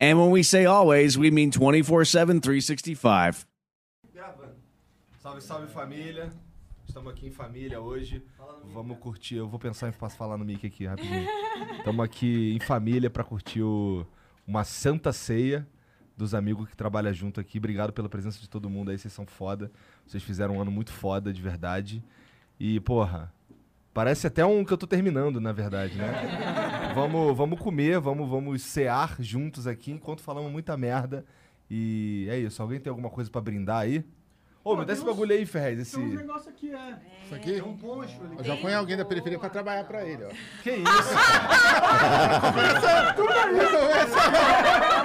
And when we say always, we mean 24 7, 365. Salve, salve família. Estamos aqui em família hoje. Vamos curtir. Eu vou pensar em posso falar no mic aqui rapidinho. Estamos aqui em família para curtir o- uma santa ceia dos amigos que trabalham junto aqui. Obrigado pela presença de todo mundo aí. Vocês são foda. Vocês fizeram um ano muito foda, de verdade. E, porra, parece até um que eu tô terminando, na verdade, né? vamos, vamos comer, vamos, vamos cear juntos aqui enquanto falamos muita merda. E é isso. Alguém tem alguma coisa para brindar aí? Ô, me dá esse bagulho aí, Ferrez. Esse... Tem uns negócios aqui, é. Isso aqui? É um poncho ali. Eu já põe alguém da periferia pra trabalhar pra ele, ó. Que isso? Começa tudo aí,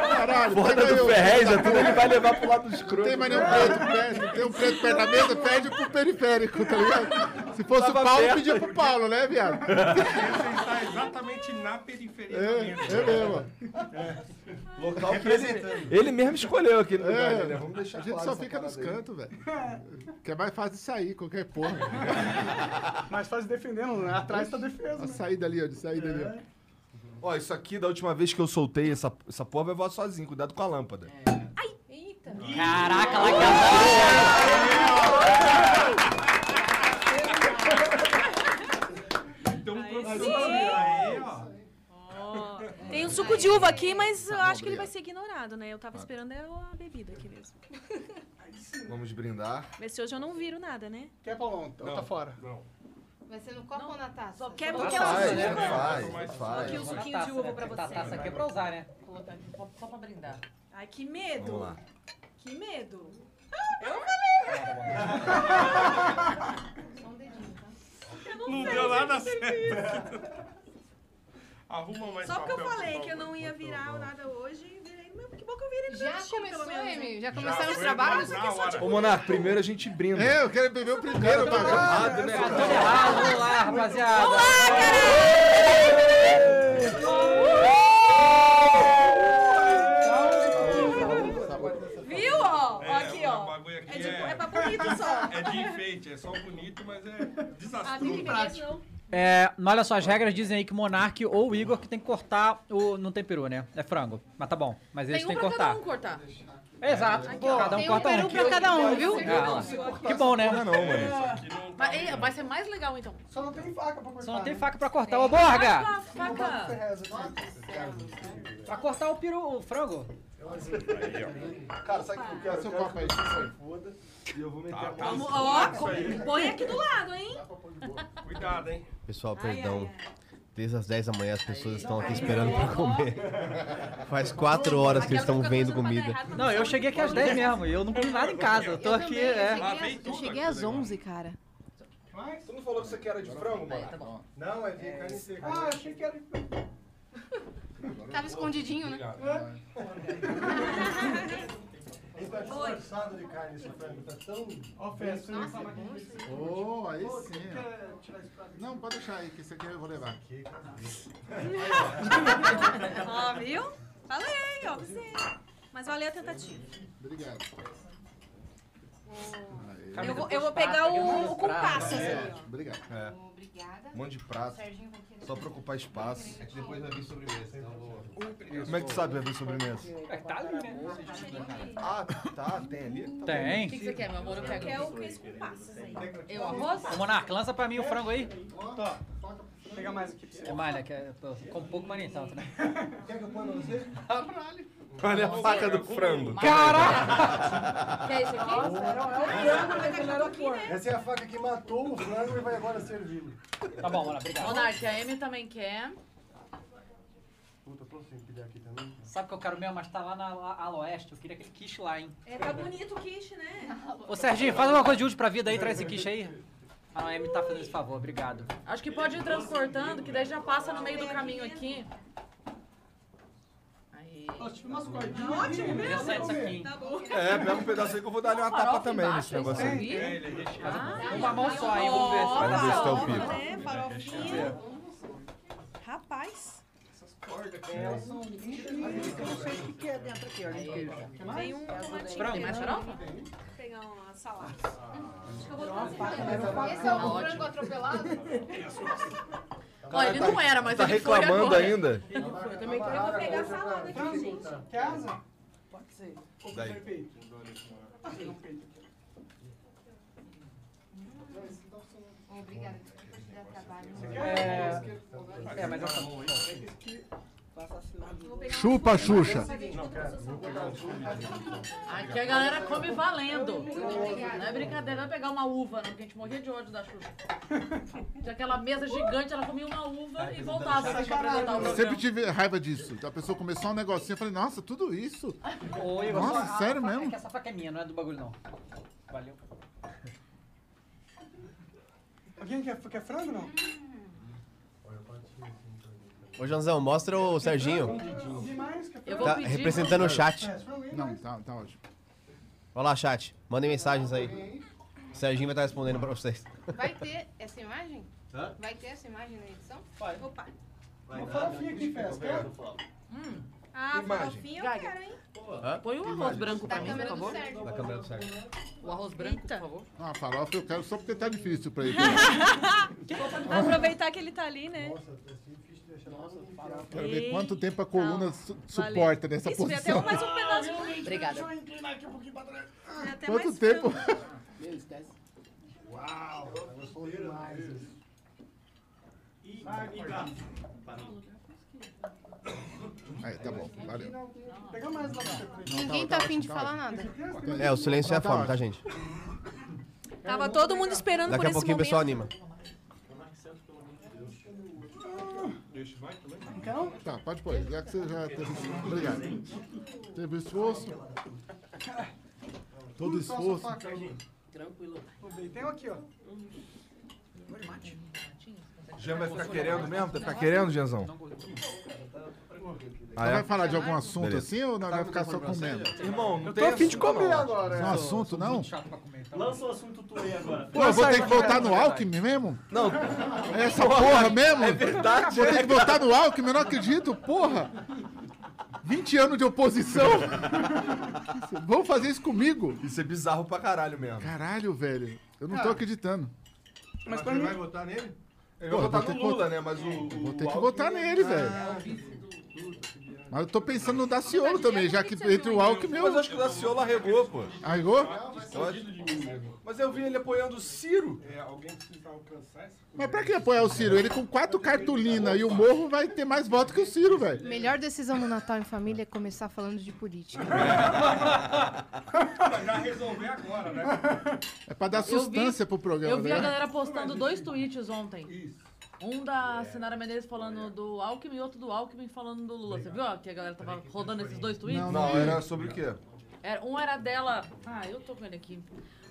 Caralho, Foda do Ferrez, é tudo ele vai levar pro lado do escroto. Não tem mais nenhum preto perto, não tem um preto perto da mesa, pede pro periférico, tá ligado? Se fosse o Paulo, perto. pedia pro Paulo, né, viado? Você está exatamente na periferia da É, mesa. é mesmo. Local que ele, ele mesmo escolheu aquele lugar, É, né? Vamos deixar a gente claro só fica nos cantos, velho. Que é mais fácil de sair, qualquer porra. Mas faz defendendo, né? Atrás tá defesa. A né? saída ali, ó, de saída ali, ó. Ó, isso aqui, da última vez que eu soltei essa, essa porra, vai voar sozinho. Cuidado com a lâmpada. Eita. Caraca, lá aí, ó. Ó, Tem um suco de uva aqui, mas eu acho que ele vai ser ignorado, né? Eu tava esperando é a bebida aqui mesmo. Vamos brindar. Vê se hoje eu não viro nada, né? Quer, Paulão? Ou tá fora? Vai ser no copo ou na taça? Só quer porque faz, ela né? Faz, faz. Aqui o suquinho de uva pra Tá, você. taça aqui é pra usar, né? Colocar aqui só, pra brindar. Ai, que medo. Vamos lá. Que medo. Só um dedinho, tá? Não deu nada certo. Arruma mais Só porque eu falei que eu não ia virar nada hoje, virei. Mas que bom que eu virei no Já começou? Amy? Já começaram os trabalhos? Ô, Monarco, primeiro a gente brinda. É, eu quero beber o primeiro, Tá errado, né? Tá tudo errado, vamos lá, rapaziada. Viu, ó? Ó, É, aqui, ó. É, de, é- é pra bonito só. É de enfeite, é só bonito, mas é Ah, desastroso. beber, não. É, mas olha só, as regras dizem aí que o Monark ou o Igor que tem que cortar o. Não tem peru, né? É frango. Mas tá bom. Mas eles Tem um têm que pra cortar. cada um cortar. Exato. cada um Tem um corta peru um. pra cada um, viu? Ah, que bom, né? Não, mano. Vai, ei, vai ser mais legal então. Só não tem faca pra cortar. Só não tem faca pra cortar. Ô, Borga! Faca. Pra cortar o peru, o frango. Cara, sabe o que quero? Seu copo aí. se foda E eu vou meter Tá, a tá. mão. Ó, Isso põe aqui do lado, hein? Cuidado, hein? Pessoal, Ai, perdão. ai, Desde as 10 da manhã as pessoas estão aqui esperando pra comer. Faz 4 horas que eles estão vendo comida. Não, eu cheguei aqui às 10 mesmo. E eu não comi nada em casa. Eu tô Eu aqui, também, eu é. cheguei, às- eu cheguei às 11, cara. Tu não falou que você quer era de frango, mano? Não, é de carne seca. Ah, achei que era. Tava escondidinho, né? Disfarçado de carne esse frango, tá tão. Ó, festa, hein? Nossa, é bom isso. Oh, aí sim, ó. Quer tirar esse prato? Não, pode deixar aí, que esse aqui eu vou levar. Ó, viu? Falei, ó, você. Mas valeu a tentativa. Obrigado. Eu vou, eu vou pegar o, o com passas ali, ó. Obrigado. É, Obrigada. um monte de prato. Serginho, vou querer. Só pra ocupar espaço. Depois vai vir sobremesa, então vou... Como é que tu sabe que vai vir sobremesa? É que tá ali, né? Ah, tá, tem ali? Tá O que, Tem. que você quer, meu amor? Eu Quer pego. o queijo com passas aí. Eu arroz? Ô, Monark, lança pra mim o frango aí. Tá. Pega mais aqui pra você. É mais, né? Que é, com pouco, mas nem tanto, né? Quer que eu ponha pra você? Olha a faca do frango. Quer esse aqui? Essa é a faca que matou o frango e vai agora servi-lo. Tá bom, lá, obrigado. Monark, a Amy também quer. Puta, posso pedir aqui também? Sabe que eu quero mesmo, mas tá lá na lá- ala oeste. Eu queria aquele quiche lá, hein? É, tá bonito o quiche, né? Ô, Serginho, faz alguma coisa de útil pra vida aí, traz esse quiche aí. A Noemi tá fazendo esse favor, obrigado. Acho que pode ir transportando, que daí já passa no meio do caminho aqui. Aí. Nossa, tive umas cordinhas. Ótimo Deixa isso aqui? Tá bom. É, pega um pedaço aí que eu vou dar ali uma tapa também nesse negócio aí. isso aí? Ah, Uma mão só, hein? Vamos ver se vai ver se tá o pico. Né? Farofinha. Rapaz, É, são 20, eu não sei o que é dentro aqui, ó. gente. tem um tomatinho. Tem mais farofa? Vou pegar uma salada. Esse é o frango atropelado? Ó, ele não era, mas Tá ele foi reclamando agora. ainda? Eu vou pegar a salada aqui, gente. Quer asa? Pode ser. Daí. peito aqui. Obrigada, desculpa te dar trabalho. É, é, mas eu Vou pegar Chupa, Xuxa. Aqui a galera come valendo. Não é brincadeira, não é pegar uma uva, não, porque a gente morria de ódio da Xuxa. Tinha aquela mesa gigante, ela comia uma uva e voltava pra apresentar o Eu sempre programa. tive raiva disso. A pessoa começou um negocinho, eu falei, nossa, tudo isso? Nossa, só- sério mesmo? É que essa faca é minha, não é do bagulho, não. Valeu. Alguém quer, quer frango não? Ô, Joãozão, mostra o Serginho. Eu vou Tá pedir. representando o chat. Não, tá, tá ótimo. Olha lá, chat. Mandem mensagens aí. O Serginho vai estar respondendo pra vocês. Vai ter essa imagem? Vai ter essa imagem na edição? Opa. Uma farofinha aqui, Fez. Quer? Ah, Imagem. farofinha eu Gaga. quero, hein? Põe o arroz branco Da pra mim, por câmera do favor. Sérgio. Na câmera do Sérgio. O arroz branco, por Eita. favor. Ah, farofa eu quero só porque tá difícil pra ele. Aproveitar que ele tá ali, né? Quero ver quanto tempo a coluna su- suporta nessa Isso, tem até posição. mais um pedaço. Obrigada. Deixa eu inclinar aqui um pouquinho pra trás. Até Quanto tempo? Uau, gostou demais. Aí, tá bom, valeu. Ninguém tá afim de falar nada. É, o silêncio é a Tá fome, tá, gente? Tava todo mundo esperando Daqui por a esse pouquinho o momento. pessoal anima. Tá, pode pôr. Já que você já teve. Obrigado. Teve esforço. Todo esforço. Tranquilo. Tem um aqui, ó. Jean vai ficar querendo mesmo? Vai ficar querendo, Gianzão? Ah, Você vai é? falar de algum assunto Beleza. assim ou não vai ficar só comendo? Irmão, não Eu tem tô afim de comer não. agora. Não é um assunto, não? Então. Lança o assunto tu aí agora. Pô, eu vou ter que voltar no Alckmin mesmo? Não, É essa porra mesmo? é verdade. Vou ter que voltar no Alckmin, eu não acredito, porra! 20 anos de oposição! Vão fazer isso comigo? Isso é bizarro pra caralho mesmo. Caralho, velho. Eu não tô acreditando. Mas pra mim, votar nele? Ele Pô, vai votar vou ter no que Lula, votar- né? Mas o. o Vou ter que Alckmin- votar nele, velho. Mas eu tô pensando no Daciolo também, já que entre o Alckmin e Mas o... acho que o Daciolo arregou, pô. Arregou? Eu acho- Mas eu vi ele apoiando o Ciro. é, alguém precisa alcançar essa Mas pra que apoiar o Ciro? Ele com quatro cartolinas e o Morro vai ter mais votos que o Ciro, velho. Melhor decisão no Natal em família é começar falando de política. Já resolver agora, né? É pra dar Eu sustância pro programa, Eu vi a né? galera postando dois tweets ontem. Um da Sinara Menezes falando do Alckmin e outro do Alckmin falando do Lula. Você viu ó, que a galera tava rodando esses dois tweets? Não, Não, era sobre o quê? Era- um era dela. Ah, eu tô com ele aqui.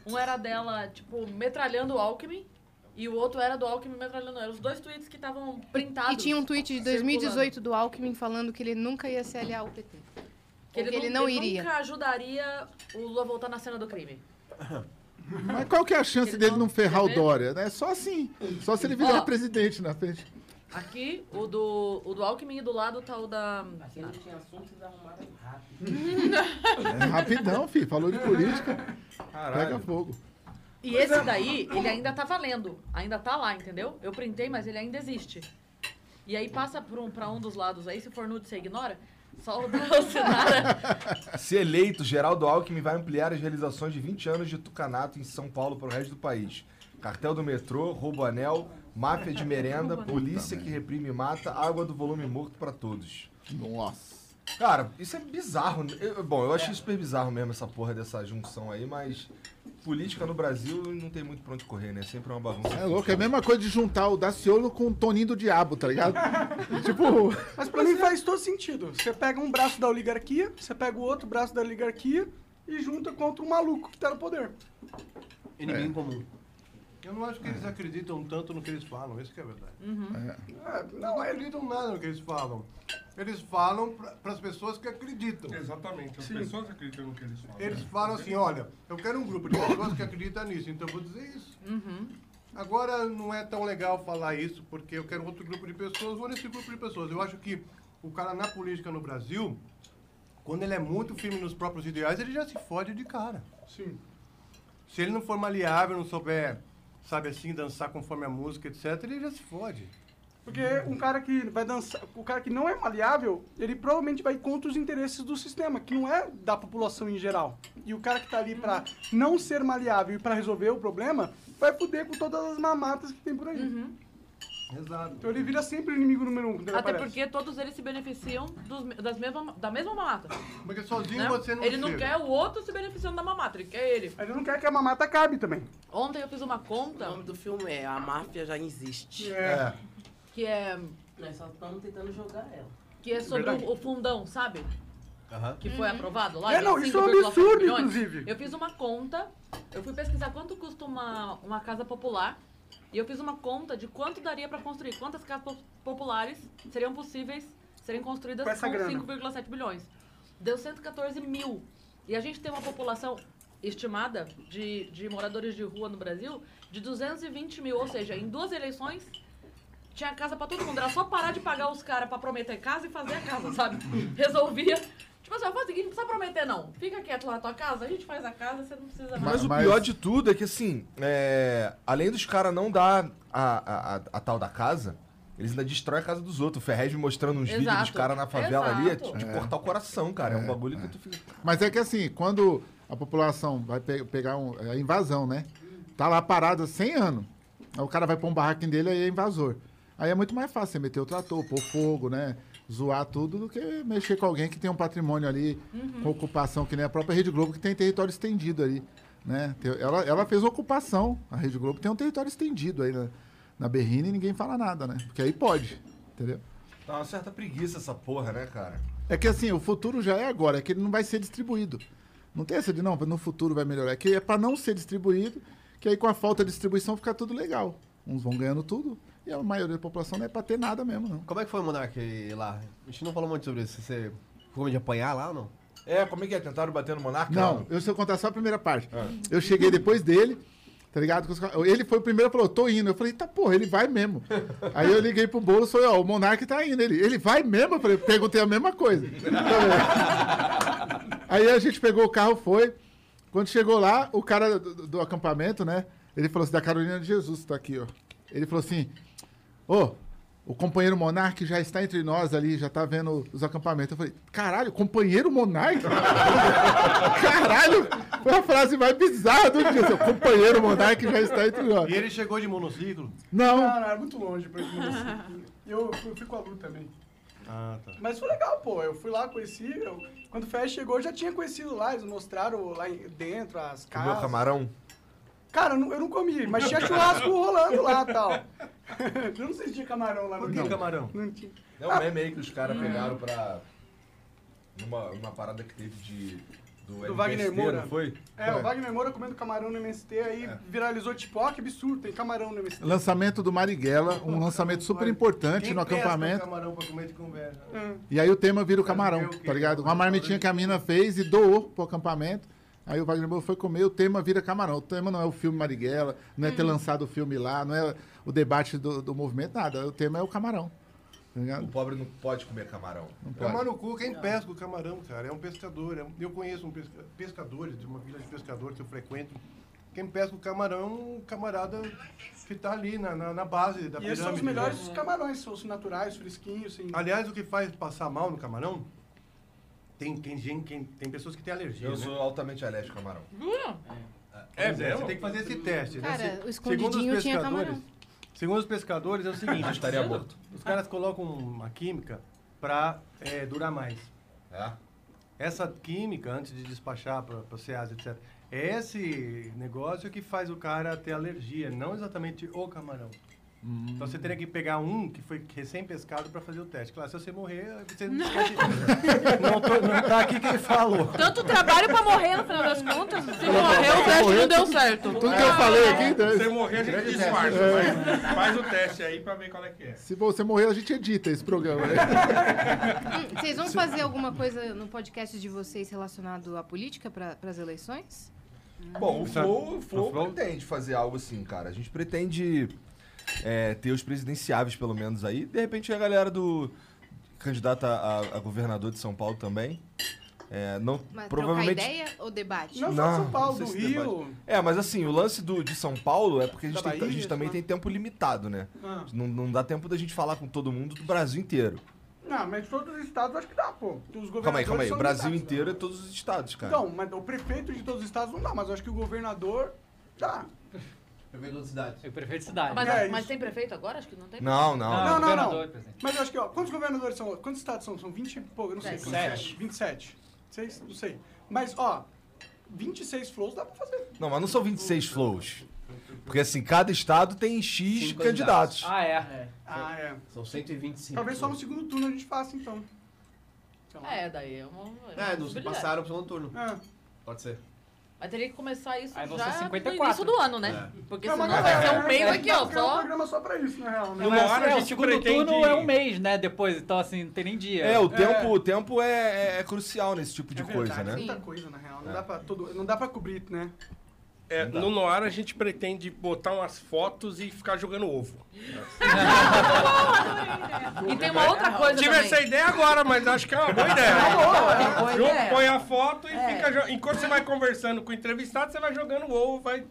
Um era dela, tipo, metralhando o Alckmin. E o outro era do Alckmin metralhando. Eram os dois tweets que estavam printados. E tinha um tweet de 2018 do Alckmin falando que ele nunca ia se aliar ao PT. Que ele, que ele não iria. nunca ajudaria o Lula a voltar na cena do crime. Mas qual que é a chance Ele dele não- não ferrar o? Dória? É só assim. Só se ele virar Ó. presidente na frente. Aqui, o do, o do Alckmin e do lado tá o da. Sinara. É rapidão, filho. Falou de política. Pega Caralho. fogo. E esse daí, ele ainda tá valendo. Ainda tá lá, entendeu? Eu printei, mas ele ainda existe. E aí passa pra um, pra um dos lados aí, se for nude, você ignora. Só o Sinara. Se eleito, Geraldo Alckmin vai ampliar as realizações de 20 anos de tucanato em São Paulo para o resto do país. Cartel do metrô, roubo anel, máfia de merenda, polícia que reprime e mata, água do volume morto pra todos. Nossa. Cara, isso é bizarro. Eu- bom, eu achei super bizarro mesmo essa porra dessa junção aí, mas política no Brasil não tem muito pra onde correr, né? Sempre uma bagunça. É louco, é a mesma coisa de juntar o Daciolo com o Toninho do Diabo, tá ligado? tipo, Mas pra mim faz todo sentido. Você pega um braço da oligarquia, você pega o outro braço da oligarquia e junta contra um maluco que tá no poder. Inimigo em comum. Eu não acho que eles acreditam tanto no que eles falam, isso que é verdade. É, Não acreditam nada no que eles falam. Eles falam para as pessoas que acreditam. Exatamente, as Sim. pessoas acreditam no que eles falam. Eles falam assim, olha, eu quero um grupo de pessoas que acreditam nisso, então eu vou dizer isso. Agora não é tão legal falar isso, porque eu quero outro grupo de pessoas, vou nesse grupo de pessoas. Eu acho que o cara na política no Brasil, quando ele é muito firme nos próprios ideais, ele já se fode de cara. Sim. Se ele não for maleável, não souber, sabe assim, dançar conforme a música, etc., ele já se fode. Porque um cara que vai dançar, o cara que não é maleável, ele provavelmente vai contra os interesses do sistema, que não é da população em geral. E o cara que tá ali pra não ser maleável e pra resolver o problema, vai foder com todas as mamatas que tem por aí. Exato. Então ele vira sempre o inimigo número um. quando ele Até aparece. porque todos eles se beneficiam dos, das mesma, da mesma mamata. Porque sozinho né? você não ele não chega. quer o outro se beneficiando da mamata, ele quer ele. Ele não quer que a mamata acabe também. Ontem eu fiz uma O conta nome do filme é A Máfia Já Existe. É. que é, Nós só estamos tentando jogar ela. que é sobre o, o fundão, sabe? Aham. Que foi aprovado lá. É, não, isso é um 5,7 absurdo, inclusive. Eu fiz uma conta, eu fui pesquisar quanto custa uma, uma casa popular. E eu fiz uma conta de quanto daria pra construir, quantas casas po- populares seriam possíveis serem construídas Com com grana. 5,7 bilhões. Deu 114 mil. E a gente tem uma população estimada de, de moradores de rua no Brasil de 220 mil. Ou seja, em duas eleições tinha casa pra todo mundo. Era só parar de pagar os caras pra prometer casa e fazer a casa, sabe? Resolvia. Tipo assim, faz o seguinte, não precisa prometer não. Fica quieto lá na tua casa, a gente faz a casa, você não precisa Mas, mais. o Mas- pior de tudo é que, assim, é, além dos caras não dar a, a, a, a tal da casa, eles ainda destroem a casa dos outros. O Ferrez mostrando uns vídeos dos Exato. caras na favela ali, é Exato. de cortar o coração, cara. É, um bagulho que tu fica. Mas é que assim, quando a população vai pe- pegar um, é a invasão, né? Tá lá parada 100 anos. Aí o cara vai pôr um barraquinho dele, aí é invasor. Aí é muito mais fácil você meter o trator, pôr fogo, né? Zoar tudo do que mexer com alguém que tem um patrimônio ali, com ocupação, que nem a própria Rede Globo, que tem território estendido ali, né? Ela, ela fez ocupação, a Rede Globo tem um território estendido aí na, na Berrina e ninguém fala nada, né? Porque aí pode, entendeu? Dá uma certa preguiça essa porra, né, cara? É que assim, o futuro já é agora, é que ele não vai ser distribuído. Não tem essa de não, no futuro vai melhorar. É que é para não ser distribuído, que aí com a falta de distribuição fica tudo legal. Uns vão ganhando tudo e a maioria da população não é pra ter nada mesmo, não. Como é que foi o Monark lá? A gente não falou muito sobre isso. Você ficou de apanhar lá ou não? É, como é que é? Tentaram bater no Monarca? Não, eu eu contar só a primeira parte. Eu cheguei depois dele, tá ligado? Ele foi o primeiro e falou, tô indo. Eu falei, tá porra, ele vai mesmo. Aí eu liguei pro bolo e falei, ó, o Monark tá indo. Ele, ele vai mesmo? Eu falei, perguntei a mesma coisa. Aí a gente pegou o carro, foi. Quando chegou lá, o cara do, do acampamento, né? Ele falou assim, da Carolina de Jesus, tá aqui, ó. Ele falou assim, ô, o companheiro Monark já está entre nós ali, já tá vendo os acampamentos. Eu falei, caralho, companheiro Monark? caralho, foi a frase mais bizarra do dia. Seu companheiro Monark já está entre nós. E ele chegou de monociclo? Não, era muito longe pra esse município. Eu, eu fui com a Lu também. Ah, tá. Mas foi legal, pô. Eu fui lá, conheci. eu- quando o Fest chegou, eu já tinha conhecido lá. Eles mostraram lá dentro as Comeu casas. camarão? Cara, eu não, eu não comi, mas tinha churrasco rolando lá e tal. eu não sei se tinha camarão lá. Por não que tinha. camarão? Não tinha. É um meme aí que os caras pegaram pra. Numa, uma parada que teve de. Do, Do Wagner Moura. Não foi? É, o Wagner Moura comendo camarão no MST, aí viralizou tipo, ó, que absurdo, tem camarão no MST. lançamento do Marighella, um lançamento super importante Quem no pesca acampamento. camarão pra comer de conversa? Hum. E aí o tema vira o camarão, tá ligado? Uma marmitinha que a mina fez e doou pro acampamento. Aí o Wagner Moura foi comer, o tema vira camarão. O tema não é o filme Marighella, não é ter lançado o filme lá, não é o debate do, do movimento, nada. O tema é o camarão. Tá O pobre não pode comer camarão. Não Tomar no cu, quem pesca o camarão, cara? É um pescador. é um- Eu conheço um pesca- pescadores, de uma vila de pescadores que eu frequento. Quem pesca o camarão é um camarada que tá ali na, na, na base da E pirâmide. esses são os melhores né? camarões, são os naturais, fresquinhos, assim. Aliás, o que faz passar mal no camarão, tem, quem, quem, quem- tem pessoas que têm alergia, Eu né? sou altamente alérgico ao camarão. É, Zé, você tem que fazer esse teste, né? Cara, Se- o segundo os escondidinho tinha camarão. Segundo os pescadores, é o seguinte: Estaria morto. Os caras colocam uma química pra é, durar mais. É? Essa química, antes de despachar para o SEAS, etc., é esse negócio que faz o cara ter alergia, não exatamente o camarão. Então você teria que pegar um que foi recém-pescado para fazer o teste. Claro, se você morrer, você não esquece. não, tô, não tá aqui quem falou. Tanto trabalho pra morrer, no final das contas. Se morrer, o teste não deu certo. Tudo que eu falei aqui, Se você né? morrer, a gente disfarça. teste. É. Faz, o teste aí pra ver qual é que é. Se você morrer, a gente edita esse programa, né? Hum, Vocês vão fazer alguma coisa no podcast de vocês relacionado à política para as eleições? Bom, o o Flow o Flow- pretende fazer algo assim, cara. A gente pretende é, ter os presidenciáveis, pelo menos, aí. De repente, a galera do candidato a, a governador de São Paulo também. É, não, Mas provavelmente... trocar ideia ou debate? Não só de São Paulo, não do Rio. debate. É, mas assim, o lance do, de São Paulo é porque a gente, tem- a Bahia, gente também tá? tem tempo limitado, né? Ah. Não, não dá tempo da gente falar com todo mundo do Brasil inteiro. Não, mas todos os estados acho que dá, pô. Os Calma aí, calma aí. O Brasil inteiro é todos os estados, cara. Então, mas o prefeito de todos os estados não dá, mas eu acho que o governador dá. Prefeito da cidade. É o prefeito de cidade. Mas, É mas isso. tem prefeito agora? Acho que não tem. Não, não. Não, não, não. governador, presidente. Mas eu acho que, ó, quantos governadores são? Quantos estados são? São 20 e pouco, eu não sei. Sete. quantos são. 27. 6, não sei. Mas, ó, 26 flows dá pra fazer. Não, mas não são 26 flows. Porque assim, cada estado tem X Cinco candidatos. Ah, é. Ah, é. São 125. Talvez só no segundo turno a gente faça, então. Sei lá. É, daí é uma. É, nos possibilidade. passaram pro segundo turno. É. Pode ser. Mas teria que começar isso Aí já ser no 54. início do ano, né? Porque Não, senão vai é, ser um mês é, aqui, ó. é um Só. programa só pra isso, na real, né? Numa Mas, hora é, a o gente segundo pretende- turno é um mês, né? Depois, então assim, não tem nem dia. É, o É. tempo, o tempo é, é crucial nesse tipo de É coisa, né? Muita coisa, na real. Não, dá pra todo, não dá pra cobrir, né? É, no Noir a gente pretende botar umas fotos e ficar jogando ovo. E tem uma outra coisa Tive também. essa ideia agora, mas acho que é uma boa ideia. boa Ju- ideia. Põe a foto e É. fica. Enquanto você vai conversando com o entrevistado, você vai jogando ovo, vai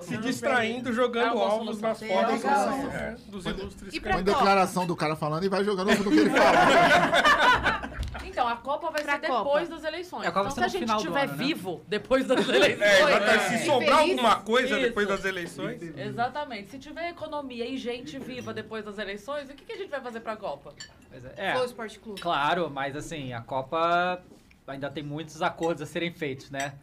se distraindo, É jogando boa ovos nas fotos dos, é, dos ilustres E Põe declaração do cara falando e vai jogando no que ele fala. Então, a Copa vai Pra ser Copa. depois das eleições. É, a Copa então, vai se ser a no gente estiver ano, né? vivo depois das eleições. É, exatamente. Se E sobrar alguma coisa Isso. depois das eleições. Exatamente. Se tiver economia e gente viva depois das eleições, o que, que a gente vai fazer pra Copa? Pois é. É, Flow Esporte Clube. claro, mas assim, a Copa ainda tem muitos acordos a serem feitos, né?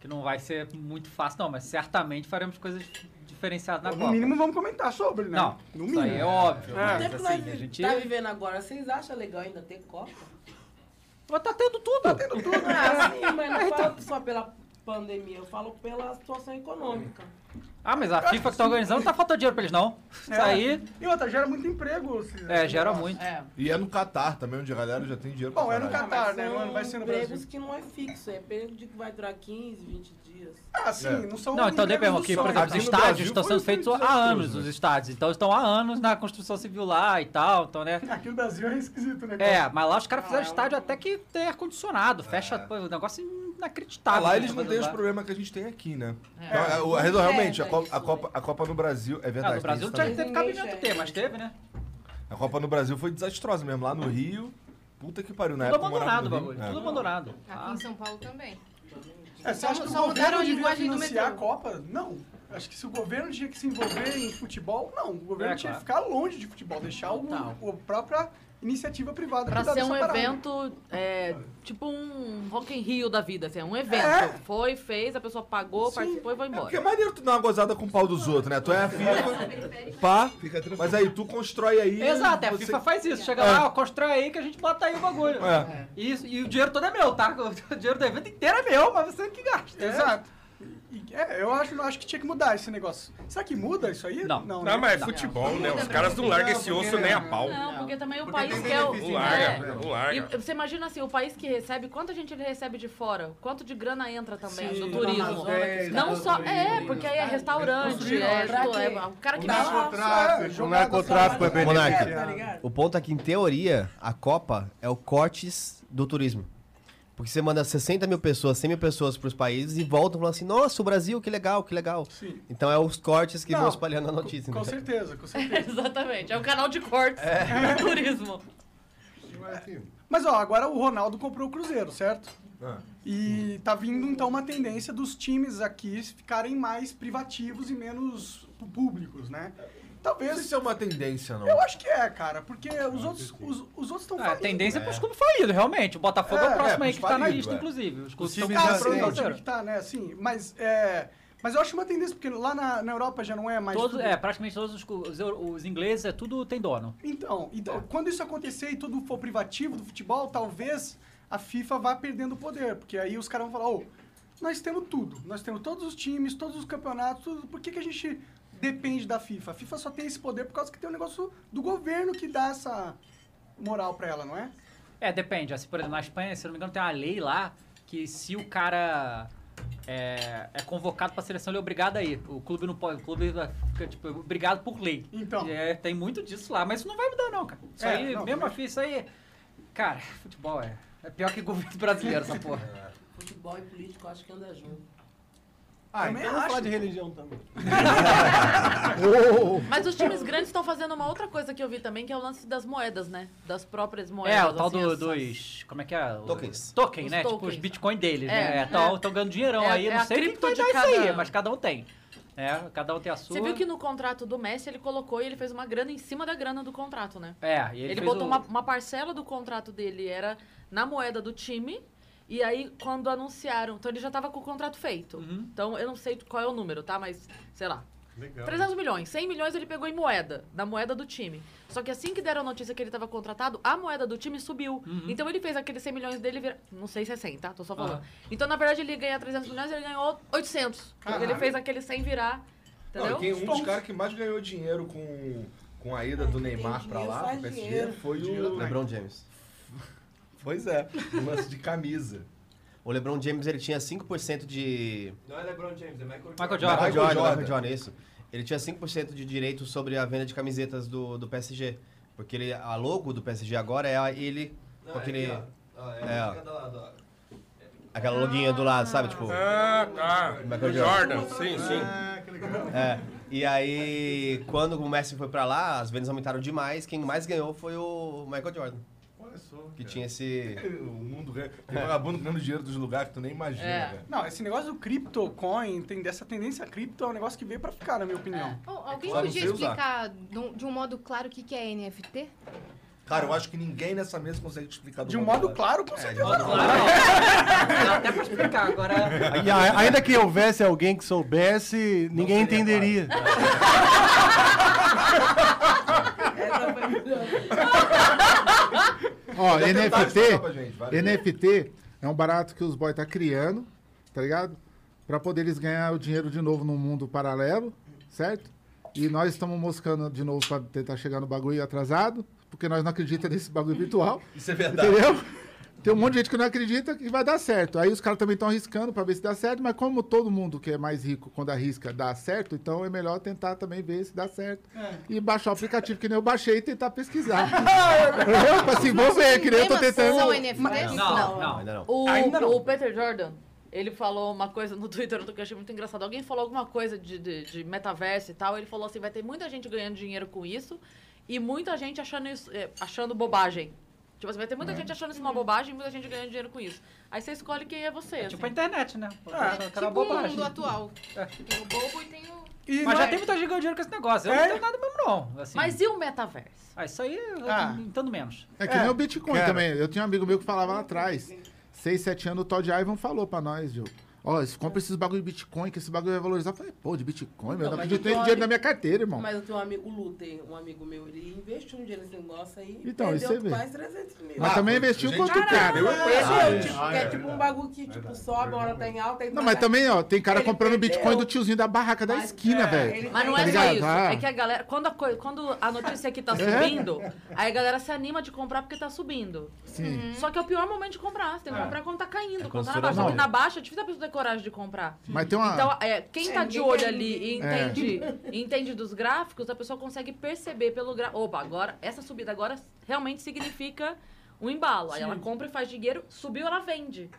Que não vai ser muito fácil, não, mas certamente faremos coisas diferenciadas na no Copa. mínimo vamos comentar sobre, né? Não, no isso mínimo. aí é óbvio. É. O Mas assim, nós a gente. tá vivendo agora, vocês acham legal ainda ter Copa? Mas tá tendo tudo. Tá tendo tudo. Ah, sim, mas não falo só pela pandemia, eu falo pela situação econômica. Ah, mas a FIFA que tá organizando não tá faltando dinheiro pra eles, não. Isso É. aí, E outra, gera muito emprego. esse- é, gera negócio. muito. É. E é no Catar também, onde a galera já tem dinheiro Bom, é no. Catar. mas né? Não vai ser no empregos Brasil. que não é fixo, é de que vai durar 15, 20 dias. Ah, sim, É. não são Não, então depende, porque, por exemplo, os Aqui estádios Brasil estão sendo feitos há anos, né? os estádios. Então estão há anos na construção civil lá e tal, então, né? Aqui no Brasil é esquisito, né? É, mas lá os caras fizeram Ah, é um- estádio até que tem ar-condicionado, fecha pô, um negócio Ah, inacreditável. lá né, eles não têm os problemas que a gente tem aqui, né? É. Então, é, o- real- realmente, a É, Copa, a, Copa, a Copa no Brasil, é Ah, verdade. no tem Brasil também. teve Ninguém cabimento ter, mas teve, né? A Copa no Brasil foi desastrosa mesmo. Lá no Rio, puta que pariu. Na Tudo época abandonado o no bagulho, É. tudo abandonado. Aqui em São Paulo também. É, você Só- acha que o governo devia financiar a. Copa? Não. Acho que se o governo tinha que se envolver em futebol, não. O governo É, tinha que claro. ficar longe de futebol, deixar o, Total. a própria iniciativa privada Pra cuidar ser um evento, é, tipo um Rock in Rio da vida, assim, é um evento. É. Foi, fez, a pessoa pagou, Sim. participou e foi É embora. porque é maneiro tu dar uma gozada com o pau dos outros, né? Tu é a FIFA, pá, mas aí tu constrói aí... Exato, é, a você- FIFA faz isso. Chega É. lá, ó, constrói aí que a gente bota aí o bagulho. É. E, isso- e o dinheiro todo é meu, tá? O dinheiro do evento inteiro é meu, mas você que gasta. Exato. É, eu acho, acho que tinha que mudar esse negócio. Será que muda isso aí? Não. Não, Não, né? mas é futebol, né? Os caras não largam esse osso nem a pau. Não, porque também o Porque país tem quer o. Não larga, É. não E larga. você imagina assim, o país que recebe, quanta gente ele recebe de fora? Quanto de grana entra também Sim. do turismo? Não só. É, porque aí é restaurante, é, é o cara que O narcotráfico, o narcotráfico é Monarca. beneficiado. O ponto é que, em teoria, a Copa é o cortes do turismo. Porque você manda 60 mil pessoas, 100 mil pessoas para os países e voltam falando assim, nossa, o Brasil, que legal, que legal. Sim. Então é os cortes que Não, vão espalhando a notícia. Com né? certeza, com certeza. Exatamente, é um canal de cortes É. do turismo. Mas ó, agora o Ronaldo comprou o Cruzeiro, certo? Ah. E tá vindo então uma tendência dos times aqui ficarem mais privativos e menos públicos, né? Talvez. Se é uma tendência, não. Eu acho que é, cara, porque os outros, os, os outros estão É, a tendência é pros clubes falidos, realmente. O Botafogo é, É, o próximo é, aí que tá na lista, é. inclusive. Os clubes Os estão times Ah, sim, é o time que tá, né? Assim, mas é. Mas eu acho uma tendência, porque lá na, na Europa já não é mais. Todos, tudo- é, praticamente todos os, os, os ingleses, é tudo tem dono. Então, então quando isso acontecer e tudo for privativo do futebol, talvez a FIFA vá perdendo poder, porque aí os caras vão falar, ô, nós temos tudo, nós temos todos os times, todos os campeonatos, tudo, por que, que a gente depende da FIFA? A FIFA só tem esse poder por causa que tem um negócio do governo que dá essa moral pra ela, não é? É, depende. Assim, por exemplo, na Espanha, se eu não me engano, tem uma lei lá que se o cara é, é convocado pra seleção, ele é obrigado a ir. O clube não pode. O clube fica, tipo, obrigado por lei. Então. É, tem muito disso lá, mas isso não vai mudar, não, cara. Isso É, aí, não, mesmo também. assim, isso aí. Cara, futebol é. É pior que governo brasileiro, essa porra. Futebol e político, acho que anda junto. Ah, Também então vamos acho. falar de religião também. Mas os times grandes estão fazendo uma outra coisa que eu vi também, que é o lance das moedas, né? Das próprias moedas. É, o tal assim, do, as- dos. Como é que é? O- Tokens. Token, Os né? Tipo os tokens. bitcoins deles, É, né? é. Estão ganhando dinheirão É- aí. é não a sei quem cripto vai de dar isso cada- aí, mas cada um tem. É, cada um tem a sua. Você viu que no contrato do Messi ele colocou e ele fez uma grana em cima da grana do contrato, né? É, e ele, Ele, fez botou o- uma, uma parcela do contrato dele, era na moeda do time. E aí, quando anunciaram, então ele já tava com o contrato feito. Uhum. Então, eu não sei qual é o número, tá? Mas, sei lá. Legal. 300 milhões. 100 milhões ele pegou em moeda, na moeda do time. Só que assim que deram a notícia que ele estava contratado, a moeda do time subiu. Uhum. Então ele fez aqueles 100 milhões dele virar... Não sei se é 100, tá? Tô só falando. Aham. Então, na verdade, ele ia ganhar 300 milhões ele ganhou 800. Porque ele Caralho. fez aquele 100 virar. Não, Entendeu? e quem, um dos caras que mais ganhou dinheiro com, com a ida do Quem tem Neymar pra dinheiro lá, faz pro PSG, dinheiro. foi Dinheiro o. LeBron James. Pois é, o lance de camisa. O LeBron James, ele tinha 5% de... Não é LeBron James, é Michael Jordan. Michael Jordan. Michael Jordan, Jordan. Michael Jordan, isso. Ele tinha 5% de direito sobre a venda de camisetas do, do PSG. Porque ele, a logo do PSG agora é a- ele Não, com é aquele... aqui, ó. Ó, É, a ó. música da- da- Aquela loguinha do lado, sabe? Tipo... Ah, tá. Michael Jordan, sim, sim. Ah, que legal. É. E aí, quando o Messi foi pra lá, as vendas aumentaram demais. Quem mais ganhou foi o Michael Jordan. Que cara. tinha esse... O mundo ganha. Tem vagabundo ganhando dinheiro dos lugares que tu nem imagina, É. Não, esse negócio do CryptoCoin, tem dessa tendência cripto, é um negócio que veio pra ficar, na minha opinião. Oh, alguém não podia explicar de um- de um modo claro o que que é NFT? Cara, eu acho que ninguém nessa mesa consegue explicar do De um modo claro, com É, de certeza. modo não. Claro, não. Dá até pra explicar. Agora. E a- ainda que houvesse alguém que soubesse, ninguém seria entenderia. Essa foi melhor. Ó, NFT. NFT é um barato que os boys tá criando, tá ligado? Pra poder eles ganhar o dinheiro de novo num mundo paralelo, certo? E nós estamos moscando de novo pra tentar chegar no bagulho atrasado, porque nós não acreditamos nesse bagulho virtual, Isso é verdade. entendeu? Tem um monte de gente que não acredita que vai dar certo. Aí os caras também estão arriscando pra ver se dá certo, mas como todo mundo que é mais rico, quando arrisca, dá certo, então é melhor tentar também ver se dá certo. E baixar o aplicativo que nem eu baixei e tentar pesquisar. Pra se envolver, que nem eu tô tentando. São NFTs? Não, não. Ainda não. O, Ainda não. o Peter Jordan, ele falou uma coisa no Twitter que eu achei muito engraçado. Alguém falou alguma coisa de, de, de metaverso e tal. Ele falou assim: vai ter muita gente ganhando dinheiro com isso e muita gente achando, isso, eh, achando bobagem. Tipo assim, vai ter muita É. gente achando isso uma bobagem e muita gente ganhando dinheiro com isso. Aí você escolhe quem é você. É tipo a assim. internet, né? Pô, cara, Tipo o bobagem. mundo atual. É. Tem o bobo e tem o... E Mas não já é- tem muita gente ganhando dinheiro com esse negócio. Eu É? não tenho nada mesmo, não. Assim. Mas e o metaverso? Ah, isso aí eu Ah. entendo menos. É que É. nem o Bitcoin Cara. também. Eu tinha um amigo meu que falava lá atrás. Seis, sete anos, o Todd Ivan falou pra nós, Diogo. Ó, compra esses bagulho de Bitcoin, que esse bagulho vai valorizar. Eu falei, pô, de Bitcoin, meu, Não, mas acredito eu tô- dinheiro na minha carteira, irmão. Mas eu tenho um amigo, o Luther, um amigo meu, ele investiu um dinheiro nesse negócio aí e Então, isso perdeu você vê. quase 300 mil. Mas Ah, também investiu gente, quanto cara, cara. eu- Perdeu, tipo, Ah, que é é. tipo um bagulho que tipo, sobe, uma hora tá em alta e Não, mas também, ó, tem cara Ele comprando perdeu. Bitcoin do tiozinho da barraca da Mas, esquina, é, velho. Mas não Tá é só isso. Ah. É que a galera. Quando a, coi- quando a notícia aqui tá É? subindo, aí a galera se anima de comprar porque tá subindo. Sim. Só que é o pior momento de comprar. Você tem que comprar quando tá caindo. quando tá na baixa. na baixa é difícil a pessoa coragem de comprar. Mas tem uma. Então, é, quem tá É, de olho ali e É. entende, entende dos gráficos, a pessoa consegue perceber pelo gráfico. Opa, agora, essa subida agora realmente significa um embalo. Aí ela compra e faz dinheiro, subiu, ela vende.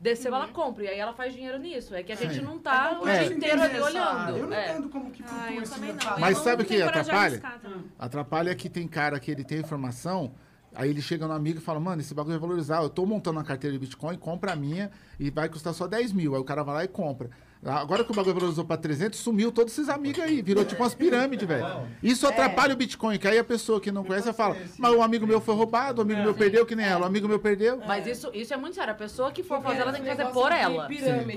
Desceu, ela compra. E aí ela faz dinheiro nisso. É que a gente Sim. não tá o dia inteiro ali olhando. Eu não É. entendo como que Ah, eu também não. Mas Eu sabe o que atrapalha? arriscar também. Atrapalha é que tem cara que ele tem informação, aí ele chega no amigo e fala, mano, esse bagulho vai valorizar. Eu tô montando uma carteira de Bitcoin, compra a minha e vai custar só 10 mil. Aí o cara vai lá e compra. Agora que o bagulho valorizou pra 300, sumiu todos esses amigos aí. Virou tipo umas pirâmides, velho. Isso atrapalha o Bitcoin, que aí a pessoa que não conhece fala, mas o amigo meu foi roubado, o amigo meu perdeu, que nem ela, o amigo meu perdeu. Mas isso, isso é muito sério. A pessoa que for fazer, ela tem que fazer por ela.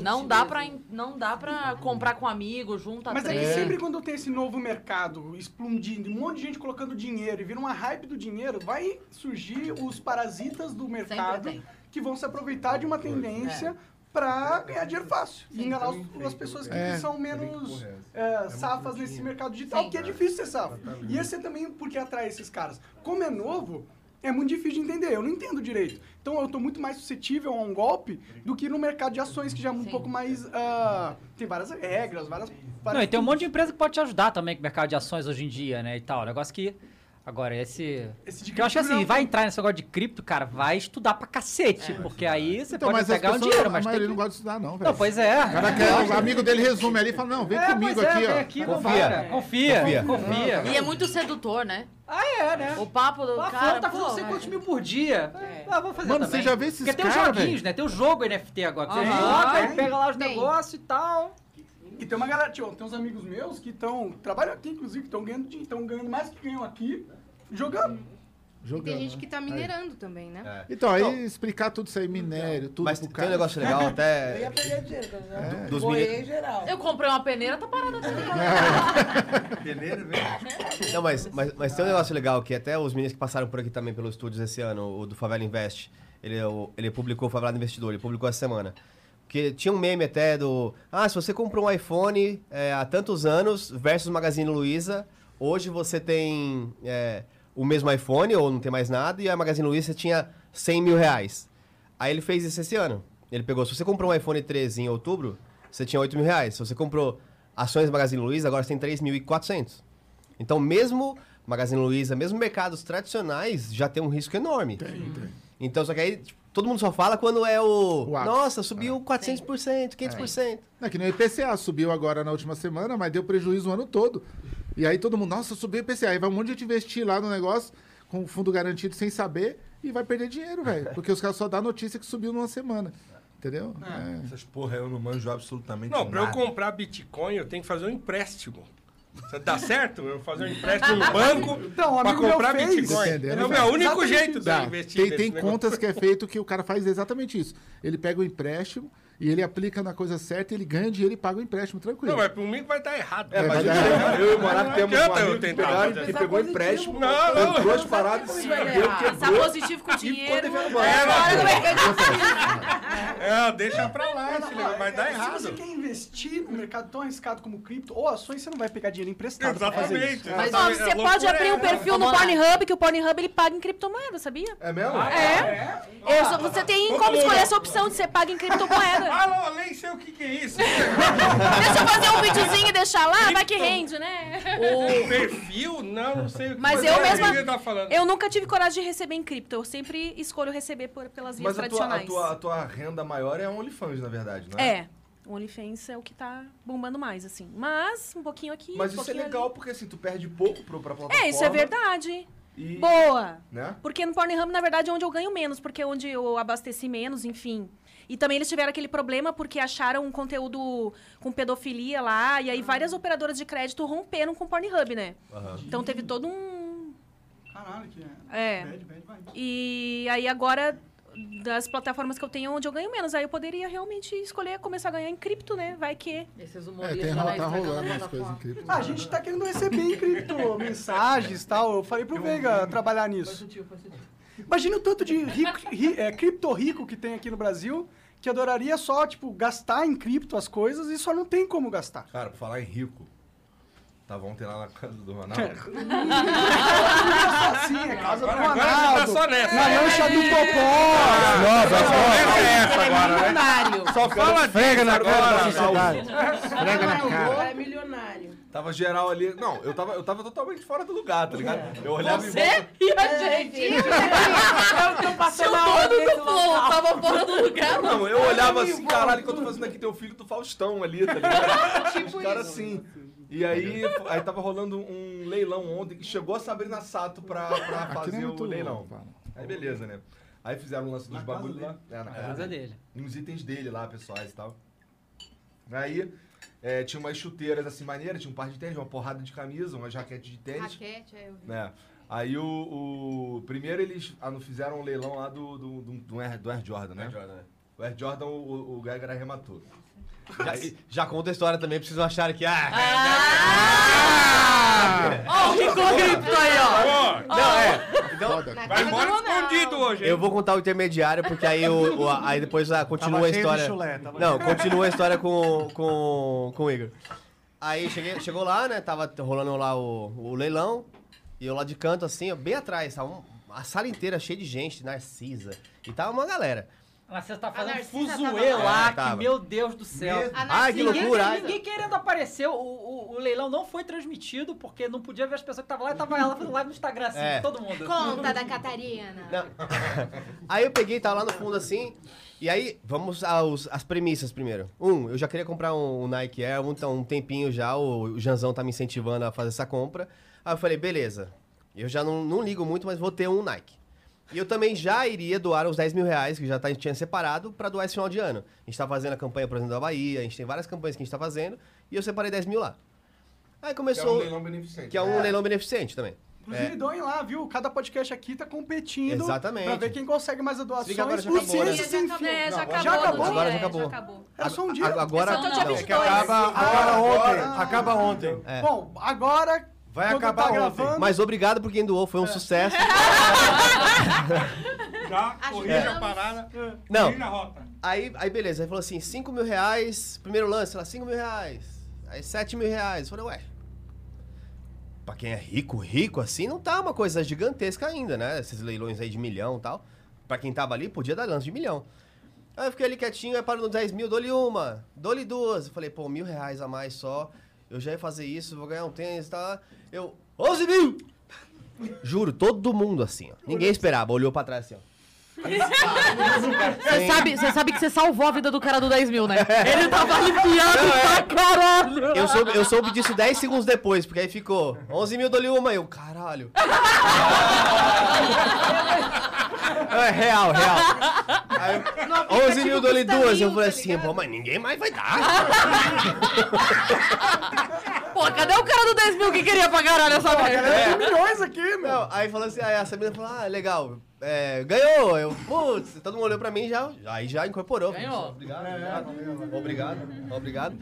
Não dá, pra, não dá pra comprar com amigo, junta Mas é três. que sempre quando tem esse novo mercado explodindo, um monte de gente colocando dinheiro e vira uma hype do dinheiro, vai surgir os parasitas do mercado que vão se aproveitar de uma tendência pra ganhar dinheiro fácil. E enganar os- as pessoas que É. são menos é, safas nesse mercado digital, que é difícil ser safo. E esse é também porque atrai esses caras. Como é novo, é muito difícil de entender. Eu não entendo direito. Então eu tô muito mais suscetível a um golpe do que no mercado de ações, que já é um pouco mais. ah, tem várias regras, várias. Não, várias e tem um monte de empresa que pode te ajudar também com o mercado de ações hoje em dia, né? E tal. Negócio que. Agora, esse. Esse eu acho que assim, não- vai entrar nesse negócio de cripto, cara, vai estudar pra cacete. porque aí você Então, pode mas pegar um pessoas, dinheiro, a mas tem maioria que... não gosta de estudar, não, velho. Não, pois é. O cara quer, o amigo dele resume ali e fala, não, vem É, comigo pois é, aqui, vem ó. aqui, Confia. Confia, Confia. confia. E é muito sedutor, né? Ah, é, né? O papo do Lá cara. tá fazendo pô, não sei quantos mil por dia. Ah, vou fazer Mano, também. você já vê esses Porque tem os joguinhos, velho? né? Tem o jogo NFT agora. que Você joga, aí pega lá os negócios e tal. E tem uma galera, tio, tem uns amigos meus que estão. Trabalham aqui, inclusive, que estão ganhando, tão ganhando mais que ganham aqui, jogando. E tem gente né? que tá minerando também, né? É. Então, aí explicar tudo isso aí, minério, tudo Mas pro tem cara. um negócio legal Eu ia até. perder dinheiro, cara. do- dos Boiei mini- em geral. Eu comprei uma peneira, tá parada aqui. Peneira, velho. Não, mas, mas, mas tem um negócio legal que até os meninos que passaram por aqui também pelos estúdios esse ano, o do Favela Invest, ele, o- ele publicou o Favela Investidor, ele publicou essa semana. Porque tinha um meme até do. Ah, se você comprou um iPhone é, há tantos anos versus Magazine Luiza, hoje você tem é, o mesmo iPhone ou não tem mais nada, e a Magazine Luiza tinha 100 mil reais. Aí ele fez isso esse ano. Ele pegou, se você comprou um iPhone 13 em outubro, você tinha 8 mil reais. Se você comprou ações Magazine Luiza, agora você tem 3.400. Então, mesmo Magazine Luiza, mesmo mercados tradicionais, já tem um risco enorme. Então, só que aí tipo, todo mundo só fala quando é o. Nossa, subiu 400%, 500%. É que nem o IPCA subiu agora na última semana, mas deu prejuízo o ano todo. E aí todo mundo, nossa, subiu o IPCA. Aí vai um monte de gente investir lá no negócio com fundo garantido sem saber e vai perder dinheiro, velho. Porque os caras só dão notícia que subiu numa semana. Entendeu? É. Essas porra eu não manjo absolutamente Não, pra eu nada. comprar Bitcoin, eu tenho que fazer um empréstimo. Você dá certo? Eu fazer um empréstimo no banco Então, meu comprar. Bitcoin. É o meu único jeito de investir Tem, nesse tem negócio. contas que é feito que o cara faz exatamente isso. Ele pega o empréstimo e ele aplica na coisa certa, ele ganha dinheiro e paga o empréstimo tranquilo. Não, mas por mim vai dar errado. É, mas vai eu, e o Morato temos um amigo que, pegaram, que pegou empréstimo, Não, não. entrou as paradas, se errar. Passar quebrou. positivo com dinheiro. devendo é. É, deixa pra lá, vai é, dar Se errado. você quer investir no mercado tão arriscado como cripto ou ações, você não vai pegar dinheiro emprestado pra fazer isso. Exatamente. Mas, você A pode abrir é um perfil no. Pornhub, que o Pornhub ele paga em criptomoeda, sabia? É mesmo? É. Só- você tem como escolher essa opção de ser pago em criptomoeda. Alô, nem sei o que que é isso. Deixa eu fazer um videozinho e deixar lá, vai que rende, né? O perfil? Não, não sei o que Mas é. eu O mesma- que ele tá falando. Eu nunca tive coragem de receber em cripto. Eu sempre escolho receber por- pelas vias Mas a tua, a, tradicionais. tua, a tua renda maior é a OnlyFans, na verdade, não é? É. O OnlyFans é o que tá bombando mais, assim. Mas, um pouquinho aqui, Mas um isso é pouquinho legal porque assim, tu perde pouco pro, pra ali. plataforma. É, isso é verdade. E, Boa! Né? Porque no Pornhub, na verdade, é onde eu ganho menos, porque é onde eu abasteci menos, enfim. E também eles tiveram aquele problema porque acharam um conteúdo com pedofilia lá, e aí várias operadoras de crédito romperam com o Pornhub, né? Aham. Então teve todo um. Caralho, que é. É. Bad, bad vibes. E aí agora, das plataformas que eu tenho onde eu ganho menos, aí eu poderia realmente escolher começar a ganhar em cripto, né? Vai que. Esses É, humoristas tem, lá tá rolando a umas plataforma. coisas incríveis. Ah, a gente tá querendo receber em cripto mensagens e tal. Eu falei pro Veiga trabalhar Foi nisso. sutil, foi sutil. Imagina o tanto de rico, ri, é, cripto rico que tem aqui no Brasil que adoraria só, tipo, gastar em cripto as coisas e só não tem como gastar. Cara, por falar em rico. Tava ontem lá na casa do Ronaldo. Assim, é casa do Agora, agora você tá Ronaldo, só nessa. na lancha do Popó. Essa é essa agora, né? Milionário. Só fala Frega disso na cara da agora. sociedade. Frega na cara é milionário. Tava geral ali. Não, eu tava, eu tava totalmente fora do lugar, tá ligado? Eu olhava em volta. Você e a gente. Eu tô Se passando a dono do flow tava fora do lugar, Não, eu olhava assim, caralho, que eu tô fazendo aqui? Tem o filho do Faustão ali, tá ligado? Tipo Os caras assim. E aí, aí tava rolando um leilão ontem que chegou a Sabrina Sato pra, pra é fazer muito o leilão. louco, Aí beleza, né? Aí fizeram o lance dos bagulhos lá. É, na casa casa dele. dele. Uns itens dele lá, pessoais e tal. Aí é, tinha umas chuteiras assim maneiras, tinha um par de tênis, uma porrada de camisa, uma jaquete de tênis. Raquete, é, eu vi. né? Aí o, o- Primeiro eles ah, não fizeram um leilão lá do, do, do, do Air, do Air Jordan, né? Air Jordan, né? O Air Jordan, o, o Geiger arrematou. Já, já conta a história também, precisam achar que. Ah, Ó, o Rico Grito aí, ó. Não, é. Então, Vai embora escondido hoje, hein? eu vou contar o intermediário, porque aí, o, o- aí depois ah, continua Tava a cheio de história. chulé, tava Não, continua a história com, com, com o Igor. Aí cheguei, chegou lá, né? Tava rolando lá o, o leilão. E eu lá de canto, assim, ó, bem atrás. Tava um- a sala inteira cheia de gente, Narcisa. E tava uma galera. Mas você tá fazendo fuzuê lá, lá. que Tava. meu Deus do céu. A Ai, que loucura. Ninguém, ninguém querendo aparecer, o, o, o leilão não foi transmitido, porque não podia ver as pessoas que estavam lá e tava ela fazendo live no Instagram, assim, É. todo mundo. Conta da Catarina. Não. aí eu peguei, tava lá no fundo assim. E aí, vamos aos, às premissas primeiro. Um, eu já queria comprar um, Nike Air, um, então, um tempinho já, o, o Janzão tá me incentivando a fazer essa compra. Aí eu falei, beleza, eu já não, não ligo muito, mas vou ter um Nike. E eu também já iria doar os 10 mil reais, que já tá, tinha separado, pra doar esse final de ano. A gente tá fazendo a campanha, por exemplo, da Bahia, a gente tem várias campanhas que a gente tá fazendo, e eu separei 10 mil lá. Aí Que é um começou... leilão beneficente. Que é um leilão beneficente também. Inclusive, doem lá, viu? Cada podcast aqui tá competindo Exatamente. pra ver quem consegue mais Liga doações. agora, já acabou, né? Já acabou, é, já Não, acabou. já acabou? Agora já é, acabou. Era só um dia. A- Agora, É só no dia não. 22. Que acaba, acaba ontem. Acaba ontem. É. Bom, agora. Vai quando acabar tá ontem. gravando, Mas obrigado por quem doou, foi um sucesso. Já corrija a parada. Não. Corrija a rota. Aí, aí beleza, aí falou assim, 5 mil reais, primeiro lance, sei lá, 5 mil reais. Aí 7 mil reais. Eu falei, ué. Pra quem é rico, rico assim, não tá uma coisa gigantesca ainda, né? Esses leilões aí de milhão e tal. Pra quem tava ali, podia dar lance de milhão. Aí eu fiquei ali quietinho, aí parou no 10 mil, dou-lhe uma, dou-lhe duas. Eu falei, pô, mil reais a mais só. Eu já ia fazer isso, vou ganhar um tênis tal. Eu, 11 mil! Juro, todo mundo assim, ó. Ninguém esperava, olhou pra trás assim, ó. Você sabe, você sabe que você salvou a vida do cara do 10 mil, né? Ele tava aliviado pra caralho. Eu soube, eu soube disso 10 segundos depois, porque aí ficou 11 mil dou-lhe uma, eu, caralho. É real, real. Aí, 11 mil dou-lhe duas, eu falei assim, pô, mas ninguém mais vai dar. Pô, cadê o cara do 10 mil que queria pra caralho essa merda? É. milhões aqui, meu. Não, aí falou assim, aí a Sabrina falou, ah, legal, é, ganhou. Eu, putz, todo mundo olhou pra mim e já, aí já incorporou. Ganhou. Obrigado, obrigado, obrigado, obrigado.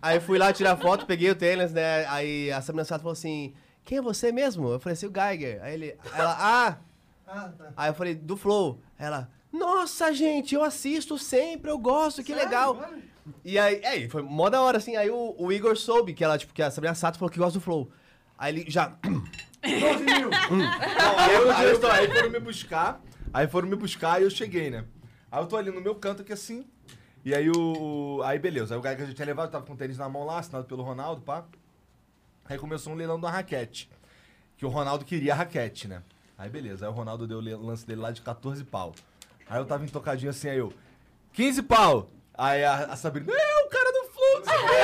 Aí fui lá tirar foto, peguei o tênis, né, aí a Sabrina Sato falou assim, quem é você mesmo? Eu falei assim, o Geiger. Aí ele, ela, ah, aí eu falei, do Flow. Ela, nossa, gente, eu assisto sempre, eu gosto, que legal. E aí, é, aí, foi mó da hora, assim, aí o, o Igor soube que ela, tipo, que a Sabrina Sato falou que gosta do Flow. Aí ele já... 12 mil. Aí, eu- aí eu tô- aí foram me buscar, aí foram me buscar e eu cheguei, né? Aí eu tô ali no meu canto aqui assim, e aí o... Aí beleza, aí o cara que a gente tinha levado, tava com o tênis na mão lá, assinado pelo Ronaldo, pá. Aí começou um leilão da raquete, que o Ronaldo queria a raquete, né? Aí beleza, aí o Ronaldo deu o lance dele lá de 14 pau. Aí eu tava entocadinho assim, aí eu, 15 pau! Aí a, a Sabrina, é o cara do Flow! não sei o quê."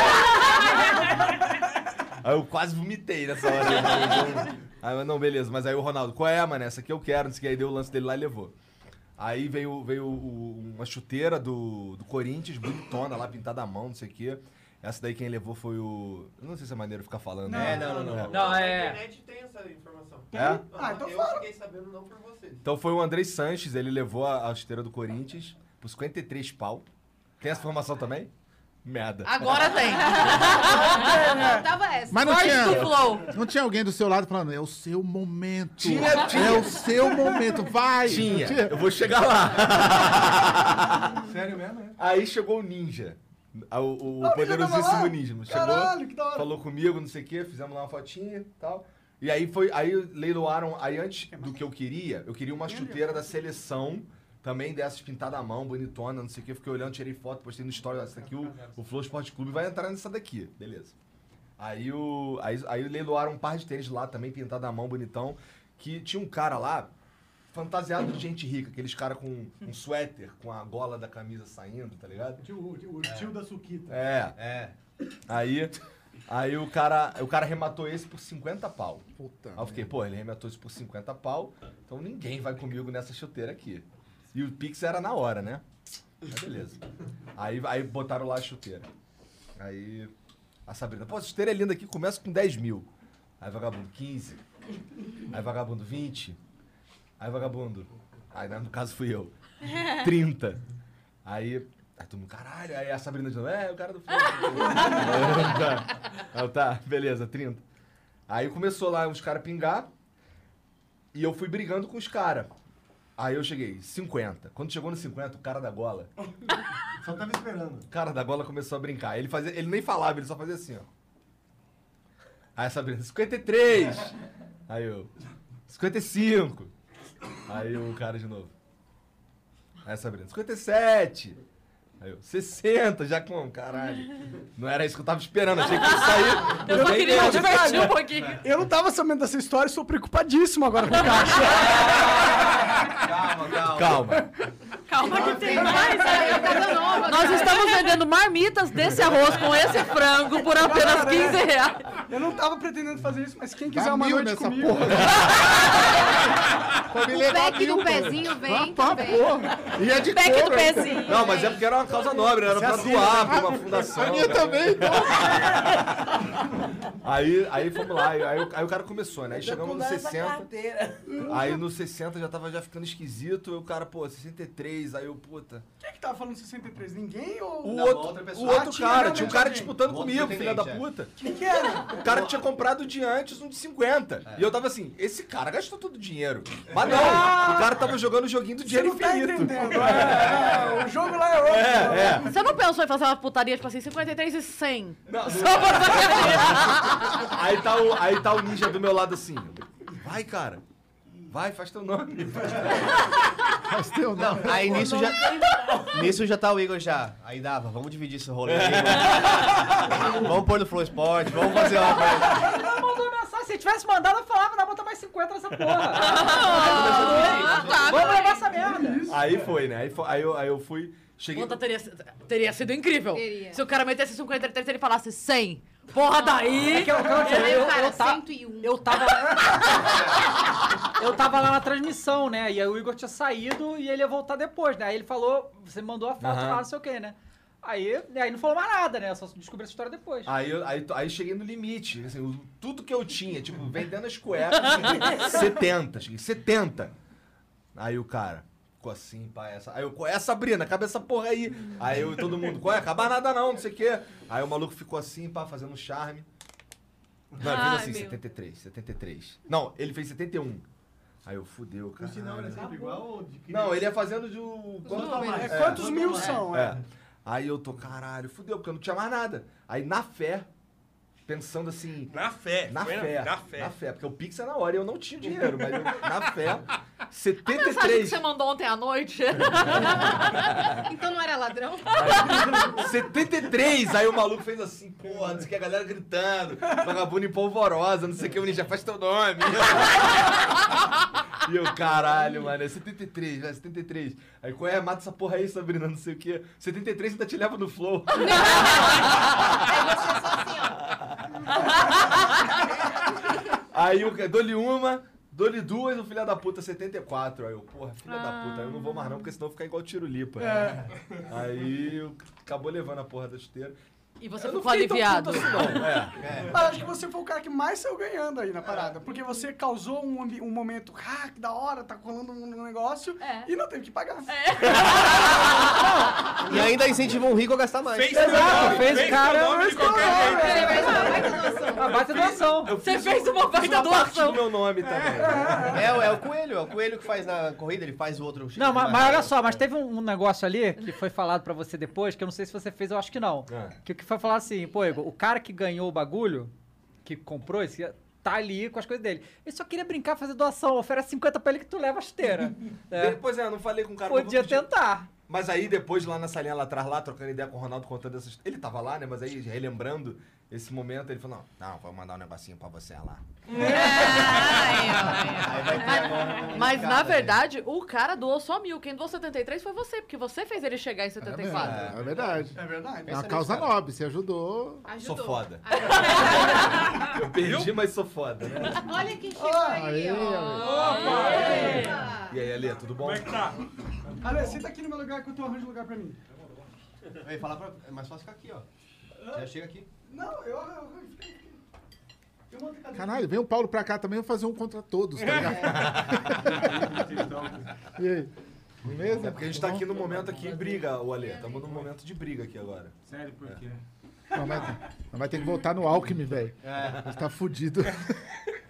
Aí eu quase vomitei nessa hora. Aí eu, não, beleza, mas aí o Ronaldo, qual é, mano? Essa aqui eu quero, não sei o que. Aí deu o lance dele lá e levou. Aí veio, veio uma chuteira do, do Corinthians, bonitona lá, pintada à mão, não sei o que. Essa daí quem levou foi o. eu Não sei se é maneiro ficar falando. É, não, não, não. Não, Na é. internet tem essa informação. É? Ah, então eu fala. fiquei sabendo não por vocês. Então foi o Andrei Sanches, ele levou a, a chuteira do Corinthians por 53 pau. Tem essa informação também? Merda. Agora tem. Faltava essa. Mas não tinha, não tinha alguém do seu lado falando, é o seu momento. Tinha, tinha. É o seu momento, vai. Tinha. Não tinha? Eu vou chegar lá. Sério mesmo, é? Aí chegou o Ninja. A- O, o Ah, poderosíssimo? Ninja. Chegou, Caralho, falou comigo, não sei o quê, fizemos lá uma fotinha e tal. E aí foi. Aí leiloaram. Aí antes do que eu queria, eu queria uma chuteira da seleção. Também dessas pintadas à mão, bonitona, não sei o que. Fiquei olhando, tirei foto, postei no story. Essa daqui, o, o Flow Sport Clube vai entrar nessa daqui. Beleza. Aí o. Aí, aí leiloaram um par de tênis lá também, pintado à mão, bonitão. Que tinha um cara lá, fantasiado de gente rica, aqueles caras com um suéter, com a gola da camisa saindo, tá ligado? Tio, o tio, o tio da Suquita. É. É. Aí, aí o cara, o cara rematou esse por 50 pau. Puta. Aí eu fiquei, pô, ele rematou isso por 50 pau, então ninguém vai comigo nessa chuteira aqui. E o Pix era na hora, né? Aí beleza. Aí, aí botaram lá a chuteira. Aí a Sabrina, pô, essa esteira é linda aqui, começa com 10 mil. Aí vagabundo, 15. Aí vagabundo, 20. Aí vagabundo, aí no caso fui eu, 30. Aí, aí todo mundo, caralho, aí a Sabrina de novo, é, o cara do fogo. Aí, tá. Aí eu, tá, beleza, 30. Aí começou lá uns caras pingar e eu fui brigando com os caras. Aí eu cheguei, 50. Quando chegou no 50, o cara da gola. Só tava esperando. O cara da gola começou a brincar. Ele, fazia, ele nem falava, ele só fazia assim, ó. Aí a Sabrina, 53. Aí eu, 55. Aí o cara de novo. Aí Sabrina, 57. Aí eu, 60, já com caralho. Não era isso que eu tava esperando, achei que ia sair. Eu bem queria menos. divertir um pouquinho. Eu não tava sabendo dessa história e sou preocupadíssimo agora com o caixa. Calma, calma. Calma. Calma que tem mais aí. coisa nova, Nós cara. estamos vendendo marmitas desse arroz com esse frango por apenas 15 reais. Eu não tava pretendendo fazer isso, mas quem quiser Dá uma mil noite nessa comigo... porra. O pack do pezinho vem também. E é de Pack do couro, pezinho. Não, mas é porque era uma causa nobre, era pra doar pra uma fundação. A minha também, então. Aí, aí fomos lá, aí, aí o- aí o cara começou, né? Aí chegamos no Com essa 60. carteira. Aí no 60 já tava já ficando esquisito. E o cara, pô, 63. Aí eu, puta. Quem é que tava falando 63? Ninguém ou... O outro, outra o pessoa. outro Ah, tinha cara, tinha um cara disputando comigo, filha da é. puta. Quem que era? O cara tinha comprado de antes um de 50. E eu tava assim, esse cara gastou todo o dinheiro. Mas não, o cara tava jogando o joguinho do Você dinheiro não tá infinito. entendendo. É, é, o jogo lá é outro. É, é. Você não pensou em fazer uma putaria, tipo assim, 53 e 100? Não, Só pra. Aí tá, o, aí tá o ninja do meu lado assim. Vai, cara. Vai, faz teu nome. Faz teu Não, nome. aí nisso já. Nisso já tá o Igor já. Aí dava, vamos dividir esse rolê aí. vamos- vamos pôr no Flow Sport, vamos fazer uma coisa. Mandou mensagem. Se tivesse mandado, eu falava, dá botar mais 50 nessa porra. Vamos levar essa merda. Aí foi, né? Aí, foi- aí eu, aí eu fui. Cheguei. Puta, teria, teria sido incrível. Teria. Se o cara metesse 53 e ele falasse 100. Porra, daí... É que eu, eu, Aí eu, o cara, eu, ta- 101. eu tava. eu tava lá na transmissão, né? E aí o Igor tinha saído e ele ia voltar depois, né? Aí ele falou, você me mandou a foto lá, não sei o quê, né? Aí, aí não falou mais nada, né? Só descobri essa história depois. Aí, aí, aí cheguei no limite. Assim, tudo que eu tinha, tipo, vendendo as cuecas, 70. Cheguei, 70. Aí o cara ficou assim, pá, essa. Aí eu, qual é a Sabrina? Acaba essa porra aí. Aí eu, todo mundo, qual é? Acaba nada não, não sei o quê. Aí o maluco ficou assim, pá, fazendo charme. Não, ele fez Ai, assim, meu. 73, 73. Não, ele fez 71. Aí eu, fudeu, cara. O sinal era sempre igual ou de que Não, ele ia fazendo de. o- quanto- É, É. quantos mil são? É. É. Aí eu tô, caralho, fudeu, porque eu não tinha mais nada. Aí na fé, pensando assim. Na fé. Na foi fé, Na fé. Na fé, porque o Pix é na hora e eu não tinha dinheiro, mas eu, na fé, A mensagem que 73. você mandou ontem à noite. Então não era ladrão? Aí, 73! Aí o maluco fez assim, porra, não sei o que, a galera gritando, vagabundo em polvorosa, não sei o que, o ninja faz teu nome. e eu, caralho, mano, é 73, vai, 73. Aí qual é? Mata essa porra aí, Sabrina, não sei o que. 73 ainda te leva no flow. Aí eu dou-lhe uma, dou-lhe duas, o filho da puta 74. Aí eu, porra, filha da puta, eu não vou mais não, porque senão eu vou ficar igual tiro lipa. Aí eu acabou levando a porra da esteira. E você Eu não ficou aliviado. assim, não. É. Mas acho que você foi o cara que mais saiu ganhando aí na parada. Porque você causou um, um momento, ah, que da hora, tá colando um negócio, e não teve que pagar. E ainda incentiva um rico a gastar mais. Fez Exato, nome, fez o teu cara- nome de qualquer baita doação. Você fez uma baita doação. do meu nome também. É, o- é o coelho, é o coelho que faz na corrida, ele faz o outro. Não, mas, mas olha só, mas teve um, um negócio ali que foi falado pra você depois, que eu não sei se você fez, eu acho que não. É. Que o que foi falar assim, pô, Igor, o cara que ganhou o bagulho, que comprou esse, tá ali com as coisas dele. Ele só queria brincar, fazer doação, oferece 50 pra ele que tu leva a esteira. É. Pois é, eu não falei com o cara. Podia tentar. Mas aí depois, lá na salinha lá atrás, lá, trocando ideia com o Ronaldo, contando essas... Ele tava lá, né? Mas aí, relembrando esse momento, ele falou, não, não, vou mandar um negocinho pra você lá. Aí um Mas, na cara, verdade, o cara doou só mil. Quem doou 73 foi você, porque você fez ele chegar em É 74. verdade. É verdade. É verdade. É uma causa nobre, você ajudou. Sou Ajudou. foda. Eu perdi, mas sou foda, né? Olha quem chegou aí, Aí, ó. E aí, Alê, tudo bom? Como é que tá? Ale, senta aqui no meu lugar que eu tô arranjando lugar pra mim. Ia falar pra... É mais fácil ficar aqui, ó. Já chega aqui. Não, eu... eu. Caralho, vem o Paulo pra cá também, eu vou fazer um contra todos, tá ligado? e aí? Beleza? É porque a gente tá aqui no momento aqui briga, o Ale. Estamos num momento de briga aqui agora. Sério, por quê? Não, vai, ter- não vai ter que voltar no Alckmin, velho. É. A gente tá fudido.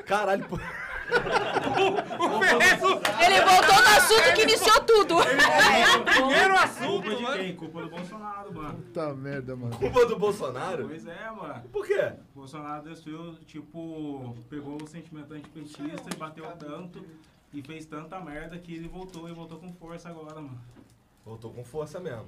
Caralho, pô. Ele voltou no assunto que iniciou tudo. Primeiro assunto, Culpa de mano. quem? Culpa do Bolsonaro, mano. Puta merda, mano. Culpa do Bolsonaro? Pois é, mano. Por quê? O Bolsonaro desceu, tipo, pegou o sentimento antipetista e bateu tanto e fez tanta merda que ele voltou e voltou com força agora, mano. Voltou com força mesmo.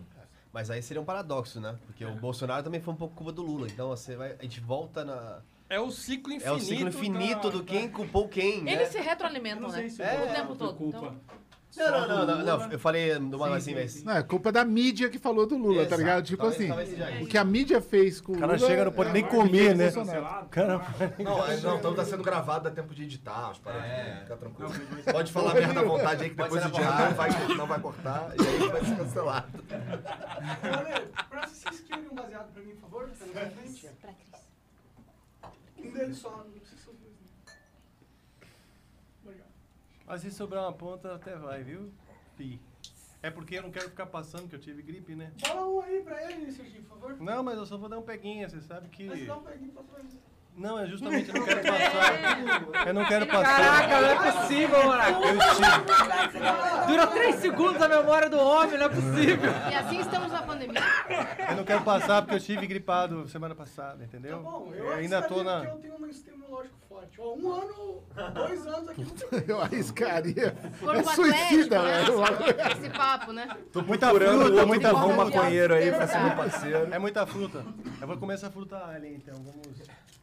Mas aí seria um paradoxo, né? Porque o Bolsonaro também foi um pouco culpa do Lula. Então você vai, a gente volta na. É o ciclo infinito. É o ciclo infinito da- do quem culpou quem, né? Eles se retroalimentam, né? se É, o tempo todo. culpa. Então, Não, não, não, não, não, Eu falei numa Sim, assim, sim, mas. Não, é culpa da mídia que falou do Lula, tá Exato. ligado? Tipo Talvez- assim, talvez o que a mídia fez com o O Lula... cara chega, não pode nem é- comer, né? Cara, Não, é- não, então tá sendo gravado, dá tempo de editar, as paradas. É. Fica tranquilo. Não, mas vai- Pode falar merda à vontade aí que Pode depois o dinheiro não vai, não vai cortar e aí vai ser cancelado. Ale, pra vocês querem um baseado pra mim, por favor? Tá minha frente? Um deles só, não precisa ser dois. Obrigado. mas se sobrar uma ponta, até vai, viu? Fi. É porque eu não quero ficar passando, que eu tive gripe, né? Fala um aí pra ele, Serginho, por favor. Não, mas eu só vou dar um peguinha, você sabe que... Mas dá um peguinho pra trás. Não, é justamente eu não quero passar. Eu não quero passar. Caraca, não é possível, estive, Dura 3 segundos a memória do homem, não é possível. E assim estamos na pandemia. eu não quero passar porque eu estive gripado semana passada, Tá entendeu? bom, eu eu ainda tô na. porque eu tenho um sistema imunológico forte. Ó, um ano, dois anos aqui. Eu arriscaria. Corpo É suicida, velho. né? Esse papo, né? Tô Muita procurando fruta, muita bom fruta. maconheiro aí pra ser meu parceiro. É muita fruta. Eu vou comer essa fruta alien, então. Vamos.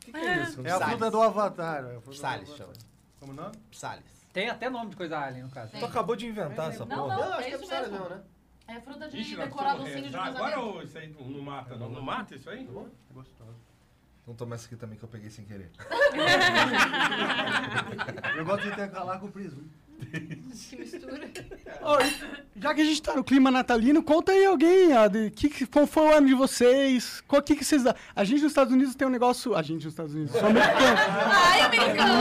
O que, que é isso? É a fruta do Avatar. É a fruta do Salles Avatar. chama. Como o nome? Salles. Tem até nome de coisa alien, no caso. Tu acabou de inventar essa Não, porra. não, acho é que é isso Salles mesmo. né? É fruta de Ixi, nós decorar precisamos docinho de rezar casamento. Agora ou isso aí não mata, não? Não mata isso aí? É gostoso. Então toma essa aqui também que eu peguei sem querer. Eu gosto de intercalar com presunto. Mistura. Já que a gente tá no clima natalino, conta aí alguém, de que, qual foi o ano de vocês? Qual que, que vocês. A gente nos Estados Unidos tem um negócio. A gente nos Estados Unidos, sou americano. Ai, americano.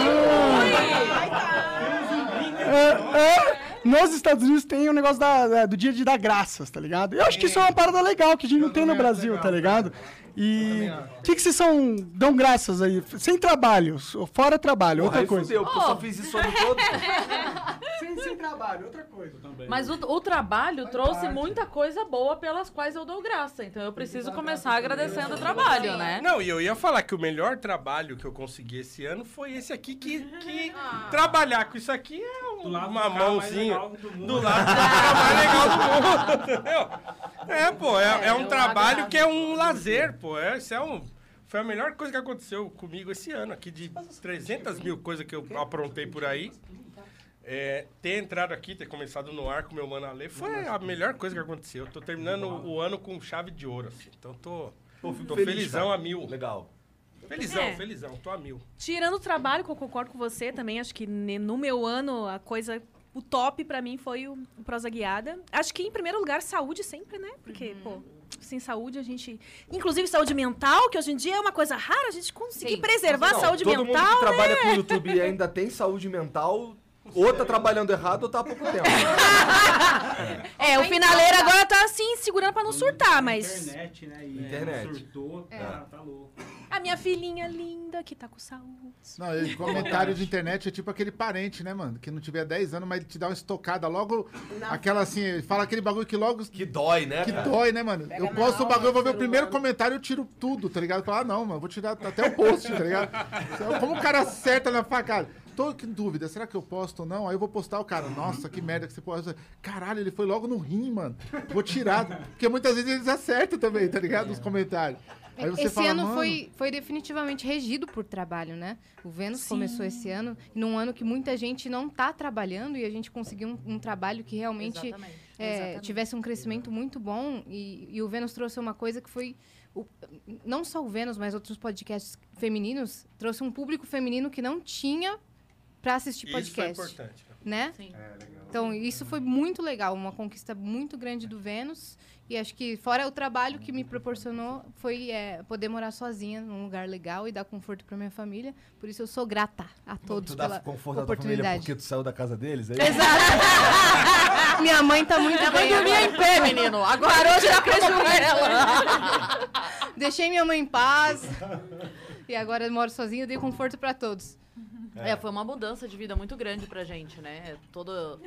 É, é, nos Estados Unidos tem o negócio da- da- do dia de dar graças, tá ligado? Eu acho que isso é uma parada legal que a gente não tem no Brasil, tá ligado? E o que, que vocês são, dão graças aí? Sem trabalho, fora trabalho, outra aí coisa. fudeu, porque eu só fiz isso ano todo. Sem, sem trabalho, outra coisa. Mas o, o trabalho trouxe muita coisa boa pelas quais eu dou graça. Então eu preciso começar agradecendo o trabalho, né? Não, e eu ia falar que o melhor trabalho que eu consegui esse ano foi esse aqui, que, que trabalhar com isso aqui é um, Do lado do uma mãozinha legal do mundo. do lado do cara mais legal do mundo, entendeu? É, pô, é, é um eu trabalho agradeço. que é um lazer, pô. É, isso é um, foi a melhor coisa que aconteceu comigo esse ano aqui, de 300 mil coisas que eu aprontei por aí. É, ter entrado aqui, ter começado no ar com meu mano Ale, foi a melhor coisa que aconteceu. Eu tô terminando o ano com chave de ouro, assim. Então tô, Pô, fico tô feliz, felizão cara. a mil. Legal. Felizão, É. felizão, tô a mil. Tirando o trabalho, que eu concordo com você também, acho que no meu ano a coisa. O top pra mim foi o, o Prosa Guiada. Acho que, em primeiro lugar, saúde sempre, né? Porque, pô, sem saúde a gente. Inclusive saúde mental, que hoje em dia é uma coisa rara, a gente conseguir Sim. preservar Não, a saúde todo mental. mundo que trabalha com YouTube e ainda tem saúde mental, ou tá trabalhando errado ou tá há pouco tempo. É, o finaleiro agora tá assim, segurando pra não surtar, mas. Internet, né? E Internet. surtou, É. tá, tá louco. A minha filhinha linda que tá com saúde. Não, e comentário de internet é tipo aquele parente, né, mano? Que não tiver 10 anos, mas ele te dá uma estocada logo. Aquela assim, ele fala aquele bagulho que logo. Que dói, né, Que cara? dói, né, mano? Pega eu na posto o bagulho, eu vou ver o primeiro comentário, eu tiro tudo, tá ligado? Falar, ah, não, mano, vou tirar até o post, tá ligado? Como o cara acerta na facada? Tô em dúvida, será que eu posto ou não? Aí eu vou postar o cara, nossa, que merda que você posta. Caralho, ele foi logo no rim, mano. Vou tirar. Porque muitas vezes eles acertam também, tá ligado? Nos comentários. Aí você esse fala, ano foi, foi definitivamente regido por trabalho, né? O Vênus começou esse ano, num ano que muita gente não tá trabalhando e a gente conseguiu um, um trabalho que realmente Exatamente. é, Exatamente. tivesse um crescimento muito bom e, e o Vênus trouxe uma coisa que foi o- não só o Vênus, mas outros podcasts femininos trouxe um público feminino que não tinha para assistir Isso foi podcast, importante. né? né? Sim. É, legal. Então, isso foi muito legal, uma conquista muito grande do Vênus. E acho que, fora o trabalho que me proporcionou, foi é, poder morar sozinha num lugar legal e dar conforto para minha família. Por isso, eu sou grata a todos Tu dá pela conforto à tua família oportunidade. porque tu saiu da casa deles? Aí? Exato. minha mãe tá muito Minha mãe bem. dormia em pé, menino. Agora de já com ela. Deixei minha mãe em paz. E agora eu moro sozinha e dei conforto para todos. É, foi uma mudança de vida muito grande pra gente, né? Todo,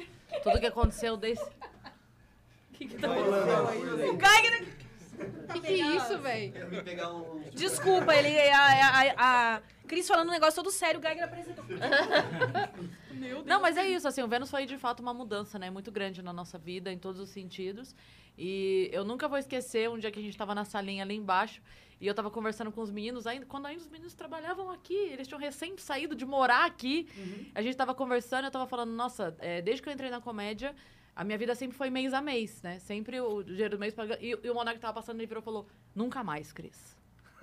tudo que aconteceu desde. O que, que tá rolando aí? O Geiger... Que que é isso, velho? Desculpa, ele... A, a, a, a Cris falando um negócio todo sério, o Geiger apresentou. Não, mas é isso, assim, o Vênus foi de fato uma mudança, né? Muito grande na nossa vida, em todos os sentidos. E eu nunca vou esquecer um dia que a gente tava na salinha ali embaixo e eu tava conversando com os meninos, ainda, quando ainda os meninos trabalhavam aqui, eles tinham recém saído de morar aqui. A gente tava conversando, eu tava falando, nossa, é, desde que eu entrei na comédia, a minha vida sempre foi mês a mês, né? Sempre o dinheiro do mês pagando. E, e o Monark tava passando, ele virou e falou: nunca mais, Cris.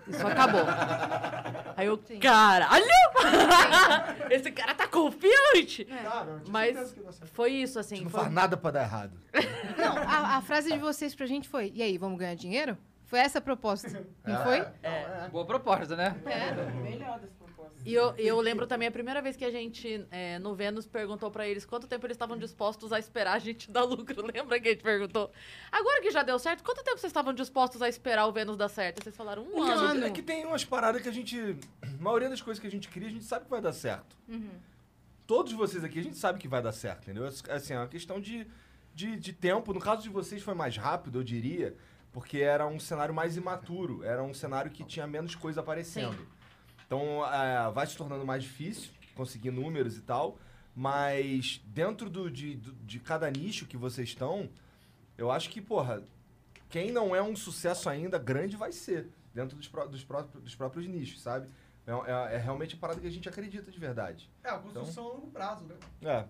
Isso acabou. Aí eu, caralho! Esse cara tá confiante! Mas foi isso, assim. Não foi- faz nada pra dar errado. Não, a, a frase de vocês pra gente foi: e aí, vamos ganhar dinheiro? Foi essa a proposta, não foi? É. Boa proposta, né? Melhor dessa proposta. E eu, eu lembro também a primeira vez que a gente, é, no Vênus, perguntou pra eles quanto tempo eles estavam dispostos a esperar a gente dar lucro. Lembra que a gente perguntou? Agora que já deu certo, quanto tempo vocês estavam dispostos a esperar o Vênus dar certo? Vocês falaram um Porque ano. É que tem umas paradas que a gente. A maioria das coisas que a gente cria, a gente sabe que vai dar certo. Uhum. Todos vocês aqui, a gente sabe que vai dar certo, entendeu? Assim, é uma questão de, de, de tempo. No caso de vocês foi mais rápido, eu diria, porque era um cenário mais imaturo. Era um cenário que tinha menos coisa aparecendo. Então, é, vai se tornando mais difícil conseguir números e tal. Mas dentro do, de, de cada nicho que vocês estão, eu acho que, porra, quem não é um sucesso ainda, grande vai ser. Dentro dos, pró- dos, próprios, dos próprios nichos, sabe? É, é- é realmente a parada que a gente acredita de verdade. É, a construção a longo prazo, né? É.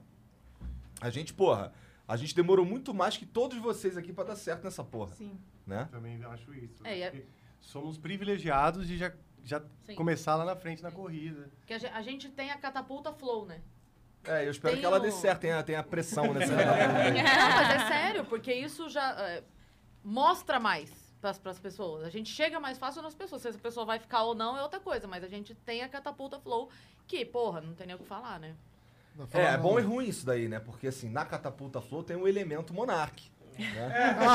A gente, porra, a gente demorou muito mais que todos vocês aqui pra dar certo nessa porra. Sim. Né? Também acho isso. É, e é- Somos privilegiados de já, já Sim. começar lá na frente na corrida. Que a, ge- a gente tem a catapulta flow, né? É, eu espero Tem que ela dê certo, tenha, tenha pressão nessa. Não, mas é sério, porque isso já é, mostra mais pras, pras pessoas. A gente chega mais fácil nas pessoas. Se essa pessoa vai ficar ou não é outra coisa, mas a gente tem a catapulta flow, que, porra, não tem nem o que falar, né? É, é bom e ruim isso daí, né? Porque assim, na catapulta flow tem o elemento monarque. Né?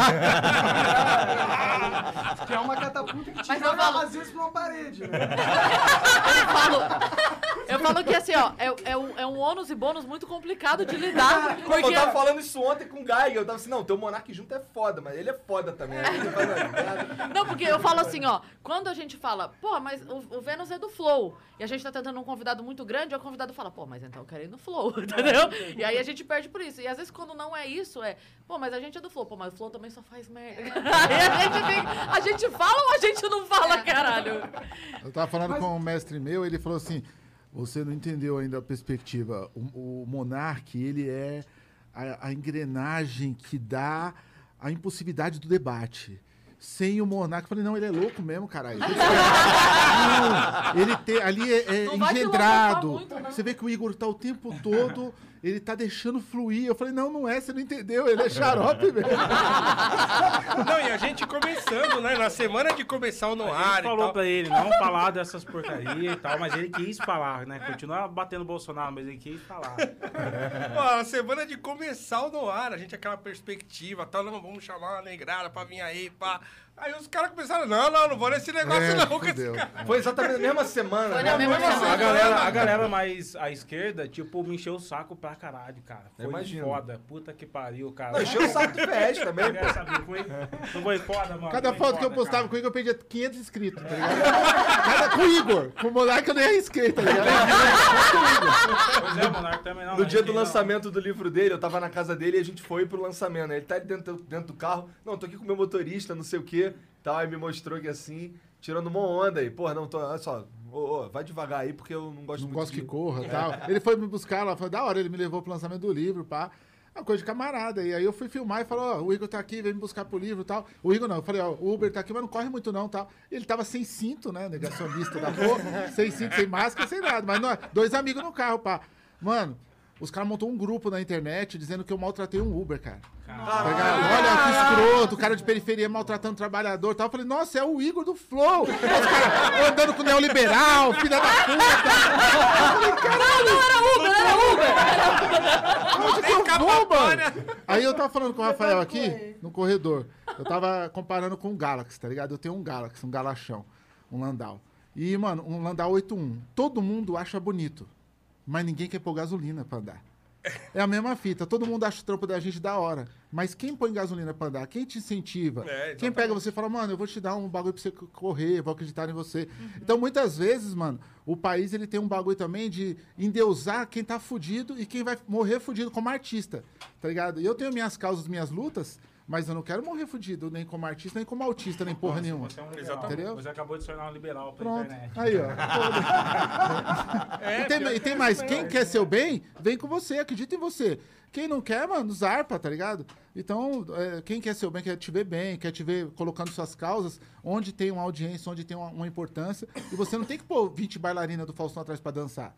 Que é uma catapulta que te Mas joga, falo- às vezes, pra uma parede. Né? Eu falo, eu falo que assim, ó, é, é, um, é um ônus e bônus muito complicado de lidar. Porque Eu tava falando isso ontem com o Geiger. Eu tava assim, não, teu monarque junto é foda, mas ele é foda também. Merda. Não, porque eu falo assim, ó, quando a gente fala, pô, mas o, o Vênus é do Flow, e a gente tá tentando um convidado muito grande, aí o convidado fala, pô, mas então eu quero ir no Flow, entendeu? E aí a gente perde por isso. E às vezes quando não é isso, é, pô, mas a gente é do Flow, pô, mas o Flow também só faz merda. Aí a gente, a gente fala ou a gente não fala, caralho? Eu tava falando com um mestre meu, ele falou assim: você não entendeu ainda a perspectiva. O, o monarque, ele é a, a engrenagem que dá a impossibilidade do debate. Sem o monarca, eu falei, não, ele é louco mesmo, caralho. Não, ele tem, ali é, é engendrado. muito. Você vê que o Igor tá o tempo todo, ele tá deixando fluir. Eu falei, não, não é, você não entendeu, ele é xarope mesmo. Não, e a gente começando, né? Na semana de começar o A Noir gente e falou tal. pra ele não falar dessas porcarias e tal, mas ele quis falar, né? Continuar batendo o Bolsonaro, mas ele quis falar. Ó, a semana de começar o Noir, a gente aquela perspectiva, tal, não, vamos chamar uma negrada pra vir aí, pá. Aí os caras começaram, não, não, não vou nesse negócio É, não, fudeu. cara. Foi exatamente na mesma semana. Foi né? na mesma semana. A galera, a galera mais à esquerda, tipo, me encheu o saco pra caralho, cara. Foi Eu imagino. foda. Puta que pariu, cara. Não, encheu o saco do PS também, Eu quero saber, foi, não foi foda, mano. Cada Foi foto que eu foda, postava com o Igor, eu perdia 500 inscritos, tá ligado? Cada, com o Igor. Com o Monarca eu nem arrisquei, tá ligado? cara. Pois é, Monarca também não. No dia do lançamento do livro dele, eu tava na casa dele e a gente foi pro lançamento. Ele tá ali dentro, dentro do carro. Não, tô aqui com o meu motorista, não sei o quê. Tal, aí me mostrou que assim, tirando uma onda aí. Porra, não, tô, olha só, ô, ô, vai devagar aí porque eu não gosto Não muito gosto de... que corra e tal. Ele foi me buscar lá, foi da hora, ele me levou pro lançamento do livro, pá. É uma coisa de camarada. E aí eu fui filmar e falou, ó, o Igor tá aqui, vem me buscar pro livro e tal. O Igor não, eu falei, ó, o Uber tá aqui, mas não corre muito não, tal. Ele tava sem cinto, né, negacionista da porra, sem cinto, sem máscara, sem nada. Mas não, dois amigos no carro, pá. Mano, Os caras montou um grupo na internet dizendo que eu maltratei um Uber, cara. Caralho. Tá? Olha que escroto, o cara de periferia maltratando o trabalhador e tal. Eu falei, nossa, é o Igor do Flow. Os caras andando com o neoliberal, filha da puta. Eu falei, caralho. Não, era Uber, era Uber. Onde que eu vou, mano? Aí eu tava falando com o Rafael aqui, no corredor. Eu tava comparando com o Galaxy, tá ligado? Eu tenho um Galaxy, um Galachão, um Landau. E, mano, um Landau 81. Todo mundo acha bonito, mas ninguém quer pôr gasolina pra andar. É a mesma fita. Todo mundo acha o trampo da gente da hora. Mas quem põe gasolina pra andar? Quem te incentiva? É, quem pega você e fala, mano, eu vou te dar um bagulho pra você correr, vou acreditar em você. Então, muitas vezes, mano, o país ele tem um bagulho também de endeusar quem tá fudido e quem vai morrer fudido como artista. Tá ligado? E eu tenho minhas causas, minhas lutas, mas eu não quero morrer fudido nem como artista, nem como autista, nem porra nenhuma. Você é um liberal. Entendeu? Você acabou de se tornar um liberal pra Pronto. internet. Aí, ó. É, e tem, e tem é mais, quem mesmo. quer seu bem, vem com você, acredita em você. Quem não quer, mano, zarpa, tá ligado? Então, é, quem quer seu bem, quer te ver bem, quer te ver colocando suas causas onde tem uma audiência, onde tem uma, uma importância. E você não tem que pôr 20 bailarinas do Faustão atrás pra dançar.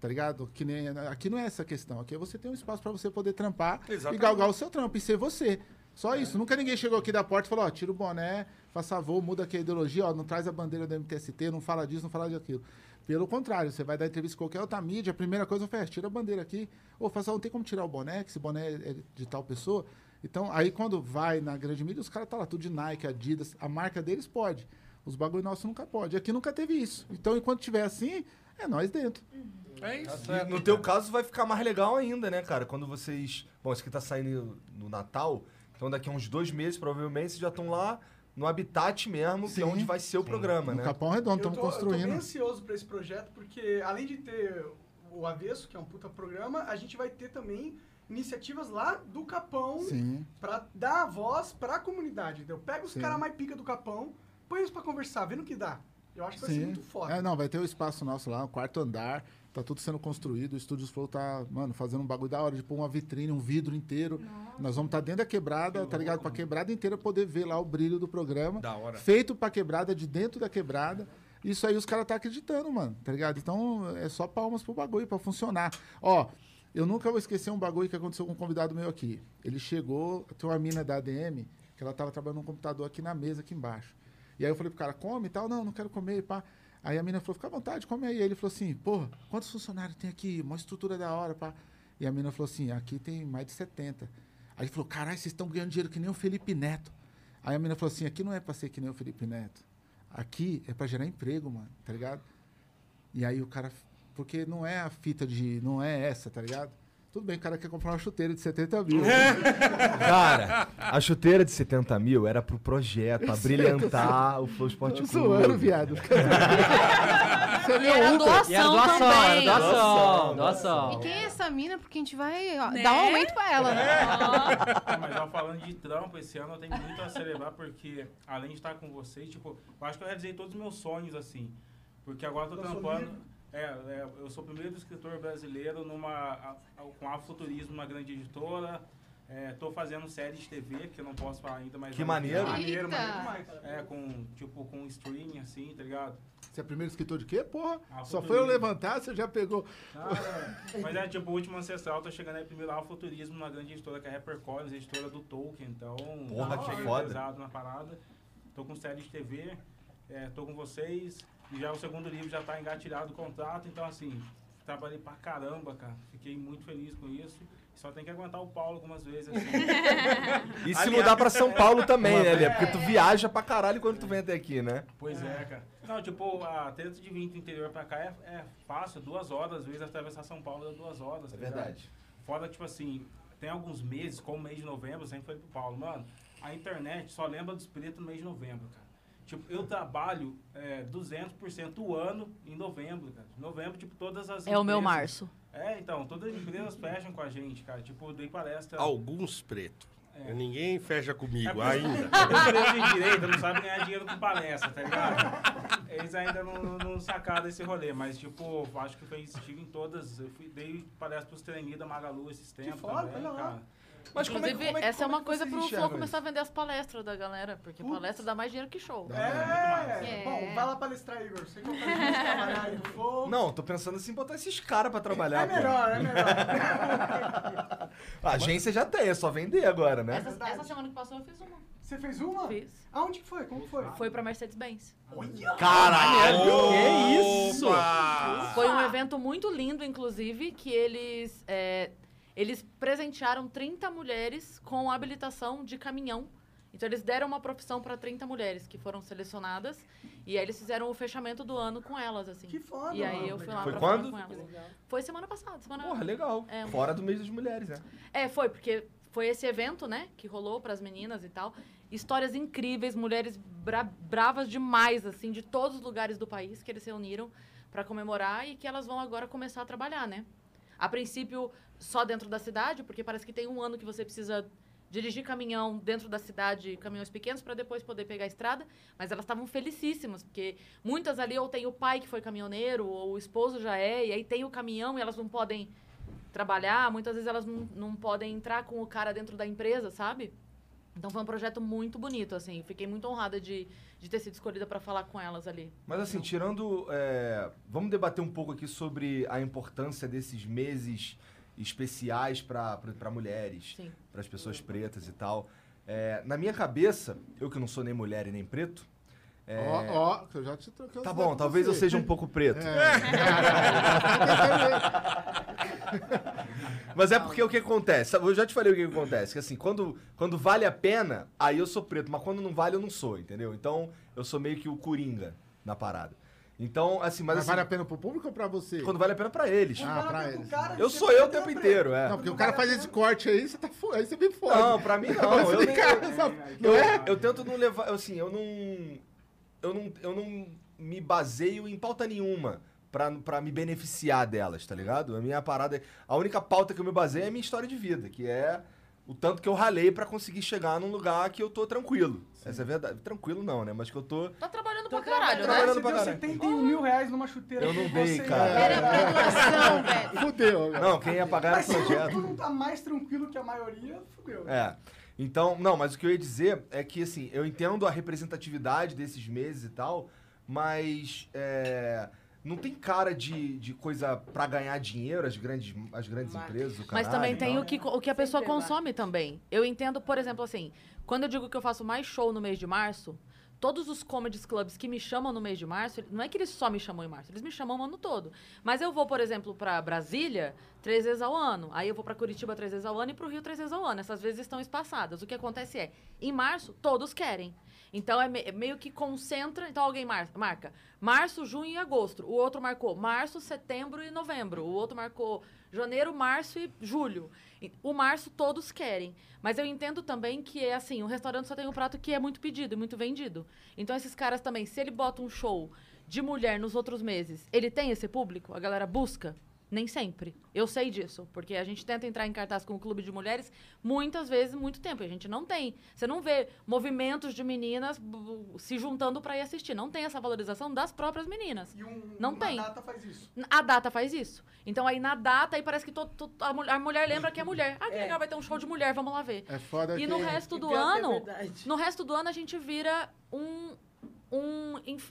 Tá ligado? Que nem, aqui não é essa questão. Aqui é você ter um espaço pra você poder trampar Exatamente. e galgar o seu trampo e ser você. Só isso. Nunca ninguém chegou aqui da porta e falou, ó, tira o boné, faça favor, muda aqui a ideologia, ó, não traz a bandeira do MTST, não fala disso, não fala daquilo. Pelo contrário, você vai dar entrevista em qualquer outra mídia, a primeira coisa eu faço, tira a bandeira aqui. Ou faça, não tem como tirar o boné, que esse boné é de tal pessoa. Então, aí quando vai na grande mídia, os caras tá lá tudo de Nike, Adidas, a marca deles pode. Os bagulho nossos nunca pode. Aqui nunca teve isso. Então, enquanto tiver assim, é nós dentro. É isso. No teu caso vai ficar mais legal ainda, né, cara? Quando vocês. Bom, isso aqui tá saindo no Natal, então daqui a uns dois meses, provavelmente, vocês já estão lá no habitat mesmo, que é Sim. onde vai ser o programa, No né? Capão Redondo, estamos tô, eu tô bem construindo. ansioso pra esse projeto, porque além de ter o Avesso, que é um puta programa, a gente vai ter também iniciativas lá do Capão Sim. pra dar a voz pra comunidade, entendeu? Pega os Sim. caras mais pica do Capão, põe eles pra conversar, vê no que dá. Eu acho que vai ser Sim. muito foda. É, não, vai ter o espaço nosso lá, o quarto andar. Tá tudo sendo construído. O Estúdios Flow tá, mano, fazendo um bagulho da hora de pôr uma vitrine, um vidro inteiro. Nós vamos estar dentro da quebrada, tá ligado? Pra quebrada inteira poder ver lá o brilho do programa. Da hora. Feito pra quebrada, de dentro da quebrada. Isso aí os caras tá acreditando, mano, tá ligado? Então é só palmas pro bagulho pra funcionar. Ó, eu nunca vou esquecer um bagulho que aconteceu com um convidado meu aqui. Ele chegou, tem uma mina da ADM, que ela tava trabalhando num computador aqui na mesa, aqui embaixo. E aí eu falei pro cara, come e tal. Não, não quero comer, pá. Aí a mina falou, fica à vontade, come aí. Aí ele falou assim, porra, quantos funcionários tem aqui? Uma estrutura da hora, pá. E a mina falou assim, aqui tem mais de 70. Aí ele falou, caralho, vocês estão ganhando dinheiro que nem o Felipe Neto. Aí a mina falou assim, aqui não é pra ser que nem o Felipe Neto. Aqui é pra gerar emprego, mano, tá ligado? E aí o cara, porque não é a fita de, não é essa, tá ligado? Tudo bem, o cara quer comprar uma chuteira de 70 mil. Cara, a chuteira de 70 mil era pro projeto, pra Eu sei, brilhantar o Flow Sport Tô Clube. zoando, viado. Você é meu Era Uber. doação era doação, também. era Doação, doação, doação. E quem é essa mina? Porque a gente vai ó, Né? dar um aumento pra ela, né? Ah, mas ó, falando de trampo, esse ano eu tenho muito a celebrar, porque além de estar com vocês, tipo, eu acho que eu realizei todos os meus sonhos, assim. Porque agora eu tô Lançou trampando. É, é, eu sou o primeiro escritor brasileiro numa, a- a- com afuturismo numa grande editora. É, tô fazendo série de TV, que eu não posso falar ainda, mas. Que vai maneiro. Maneiro, maneiro demais. É, com, tipo, com streaming, assim, tá ligado? Você é primeiro escritor de quê, porra? Ah, Só foi eu levantar, você já pegou. Nada. Mas é tipo o último ancestral, tô chegando aí primeiro lá, o futurismo na grande editora que é a Rapper Collins, editora do Tolkien, então. Porra, que foda. pesado na parada. Tô com série de TV, é, tô com vocês. E já o segundo livro já tá engatilhado o contrato, então assim, trabalhei pra caramba, cara. Fiquei muito feliz com isso. Só tem que aguentar o Paulo algumas vezes, assim. E se Aliás, mudar pra São Paulo também, né, Lê? Porque tu viaja pra caralho quando tu vem até aqui, né? Pois é, cara. Não, tipo, a treta de vir do interior pra cá é, é fácil, duas horas, às vezes atravessar São Paulo é duas horas. É tá ligado? verdade. Fora, tipo assim, tem alguns meses, como o mês de novembro, eu sempre falei pro Paulo, mano, a internet só lembra dos pretos no mês de novembro, cara. Tipo, eu trabalho é, 200% o ano em novembro, cara. Novembro, tipo, todas as É o meu empresas- março. É, então, todas as empresas fecham com a gente, cara. Tipo, dei palestra... Alguns pretos. É. Ninguém fecha É comigo porque ainda. Pretos de direita não sabem ganhar dinheiro com palestra, tá ligado? Eles ainda não, não, sacaram desse rolê, mas, tipo, acho que foi estive em todas. Eu fui, dei palestra pros treinadores da Magalu esses tempos foda, também, lá. Mas como é, Inclusive, como é, essa é como uma que coisa pro Flow começar a vender as palestras da galera, porque Putz. palestra dá mais dinheiro que show. É, É. bom, vai lá palestrar, Igor. Você é trabalhar aí no Flow. Não, tô pensando assim, botar esses caras pra trabalhar. É pô. melhor, é melhor. A agência já tem, é só vender agora, né? Essa, essa semana que passou eu fiz uma. Você fez uma? Fiz. Aonde que foi? Como foi? Foi pra Mercedes-Benz. Caralho! Que isso? Foi um evento muito lindo, inclusive, que eles, é, eles presentearam 30 mulheres com habilitação de caminhão. Então, eles deram uma profissão para 30 mulheres que foram selecionadas. E aí, eles fizeram o fechamento do ano com elas, assim. Que foda, E aí, mano. eu fui lá Foi pra quando? falar com elas. Foi semana passada. Semana... Porra, legal. É, um- Fora do mês das mulheres, né? é, foi, porque foi esse evento, né, que rolou pras meninas e tal. Histórias incríveis, mulheres bra- bravas demais, assim, de todos os lugares do país que eles se reuniram pra comemorar e que elas vão agora começar a trabalhar, né? A princípio, só dentro da cidade, porque parece que tem um ano que você precisa dirigir caminhão dentro da cidade, caminhões pequenos, para depois poder pegar a estrada. Mas elas estavam felicíssimas, porque muitas ali ou tem o pai que foi caminhoneiro, ou o esposo já é, e aí tem o caminhão e elas não podem trabalhar, muitas vezes elas não, não podem entrar com o cara dentro da empresa, sabe? Então foi um projeto muito bonito, assim. Fiquei muito honrada de, de ter sido escolhida para falar com elas ali. Mas assim, tirando. é, vamos debater um pouco aqui sobre a importância desses meses especiais para mulheres, para as pessoas pretas e tal. É, na minha cabeça, eu que não sou nem mulher e nem preto. é, Ó, ó, que eu já te troquei Tá bom, talvez eu você. seja um pouco preto. É. Mas é porque o que acontece? Eu já te falei o que acontece. Que assim, quando, quando vale a pena, aí eu sou preto. Mas quando não vale, eu não sou, entendeu? Então, eu sou meio que o coringa na parada. Então, assim, mas, Mas assim, vale a pena pro público ou pra você? Quando vale a pena pra eles. Ah, pra eles. Eu sou eu o tempo inteiro, é. Não, porque o cara faz esse corte aí, você tá fo... aí você me fode. Não, pra mim não. Eu, nem- cara, sabe? eu, Não é? eu tento não levar. Assim, eu não. Eu não, eu não me baseio em pauta nenhuma pra, pra me beneficiar delas, tá ligado? A minha parada. A única pauta que eu me baseio é a minha história de vida, que é o tanto que eu ralei pra conseguir chegar num lugar que eu tô tranquilo. Essa é a verdade. Tranquilo não, né? Mas que eu tô. Tá trabalhando Tô pra caralho, trabalhando Você pra deu caralho. 71 mil reais numa chuteira Eu não dei, você- cara. Era graduação, velho. Fudeu. Não, quem ia pagar era Mas o se projeto. tu não tá mais tranquilo que a maioria, fudeu. É. Então, não, mas o que eu ia dizer é que, assim, eu entendo a representatividade desses meses e tal, mas é, não tem cara de, de coisa pra ganhar dinheiro, as grandes, as grandes empresas, o Mas caralho também tem o que, o que a pessoa consome também. Eu entendo, por exemplo, assim, quando eu digo que eu faço mais show no mês de março, todos os comedy clubs que me chamam no mês de março, não é que eles só me chamam em março, eles me chamam o ano todo. Mas eu vou, por exemplo, pra Brasília três vezes ao ano. Aí eu vou pra Curitiba três vezes ao ano e pro Rio três vezes ao ano. Essas vezes estão espaçadas. O que acontece é, em março, todos querem. Então é, me- é meio que concentra. Então alguém mar- marca março, junho e agosto. O outro marcou março, setembro e novembro. O outro marcou janeiro, março e julho. O março todos querem. Mas eu entendo também que é assim, o restaurante só tem um prato que é muito pedido e muito vendido. Então esses caras também, se ele bota um show de mulher nos outros meses, ele tem esse público? A galera busca? Nem sempre. Eu sei disso, porque a gente tenta entrar em cartaz com o clube de mulheres muitas vezes, muito tempo. e A gente não tem. Você não vê movimentos de meninas se juntando para ir assistir. Não tem essa valorização das próprias meninas. não uma tem. data faz isso. A data faz isso. Então aí na data aí parece que to- to- a, mulher, a mulher lembra que é mulher. Ah, que legal, vai ter um show de mulher, vamos lá ver. É foda E no que- resto E do é ano, verdade. no resto do ano a gente vira um um inf-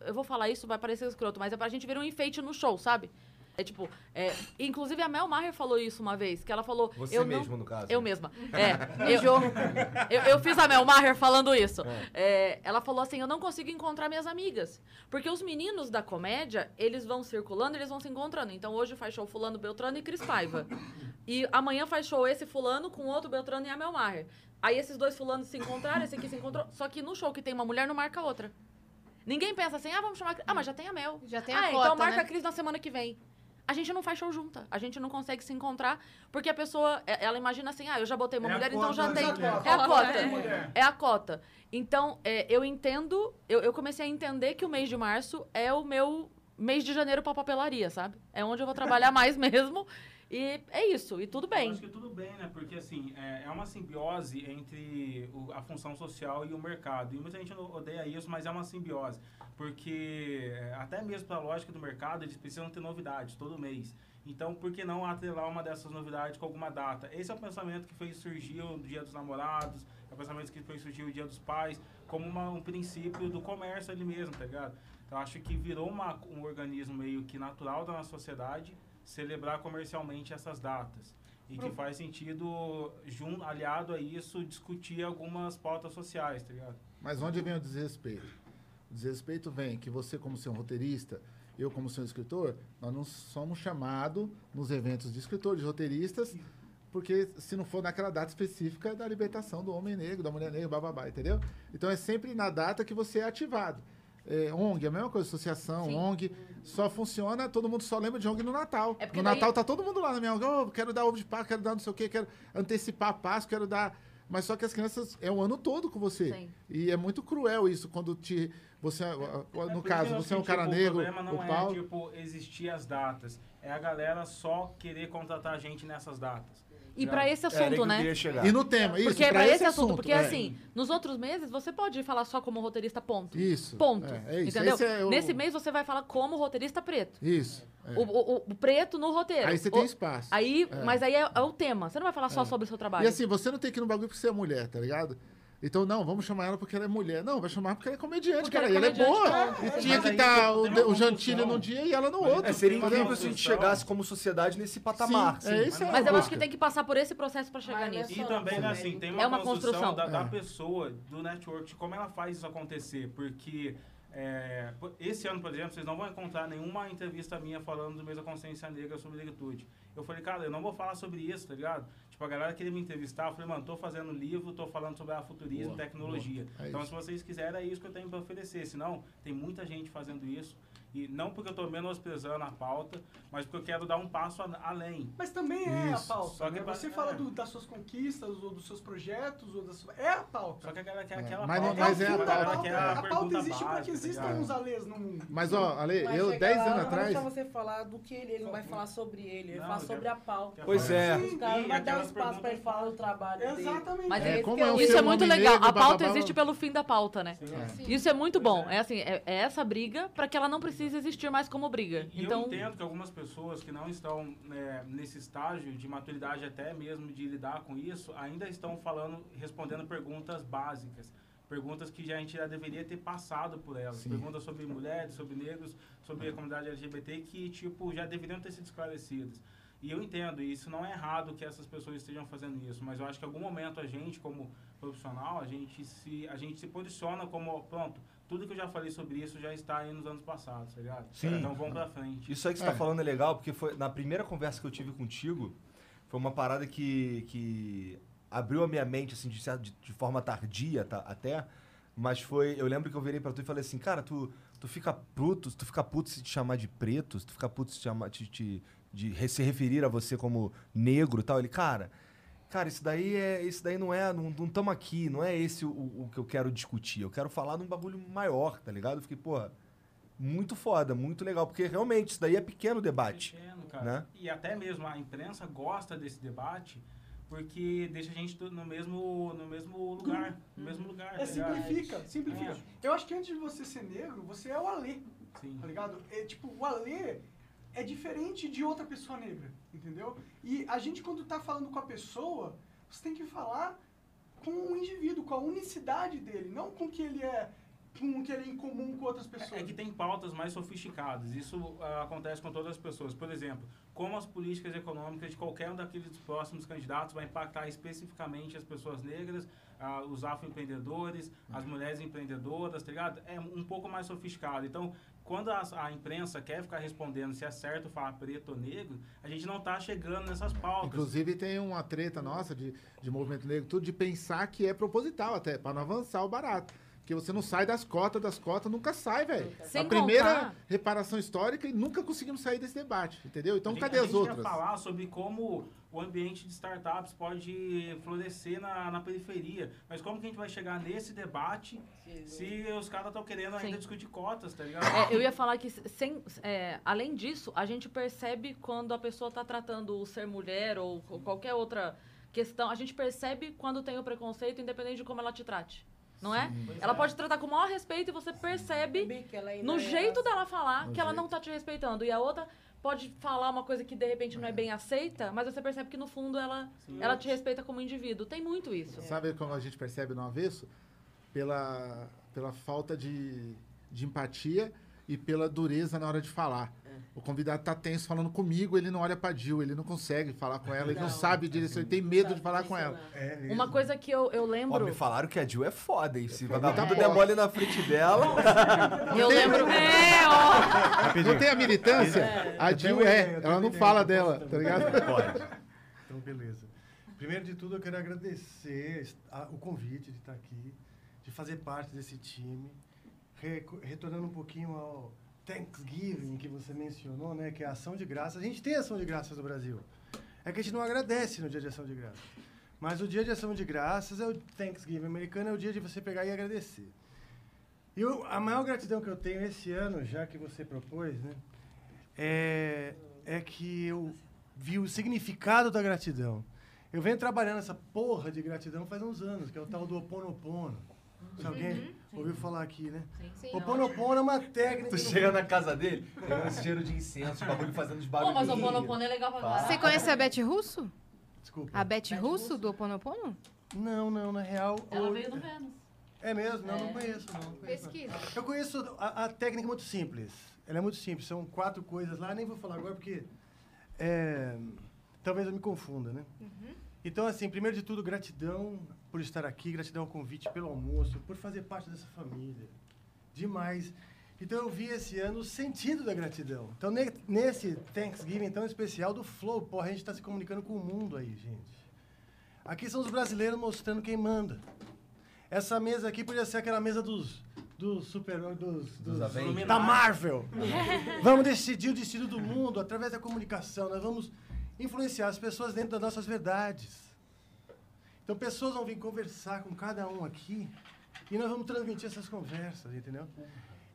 eu vou falar isso, vai parecer escroto, mas é pra gente ver um enfeite no show, sabe? É tipo, é, inclusive a Mel Maher falou isso uma vez, que ela falou. Você eu mesmo, não, no caso, Eu mesma. É, eu, eu, eu fiz a Mel Maher falando isso. É, ela falou assim: eu não consigo encontrar minhas amigas. Porque os meninos da comédia, eles vão circulando, eles vão se encontrando. Então hoje faz show Fulano Beltrano e Cris Paiva. E amanhã faz show esse Fulano com outro Beltrano e a Mel Maher. Aí esses dois fulanos se encontraram, esse aqui se encontrou. Só que no show que tem uma mulher, não marca outra. Ninguém pensa assim, ah, vamos chamar a Cris. Ah, mas já tem a Mel. Já tem ah, a então cota, marca né? a Cris na semana que vem. A gente não faz show junta. A gente não consegue se encontrar, porque a pessoa, é- ela imagina assim, ah, eu já botei uma É mulher, então já tem. exatamente. É a Cota, é. É a cota. Então, é, eu entendo, eu, eu comecei a entender que o mês de março é o meu mês de janeiro pra papelaria, sabe? É onde eu vou trabalhar mais mesmo. E é isso, e tudo Eu bem. acho que tudo bem, né? Porque, assim, é, é uma simbiose entre a função social e o mercado. E muita gente odeia isso, mas é uma simbiose. Porque, é, até mesmo pela lógica do mercado, eles precisam ter novidades todo mês. Então, por que não atrelar uma dessas novidades com alguma data? Esse é o pensamento que fez surgir o Dia dos Namorados, é o pensamento que fez surgir o Dia dos Pais, como uma- um princípio do comércio ali mesmo, tá ligado? Então acho que virou uma, um organismo meio que natural da nossa sociedade celebrar comercialmente essas datas. E que faz sentido, jun, aliado a isso, discutir algumas pautas sociais, tá ligado? Mas onde vem o desrespeito? O desrespeito vem que você, como seu roteirista, eu, como seu escritor, nós não somos chamados nos eventos de escritores, de roteiristas, porque se não for naquela data específica da libertação do homem negro, da mulher negra, bababá, entendeu? Então é sempre na data que você é ativado. É, ONG, a mesma coisa, associação, ONG, só funciona, todo mundo só lembra de ONG no Natal. É no daí- Natal tá todo mundo lá na minha ONG, "Oh, quero dar ovo de Páscoa, quero dar não sei o quê, quero antecipar a Páscoa, quero dar... Mas só que as crianças é o ano todo com você. Sim. E é muito cruel isso, quando te... Você, no Porque, caso, assim, você é um cara tipo, negro, O problema não o é, Paulo... tipo, existir as datas. É a galera só querer contratar gente nessas datas. E pra ligado? esse assunto, né? E no tema, isso, Porque pra pra esse, esse assunto, assunto, porque é. assim, nos outros meses você pode falar só como roteirista ponto. Isso. Ponto. É, é isso. Entendeu? É o- Nesse mês você vai falar como roteirista preto. Isso. é. O, o- o preto no roteiro. Aí você O- tem espaço. Aí, É. Mas aí é, é o tema. Você não vai falar só É. sobre o seu trabalho. E assim, você não tem que ir no bagulho porque você é mulher, tá ligado? Então, não, vamos chamar ela porque ela é mulher. Não, vai chamar porque ela é comediante, Porque cara. ela é E ela é boa. comediante, E ponto. tinha Mas que estar tem o, o Jantilho num dia e ela no outro. É, seria incrível se a gente chegasse como sociedade nesse patamar. Sim, é isso. Mas eu acho que tem que passar por esse processo pra chegar é nisso. E também, né, assim, tem uma, É uma construção, construção. Da, da É. pessoa, do network, de como ela faz isso acontecer. Porque é, esse ano, por exemplo, vocês não vão encontrar nenhuma entrevista minha falando do mês da consciência negra sobre negritude. Eu falei, cara, eu não vou falar sobre isso, tá ligado? Tipo, a galera queria me entrevistar, eu falei, mano, tô fazendo livro, tô falando sobre afuturismo, Boa, tecnologia. boa. É então, isso. se vocês quiserem, é isso que eu tenho pra oferecer. Senão, tem muita gente fazendo isso. E não porque eu tô menosprezando a pauta, mas porque eu quero dar um passo a- além. Mas também é Isso. a pauta. Só que né? pra- Você fala é. do- das suas conquistas, ou dos seus projetos, ou das suas... É a pauta. Só que a galera quer É, aquela mas não- pauta. mas é a fim da pauta. pauta. quer A pauta existe para básica, que tá existam ligado? uns alês no mundo. Mas, ó, Ale, Mas eu, chega 10 lá, anos não vai atrás. deixar você falar do que ele, ele não vai falar sobre ele, ele vai Não, falar quer- sobre a pauta. Pois é. Vai dar um espaço pra ele falar do trabalho dele. Exatamente. Mas É, esse como é o Isso é muito legal. A pauta existe pelo fim da pauta, né? Isso é muito bom. É assim, é, é essa briga pra que ela não precise existir mais como briga. E eu Então, entendo que algumas pessoas que não estão né, nesse estágio de maturidade até mesmo de lidar com isso, ainda estão falando, respondendo perguntas básicas. Perguntas que já, a gente já deveria ter passado por elas. Sim. Perguntas sobre mulheres, sobre negros, sobre a comunidade LGBT que, tipo, já deveriam ter sido esclarecidas. E eu entendo, e isso não é errado que essas pessoas estejam fazendo isso, mas eu acho que em algum momento a gente, como profissional, a gente se, a gente se posiciona como, pronto, tudo que eu já falei sobre isso já está aí nos anos passados, tá ligado? Sim. Então vamos pra frente. Isso aí que você É. tá falando é legal, porque foi na primeira conversa que eu tive contigo, foi uma parada que, que abriu a minha mente, assim, de, de, de forma tardia tá, até, mas foi, eu lembro que eu virei pra tu e falei assim, cara, tu, tu fica puto, tu fica puto se te chamar de preto, se tu fica puto se te chamar, te, te- de se referir a você como negro e tal, ele, cara... Cara, isso daí é. Isso daí não é. Não estamos aqui, não é esse o, o que eu quero discutir. Eu quero falar num bagulho maior, tá ligado? Eu fiquei, porra, muito foda, muito legal. Porque realmente, isso daí é pequeno debate. Pequeno, cara. Né? E até mesmo a imprensa gosta desse debate porque deixa a gente no mesmo, no mesmo lugar. No mesmo lugar. É, tá ligado? simplifica, simplifica. É. Eu acho que antes de você ser negro, você é o Alê, Sim. tá ligado? É, tipo, o Alê é diferente de outra pessoa negra, entendeu? E a gente, quando tá falando com a pessoa, você tem que falar com o indivíduo, com a unicidade dele, não com o que ele é, com o que ele é em comum com outras pessoas. É, é que tem pautas mais sofisticadas. Isso ah, acontece com todas as pessoas. Por exemplo, como as políticas econômicas de qualquer um daqueles próximos candidatos vai impactar especificamente as pessoas negras, ah, os afroempreendedores, as mulheres empreendedoras, tá ligado? É um pouco mais sofisticado. Então, quando a, a imprensa quer ficar respondendo se é certo falar preto ou negro, a gente não está chegando nessas pautas. Inclusive tem uma treta nossa de, de movimento negro, tudo de pensar que é proposital até, para não avançar o barato. Porque você não sai das cotas, das cotas, nunca sai, velho. Sem A primeira contar- reparação histórica e nunca conseguimos sair desse debate, entendeu? Então a gente, cadê a as gente outras? quer falar sobre como o ambiente de startups pode florescer na, na periferia. Mas como que a gente vai chegar nesse debate se os caras estão querendo ainda Sim. discutir cotas, tá ligado? É, eu ia falar que, sem, é, além disso, a gente percebe quando a pessoa está tratando o ser mulher ou qualquer outra questão, a gente percebe quando tem o preconceito, independente de como ela te trate. Não é? Pois Ela é. pode te tratar com o maior respeito e você percebe no é jeito dela falar No que ela não tá te respeitando. E a outra pode falar uma coisa que de repente não é bem aceita, mas você percebe que no fundo ela, ela te respeita como indivíduo. Tem muito isso. Sabe como a gente percebe no avesso? Pela, pela falta de, de empatia e pela dureza na hora de falar. O convidado tá tenso falando comigo, ele não olha pra Jill, ele não consegue falar com ela, ele não, Não. sabe direção, ele tem medo de falar com ela. Uma coisa que eu, eu Ó, lembro. me falaram que a Jill é foda, hein? Se Tá vagabundo bom. der mole na frente dela. Eu lembro. É, ó. Não tem a militância? É. A Jill é, ela não fala dela, tá ligado? Pode. Então, beleza. Primeiro de tudo, eu quero agradecer a- o convite de estar aqui, de fazer parte desse time. Re- retornando um pouquinho ao Thanksgiving que você mencionou, né, que é a ação de graças. A gente tem ação de graças no Brasil. É que a gente não agradece no dia de ação de graças. Mas o dia de ação de graças é o Thanksgiving americano, é o dia de você pegar e agradecer. E eu- a maior gratidão que eu tenho esse ano, já que você propôs, né, é, é que eu vi o significado da gratidão. Eu venho trabalhando essa porra de gratidão faz uns anos, que é o tal do Oponopono. Se alguém ouviu falar aqui, né? Sim. Oponopono é uma técnica... Tu no- chega na casa dele, tem um cheiro de incenso, o bagulho fazendo os Pô, barulhos. mas o Ponopono é legal pra caralho. Você conhece a Beth Russo? Desculpa. A Beth Russo do Oponopono? Não, não, na real... Ela veio do Vênus. É mesmo? Não, É. não conheço, não. não conheço, não. Pesquisa. Eu conheço a, a técnica muito simples. Ela é muito simples. São quatro coisas lá. Nem vou falar agora porque é, talvez eu me confunda, né? Então, assim, primeiro de tudo, gratidão por estar aqui, gratidão ao convite pelo almoço, por fazer parte dessa família. Demais. Então, eu vi esse ano o sentido da gratidão. Então, ne- nesse Thanksgiving tão especial do Flow, porra, a gente está se comunicando com o mundo aí, gente. Aqui são os brasileiros mostrando quem manda. Essa mesa aqui podia ser aquela mesa dos, dos super... Dos, dos, Avengers. da Marvel. vamos decidir o destino do mundo através da comunicação. Nós vamos influenciar as pessoas dentro das nossas verdades. Então, pessoas vão vir conversar com cada um aqui e nós vamos transmitir essas conversas, entendeu?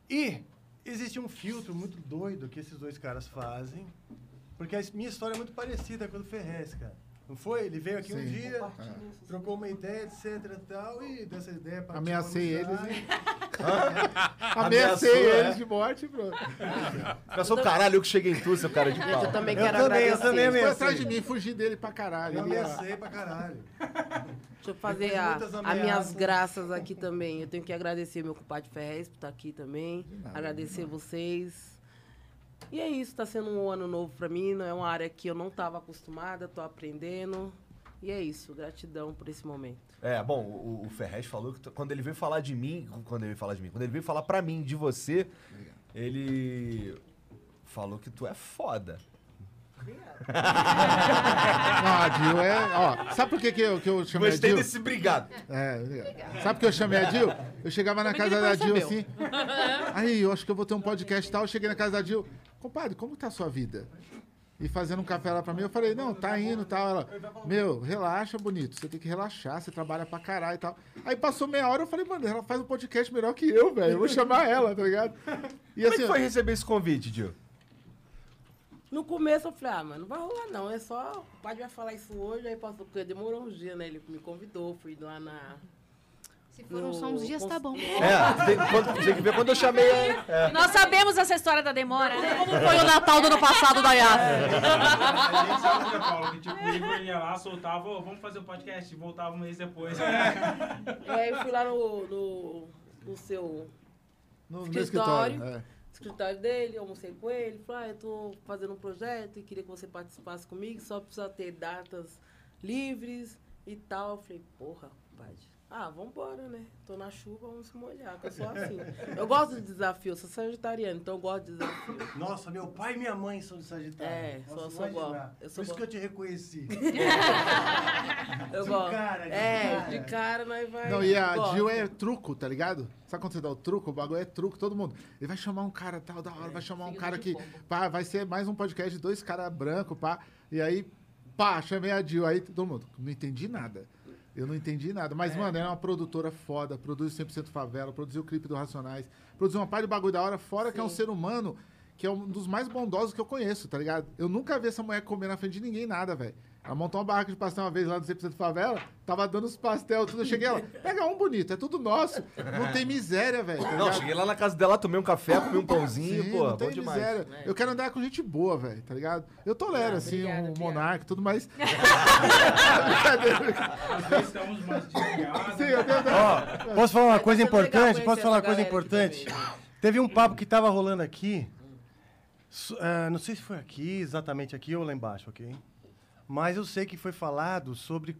E existe um filtro muito doido que esses dois caras fazem, porque a minha história é muito parecida com a do Ferrez, cara. Não foi? Ele veio aqui um Sim. dia, trocou uma ideia, etc e tal, e dessa ideia para Ameacei eles, Ameaçou, Ameacei é? eles de morte, bro. Eu sou o caralho, eu que cheguei em tu, seu cara de pau. Eu também Eu quero também, eu agradecer. também Foi ameacei. atrás de mim, fugi dele pra caralho. Eu ameacei pra caralho. Deixa eu fazer a, minhas graças aqui também. Eu tenho que agradecer meu compadre Ferrez por estar aqui também. agradecer vocês. E é isso, tá sendo um ano novo pra mim. Não é uma área que eu não estava acostumada, tô aprendendo. E é isso, gratidão por esse momento. É, bom, o, o Ferrez falou que quando ele veio falar de mim, quando ele veio falar de mim, quando ele veio falar pra mim de você, ele falou que tu é foda. Não, a Dil é. Ó, sabe por que, que, eu, que eu chamei Gostei a Dil? desse brigado. É, obrigado. sabe por que eu chamei a Dil? Eu chegava na Como casa da Dil assim. Aí, eu acho que eu vou ter um podcast e tal. Eu cheguei na casa da Dil. Compadre, como tá a sua vida? E fazendo um café lá pra mim, eu falei, não, tá indo e tal. Ela, meu, relaxa, bonito. Você tem que relaxar, você trabalha pra caralho e tal. Aí passou meia hora, eu falei, mano, ela faz um podcast melhor que eu, velho. Eu vou chamar ela, tá ligado? E Como é assim, que foi receber esse convite, Dil? No começo eu falei, ah, mas não vai rolar não, é só, o pai vai falar isso hoje, aí passou, porque demorou uns dias, né, ele me convidou, fui lá na... Se foram só uns dias, tá bom. É, tem, quando- tem que ver quando eu chamei. É. Nós sabemos essa história da demora, né? Como foi o Natal do ano passado da Yas? A gente sabe, né, Paulo? Que tipo, o Igor ia lá, soltava, "Ô, vamos fazer o podcast, e voltava um mês depois. E aí eu fui lá no, no, no seu no meu escritório, escritório. É. escritório dele, almocei com ele, falei, ah, eu tô fazendo um projeto e queria que você participasse comigo, só precisa ter datas livres e tal. Eu falei, porra, compadre. Ah, vambora, né? Tô na chuva, vamos se molhar, que eu sou assim. Eu gosto de desafio, eu sou sagitariano, então eu gosto de desafio. Nossa, meu pai e minha mãe são de Sagitário. É, sou- Posso sou imaginar. igual. Eu sou Por isso igual. que eu te reconheci. Eu De gosto. cara, de é, cara. de cara nós vai. Não, e a gosto. Jill é truco, tá ligado? Sabe quando você dá o truco? O bagulho é truco, todo mundo. Ele vai chamar um cara tal, da hora, vai chamar um cara que. Pá, vai ser mais um podcast de dois caras brancos, pá. E aí, pá, chamei a Jill. Aí todo mundo, não entendi nada. Eu não entendi nada. Mas, mano, ela é uma produtora foda, produz 100% Favela, produziu o clipe do Racionais, produziu uma parte de bagulho da hora, fora que é um Sim. ser humano que é um dos mais bondosos que eu conheço, tá ligado? Eu nunca vi essa mulher comer na frente de ninguém nada, velho. Ela montou uma barraca de pastel uma vez lá no 100% Favela, tava dando os pastel, tudo. Eu cheguei ela, pega um bonito, é tudo nosso. Não tem miséria, velho. tá Não, ligado? cheguei lá na casa dela, tomei um café, comi um pãozinho, Sim, pô, não bom tem demais. miséria. Eu quero andar com gente boa, velho, tá ligado? Eu tolero, Ah, assim, obrigada, um monarca e tudo, estamos mais. Sim, eu tenho... Ó, posso falar uma coisa legal importante? Posso falar uma coisa importante? também. Teve um papo que tava rolando aqui. ah, não sei se foi aqui, exatamente aqui ou lá embaixo, ok? Mas eu sei que foi falado sobre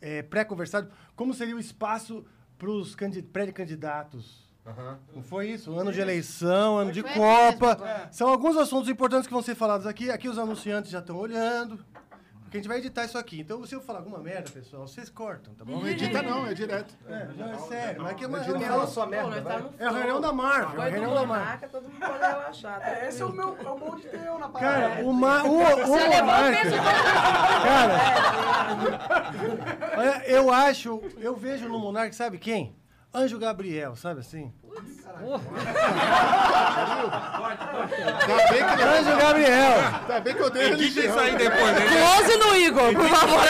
é, pré-conversado, como seria o espaço para os pré-candidatos. Não foi isso? Ano de eleição, ano de Copa. é. São alguns assuntos importantes que vão ser falados aqui. Aqui os anunciantes já estão olhando. Porque a gente vai editar isso aqui. Então, se eu falar alguma merda, pessoal, vocês cortam, tá bom? Não edita não, é direto. É, não, é sério. Mas aqui é uma reunião. merda, Pô, nós tá É a reunião da Marvel. É a do reunião da Marvel. Todo mundo pode relaxar. tá É, esse é o meu é o bom de ter eu na parada. Cara, o, o, o Você levou o Monarca- peso Cara, olha, eu acho, eu vejo no Monarca, sabe quem? Anjo Gabriel, sabe assim? Que ele- Anjo Gabriel. Ainda bem que eu dei religião. isso aí depois, né? Close no Igor, por favor.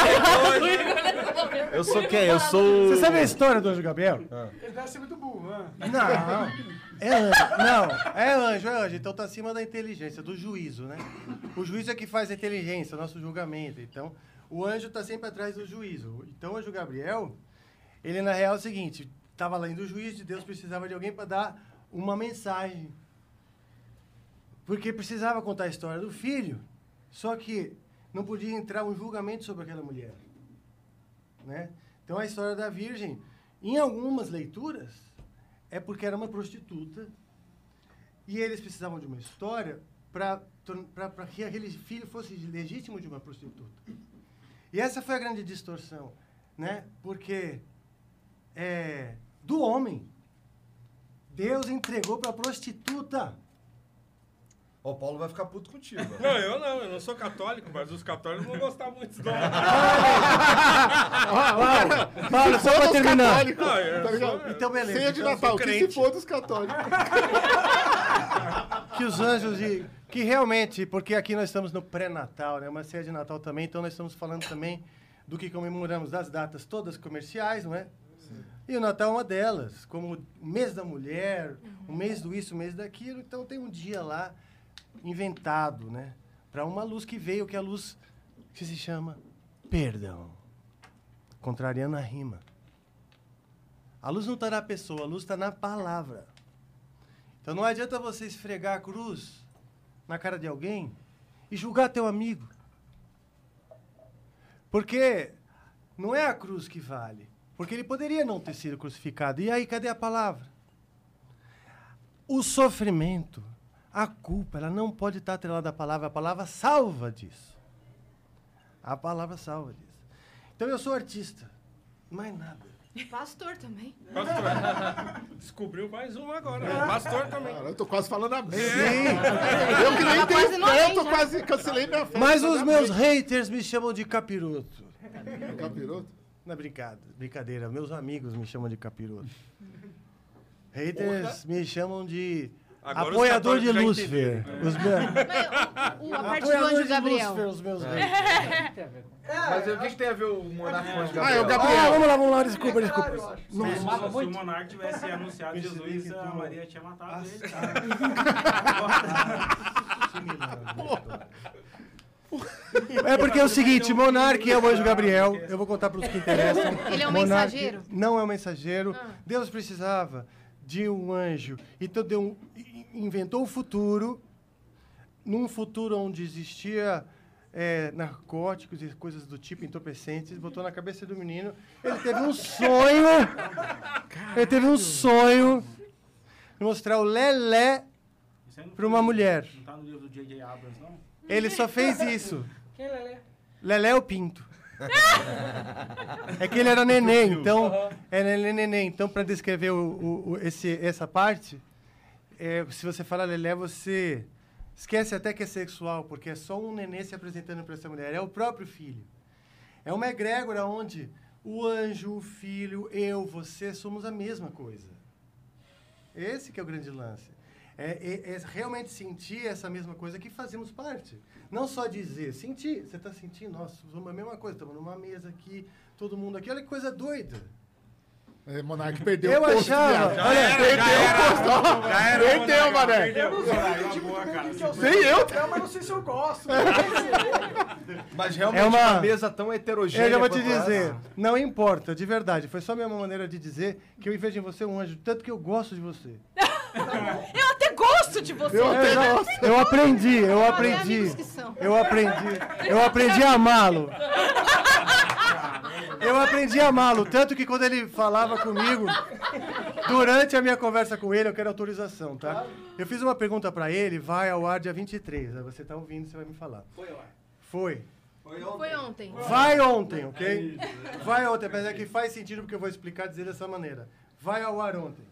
Eu sou quem? Eu sou. Você sabe a história do Anjo Gabriel? Ele deve ser muito burro, né? Não, é anjo. Não, é anjo, é anjo. Então tá acima da inteligência, do juízo, né? O juízo é que faz a inteligência, o nosso julgamento. Então, o anjo tá sempre atrás do juízo. Então, o anjo Gabriel, ele na real é o seguinte: tava além do juízo de Deus, precisava de alguém para dar uma mensagem. Porque precisava contar a história do filho, só que não podia entrar um julgamento sobre aquela mulher. Né? Então, a história da Virgem, em algumas leituras, é porque era uma prostituta e eles precisavam de uma história para que aquele filho fosse legítimo de uma prostituta. E essa foi a grande distorção, né? Porque é, do homem, Deus entregou para a prostituta. Ó, o Paulo vai ficar puto contigo. Não, eu não, eu não sou católico, mas os católicos vão gostar muito não. Paulo, Paulo, só Todos terminar. católicos, Não, eu tá ligado? sou- Então, beleza. Ceia de Então, Natal, que se crente. for dos católicos. que os anjos de que realmente, porque aqui nós estamos no pré-natal, né, uma ceia de Natal também, então nós estamos falando também do que comemoramos das datas todas comerciais, não é? E o Natal é uma delas, como o mês da mulher, o mês do isso, o mês daquilo, então tem um dia lá inventado, né, para uma luz que veio, que é a luz que se chama perdão. Contrariando a rima. A luz não está na pessoa, a luz está na palavra. Então não adianta você esfregar a cruz na cara de alguém e julgar teu amigo. Porque não é a cruz que vale. Porque ele poderia não ter sido crucificado. E aí, cadê a palavra? O sofrimento, a culpa, ela não pode estar atrelada à palavra. A palavra salva disso. A palavra salva disso. Então eu sou artista. Mais nada. Pastor também. Pastor. Descobriu mais um agora. né? Pastor também. Cara, eu tô quase falando a merda. É. Eu que nem Tá tenho fé, eu tô quase cancelei minha fé. Mas Mas os meus haters me chamam de capiroto. Capiroto? Não é brincadeira, brincadeira. Meus amigos me chamam de capiroto. Haters me chamam de Agora apoiador de Lúcifer. Os meus... O, a parte do Apoiador anjo de Gabriel. Lúcifer, os meus É. haters. Mas o que, tem a ver o monarca com o Ah, é o Gabriel? Gabriel. Ah, vamos lá, vamos lá, desculpa, É desculpa. Nossa. se o Monark tivesse anunciado Jesus, a Maria tinha matado ele. É porque é o seguinte, Monarque é o anjo Gabriel. Eu vou contar para os que interessam. Ele é um Monarque mensageiro? Não é um mensageiro. Ah. Deus precisava de um anjo. Então deu um- inventou o futuro. Num futuro onde existia é, narcóticos e coisas do tipo, entorpecentes, botou na cabeça do menino. Ele teve um sonho. Ele teve um sonho de mostrar o Lelé para uma mulher. Não tá no livro do J.J. Abrams, não? Ele só fez isso. Quem é Lelé? Lelé é o Pinto. É que ele era neném, então. Era ele neném. Então, para descrever o, o- o- esse, essa parte, é, se você fala Lelé, você esquece até que é sexual, porque é só um neném se apresentando para essa mulher. É o próprio filho. É uma egrégora onde o anjo, o filho, eu, você somos a mesma coisa. Esse que é o grande lance. É, é- é realmente sentir essa mesma coisa que fazemos parte. Não só dizer, sentir. Você está sentindo, nossa, somos a mesma coisa. Estamos numa mesa aqui, todo mundo aqui. Olha que coisa doida. É, Monark perdeu Eu o posto, achava-. Já era, perdeu já era. o posto. Já era, Perdeu, Monark, mané. perdeu. Eu não sei que tipo boa, cara. eu Nem sou. eu. É, mas não sei se eu gosto. Mas realmente É uma- uma mesa tão heterogênea. Eu já vou te dizer, não importa, de verdade. Foi só minha maneira de dizer que eu vejo em você um anjo, tanto que eu gosto de você. Eu até gosto de você. Eu, eu, eu aprendi, eu aprendi. Eu aprendi. Eu aprendi a amá-lo. Eu aprendi a amá-lo, tanto que quando ele falava comigo, durante a minha conversa com ele, eu quero autorização, tá? Eu fiz uma pergunta pra ele, vai ao ar dia 23. Aí você tá ouvindo, você vai me falar. Foi ao ar. Foi. Foi ontem. Vai ontem, ok? Vai ontem, apesar que faz sentido porque eu vou explicar dizer dessa maneira. Vai ao ar ontem.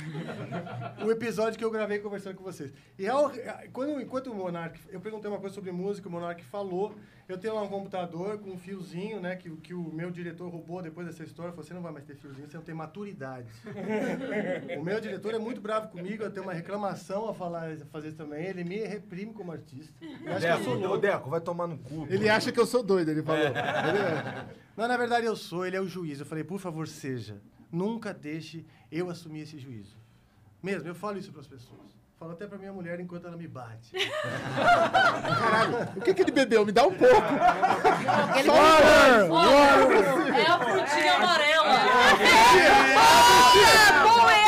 o episódio que eu gravei conversando com vocês. E ao, quando, enquanto o Monark, eu perguntei uma coisa sobre música, o Monark falou. Eu tenho lá um computador com um fiozinho, né, que, que o meu diretor roubou depois dessa história. Falou: você não vai mais ter fiozinho, você não tem maturidade. o meu diretor é muito bravo comigo, eu tenho uma reclamação a falar, a fazer isso também. Ele me reprime como artista. Eu acho que eu sou Deco, ô, louco. Deco, vai tomar no cu. Ele acha que eu sou doido, ele falou. Ele Não, na verdade eu sou, ele é o juiz. Eu falei, por favor, seja. Nunca deixe eu assumir esse juízo. Mesmo, eu falo isso para as pessoas. Falo até para minha mulher enquanto ela me bate. Caralho, o que, que ele bebeu? Me dá um pouco. Water! Water! É a frutinha amarela.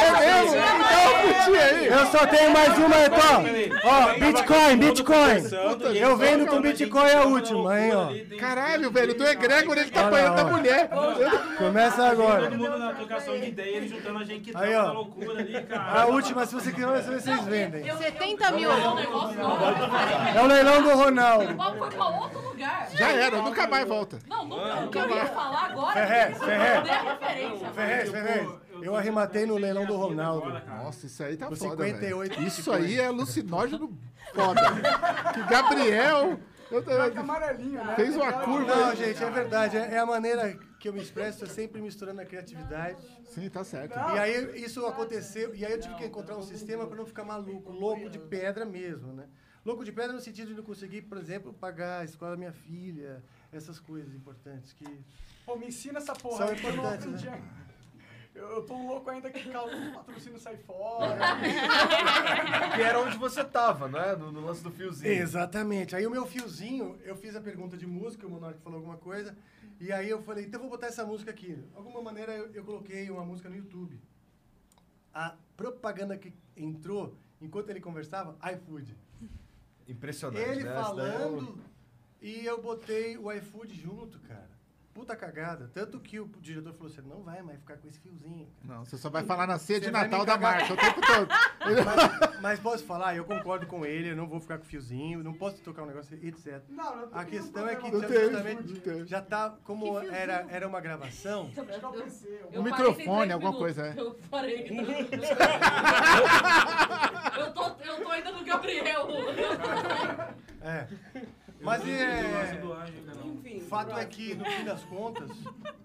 É mesmo? Então, putinha aí. Eu só tenho mais uma, então. Ó, Bitcoin, Bitcoin. Eu vendo com Bitcoin a última, hein, ó. Caralho, velho, do Egregor ele tá apanhando da mulher. Começa agora. Todo mundo na trocação de ideia, ele juntando a gente que na loucura ali, cara. A última, se você quiser, vocês vendem. 70 mil. É o leilão do Ronaldo. Foi pra outro lugar. Já era, nunca mais volta. Não, nunca. O que eu ia falar agora a referência. Ferrez, Ferrez. Eu arrematei no leilão do Ronaldo. Nossa, isso aí tá foda, 58 velho. Isso aí é alucinógeno foda. Que Gabriel... eu- eu- né? Fez uma curva Não, gente, é verdade. É é a maneira que eu me expresso, é sempre misturando a criatividade. Sim, tá certo. E aí isso aconteceu, e aí eu tive que encontrar um sistema para não ficar maluco, louco de pedra mesmo, né? Louco de pedra no sentido de não conseguir, por exemplo, pagar a escola da minha filha, essas coisas importantes que... Pô, me ensina essa porra. São eu não importantes, aprendi. né? Eu, eu tô louco ainda que o patrocínio sai fora. Que era onde você tava, não é? No, no lance do fiozinho. Exatamente. Aí o meu fiozinho, eu fiz a pergunta de música, o Monark falou alguma coisa, e aí eu falei, então eu vou botar essa música aqui. De alguma maneira eu, eu coloquei uma música no YouTube. A propaganda que entrou, enquanto ele conversava, iFood. Impressionante, Ele né? É um- falando e eu botei o iFood junto, cara. Puta cagada. Tanto que o diretor falou, você não vai mais ficar com esse fiozinho. cara. Não, você só vai falar na ceia de Natal da marca o tempo todo. Mas, mas posso falar, eu concordo com ele, eu não vou ficar com fiozinho, não posso tocar um negócio, etc. Não, não A questão é que Não já- tem, justamente já tá, como era, era uma gravação, Eu Um microfone, alguma minutos. coisa, é. Eu parei. eu, tô, eu tô ainda no Gabriel. É. Mas é. Fato é que, no fim das contas,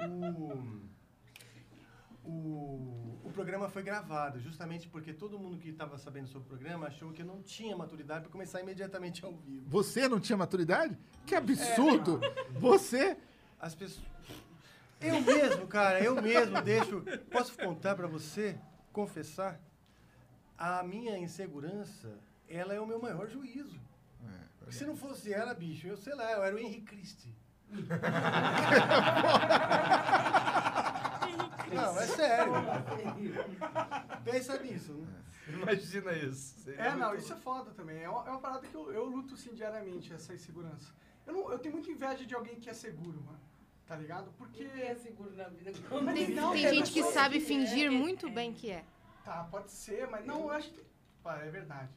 o, o, o programa foi gravado, justamente porque todo mundo que estava sabendo sobre o programa achou que eu não tinha maturidade para começar imediatamente ao vivo. Você não tinha maturidade? Que absurdo! Você... As pessoas. Eu mesmo, cara, eu mesmo deixo. Posso contar pra você, confessar? A minha insegurança, ela é o meu maior juízo. Porque se não fosse ela, bicho, eu sei lá, eu era o Henrique Christie. Não, é sério. Pensa nisso, né? Imagina isso. É, não, isso é foda também. É uma, é uma parada que eu, eu luto, sim, diariamente, essa insegurança. Eu, não, eu tenho muita inveja de alguém que é seguro, mano. Tá ligado? Porque... Ninguém é seguro na vida. Tem, Não, tem é gente que pessoa sabe que fingir é. muito bem que é. Tá, pode ser, mas não, eu acho que... Pá, é verdade.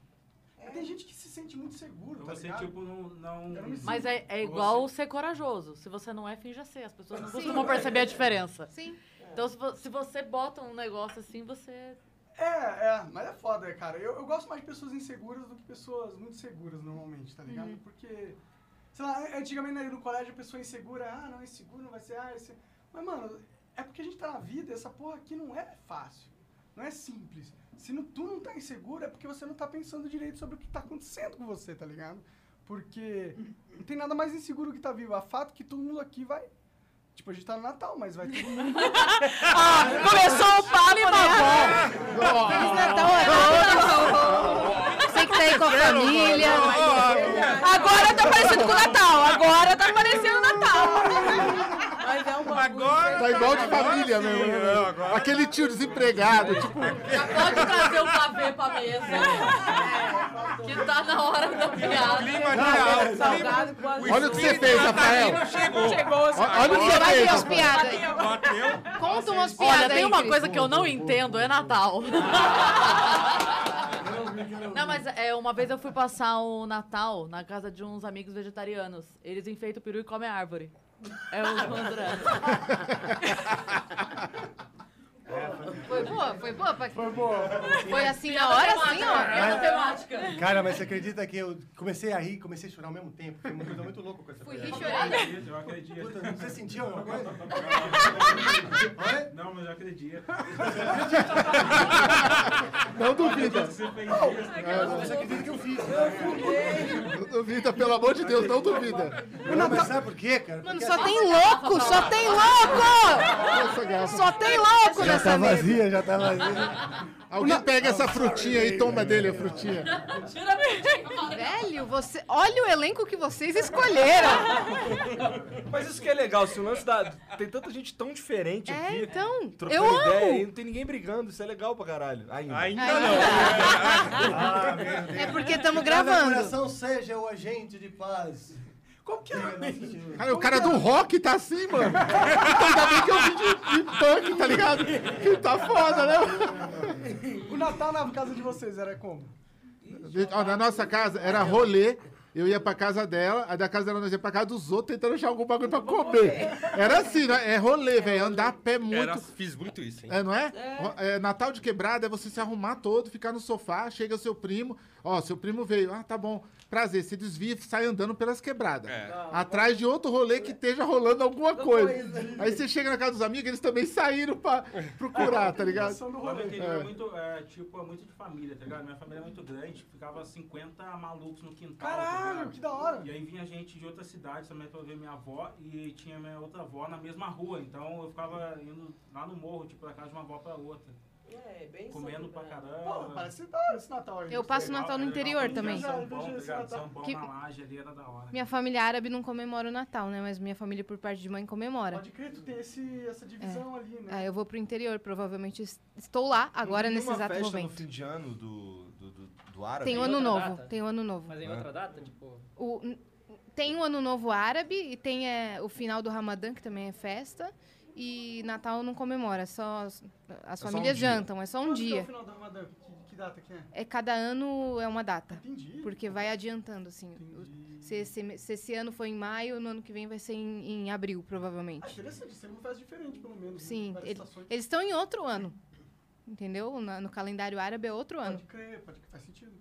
Mas tem gente que se sente muito seguro, tá Você, ligado? tipo, não... não... Eu não Mas é, é igual ser corajoso. Se você não é, finja ser. As pessoas não Sim. costumam perceber a diferença. Sim. Então, se, vo- se você bota um negócio assim, você. É, é, mas é foda, cara. Eu, eu gosto mais de pessoas inseguras do que pessoas muito seguras, normalmente, tá ligado? Porque, sei lá, antigamente né, no colégio a pessoa insegura, ah, não, inseguro não vai ser, ah, esse... Mas, mano, é porque a gente tá na vida e essa porra aqui não é fácil. Não é simples. Se não, tu não tá inseguro, é porque você não tá pensando direito sobre o que tá acontecendo com você, tá ligado? Porque não tem nada mais inseguro que tá vivo. A fato que todo mundo aqui vai. Tipo, a gente tá no Natal, mas vai todo mundo. Ah, começou o papo, né? Feliz Natal todos. Você que tá aí com a família. Agora tá parecendo com o Natal. Agora tá parecendo o Natal. É um. Agora Tá igual de família sim, mesmo. né? não, agora- Aquele tio desempregado, tipo. Já pode trazer o pavê pra mesa. É, que tá na hora da piada. Clima é, Salgado com. Olha o que você fez, Rafael. Chegou. Chegou, Olha o que você Vai fez, umas piadas aí. Bateu. Conta umas piadas Olha, tem uma Cris. coisa que eu não entendo, é Natal. Não, mas é, uma vez eu fui passar o Natal na casa de uns amigos vegetarianos. Eles enfeitam o peru e comem a árvore. É o André. Foi boa, foi boa. Foi boa. Foi assim na hora, assim, ó. Piada temática. Cara, mas você acredita que eu comecei a rir e comecei a chorar ao mesmo tempo? Foi uma coisa muito louca com essa Fui rir e chorei. Eu acredito. Puta, Você sentiu alguma coisa? Não, mas eu acredito. Não duvida. Você acredita que eu fiz? Não duvida, pelo amor de Deus, não duvida. Não, mas sabe por quê, cara? Mano, Porque só tem louco, só tem louco! Só tem louco nessa tá vazia, já tá vazia. Alguém pega essa frutinha aí e toma dele a frutinha. Tira. Velho, você... olha o elenco que vocês escolheram. Mas isso que é legal, se o lance da. Tem tanta gente tão diferente É, aqui. então, Trocando eu ideia amo. e não tem ninguém brigando. Isso é legal pra caralho. Ainda. Ainda Ainda. não. Ah. É porque estamos gravando. coração seja o agente de paz. Como que é? Cara, o cara do rock tá assim, mano. Ainda bem que eu vim de, de punk, tá ligado? Que tá foda, né? O Natal na casa de vocês era como? Ó, na nossa casa era rolê. Eu ia pra casa dela, aí da casa dela nós ia pra casa dos outros tentando achar algum bagulho pra comer. Era assim, né? É rolê, velho. Andar a pé muito. Era, fiz muito isso, hein? É, não é? Ro- é, Natal de quebrada é você se arrumar todo, ficar no sofá, chega o seu primo. Ó, seu primo veio. Ah, tá bom. Prazer. Se desvia e sai andando pelas quebradas. É. Atrás de outro rolê que esteja rolando alguma coisa. Aí você chega na casa dos amigos, eles também saíram pra procurar, tá ligado? Rolê. interior É. é muito, é, tipo, é muito de família, tá ligado? Minha família é muito grande, ficava 50 malucos no quintal. tá Caralho, ligado? que da hora. E aí vinha gente de outras cidades também pra ver minha avó e tinha minha outra avó na mesma rua. Então eu ficava indo lá no morro, tipo, da casa de uma avó pra outra. É, bem Comendo pra sobre- caramba. Pô, parece da hora esse Natal aí. Eu passo o Natal no interior também. São Paulo, tá. São Paulo Que- na laje ali era da hora. Minha família árabe não comemora o Natal, né? Mas minha família por parte de mãe comemora. Pode crer, tu tem esse, essa divisão ali, né? Aí eu vou pro interior, provavelmente es- estou lá agora Não tem nesse exato festa momento. no fim de ano do, do, do, do árabe? Tem o ano outra novo, data? tem o ano novo. Mas em É. outra data, tipo... O, n- tem o ano novo árabe e tem é, o final do Ramadã, que também é festa. E Natal não comemora, só as, as só um famílias dia. jantam, é só um Quando que é dia. o final da Ramadã? Que, que data que é? É cada ano é uma data. Entendi. Porque vai adiantando, assim. O-. Se esse, se esse ano foi em maio, no ano que vem vai ser em, em abril, Ah, provavelmente. interessante, isso é uma festa diferente, pelo menos. né? Sim, ele-. Eles estão em outro ano. Entendeu? Na- no calendário árabe é outro ano. Pode crer, pode crer, faz sentido.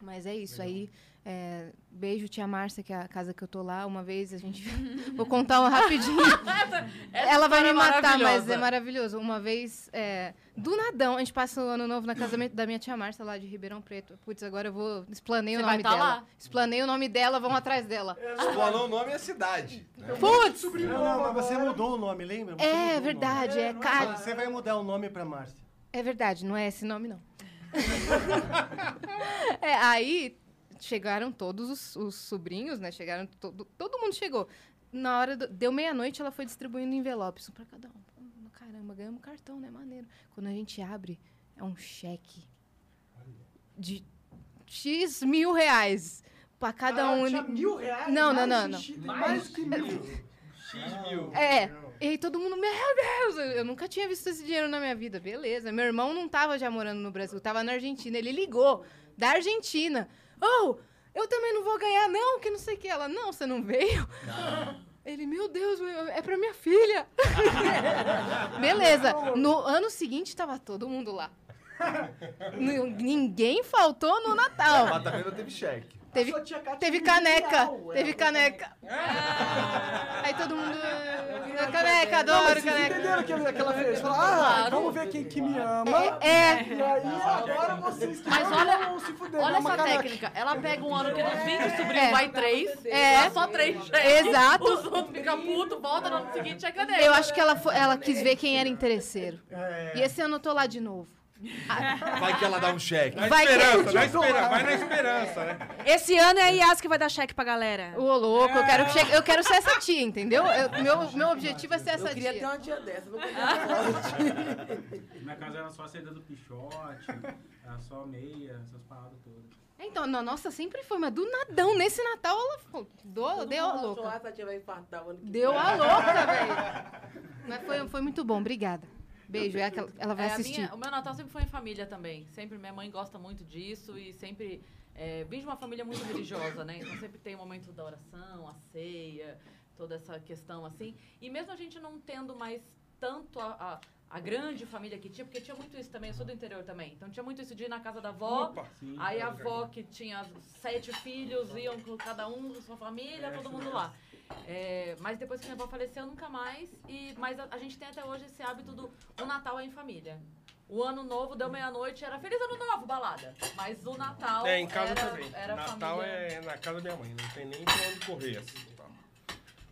Mas é isso. Aí, é, beijo, tia Márcia, que é a casa que eu tô lá. Uma vez a gente. Vou contar um rapidinho. Ela vai me é matar, mas é maravilhoso. Uma vez, é, do nadão, a gente passa o ano novo na casa da minha- tia Márcia, lá de Ribeirão Preto. Putz, agora eu vou. Explanei Você o vai nome tá dela. lá? Explanei o nome dela, vão atrás dela. Explanou o nome e a cidade. né? Putz! Não, não, mas você mudou o nome, lembra? Você mudou o É verdade, é cara. Você vai mudar o nome pra Márcia. É verdade, não é esse nome, não. É, aí chegaram todos os, os sobrinhos, né? Chegaram, todo, todo mundo chegou. Na hora, do- deu meia-noite, ela foi distribuindo envelopes, um pra cada um. Caramba, ganhamos cartão, né? Maneiro. Quando a gente abre, é um cheque de X mil reais pra cada Ah, um. tinha mil reais? Não, não, Mais não, não. X- Mais que mil. X mil. É. E aí todo mundo, meu Deus, eu, eu nunca tinha visto esse dinheiro na minha vida. Beleza. Meu irmão não tava já morando no Brasil, tava na Argentina. Ele ligou da Argentina. Oh, eu também não vou ganhar, não, que não sei o que. Ela, não, você não veio? Ele, meu Deus, é pra minha filha. Beleza. No ano seguinte tava todo mundo lá. Ninguém faltou no Natal. Mas também não teve cheque. Teve, teve é caneca. mundial, Teve caneca. Aí todo mundo. "Ah, Caneca, Não, adoro vocês caneca. entenderam aquilo que ela fez? Falaram, ah, Claro. vamos ver quem que me ama. É, é. E aí, agora vocês que Mas não olha- vão se fuder. Olha essa caneca. técnica. Ela pega um ano que dos 20 sobrinhos É. vai três, É. só três cheques. Exato. Os outros ficam putos, volta no seguinte cheque dele. Eu acho que ela, foi- ela quis ver quem era interesseiro. É. E esse ano eu tô lá de novo. Vai que ela dá um cheque. Na Vai que- esperança, na esperança, vai na esperança, né? Esse ano é a Yas que vai dar cheque pra galera. Ô, louco, eu quero, che- eu quero ser essa tia, entendeu? Eu- meu, meu objetivo é ser essa Eu queria ter tia. uma tia dessa, não queria ter Minha casa era só a saída do pichote, era só meia, essas paradas todas. Então, na nossa sempre foi, mas do nadão, nesse Natal ela ficou- do- deu a louca. Essa tia vai infartar o ano que Deu a louca, velho. Mas foi, foi muito bom, obrigada. Beijo, é aquela- ela vai É, a assistir. minha- o meu Natal sempre foi em família também. Sempre minha mãe gosta muito disso e sempre é, vim de uma família muito religiosa, né? Então sempre tem o momento da oração, a ceia, toda essa questão assim. E mesmo a gente não tendo mais tanto a, a, a grande família que tinha, porque tinha muito isso também, eu sou do interior também. Então tinha muito isso de ir na casa da avó, Opa, sim, aí a é avó que tinha sete filhos, iam com cada um com sua família, todo mundo lá. É, mas depois que minha avó faleceu, nunca mais. E, mas a, a gente tem até hoje esse hábito do o Natal é em família. O ano novo deu meia-noite, era Feliz Ano Novo, balada. Mas o Natal. É, em casa era, também. Era Natal família... é na casa da minha mãe, não tem nem pra onde correr assim.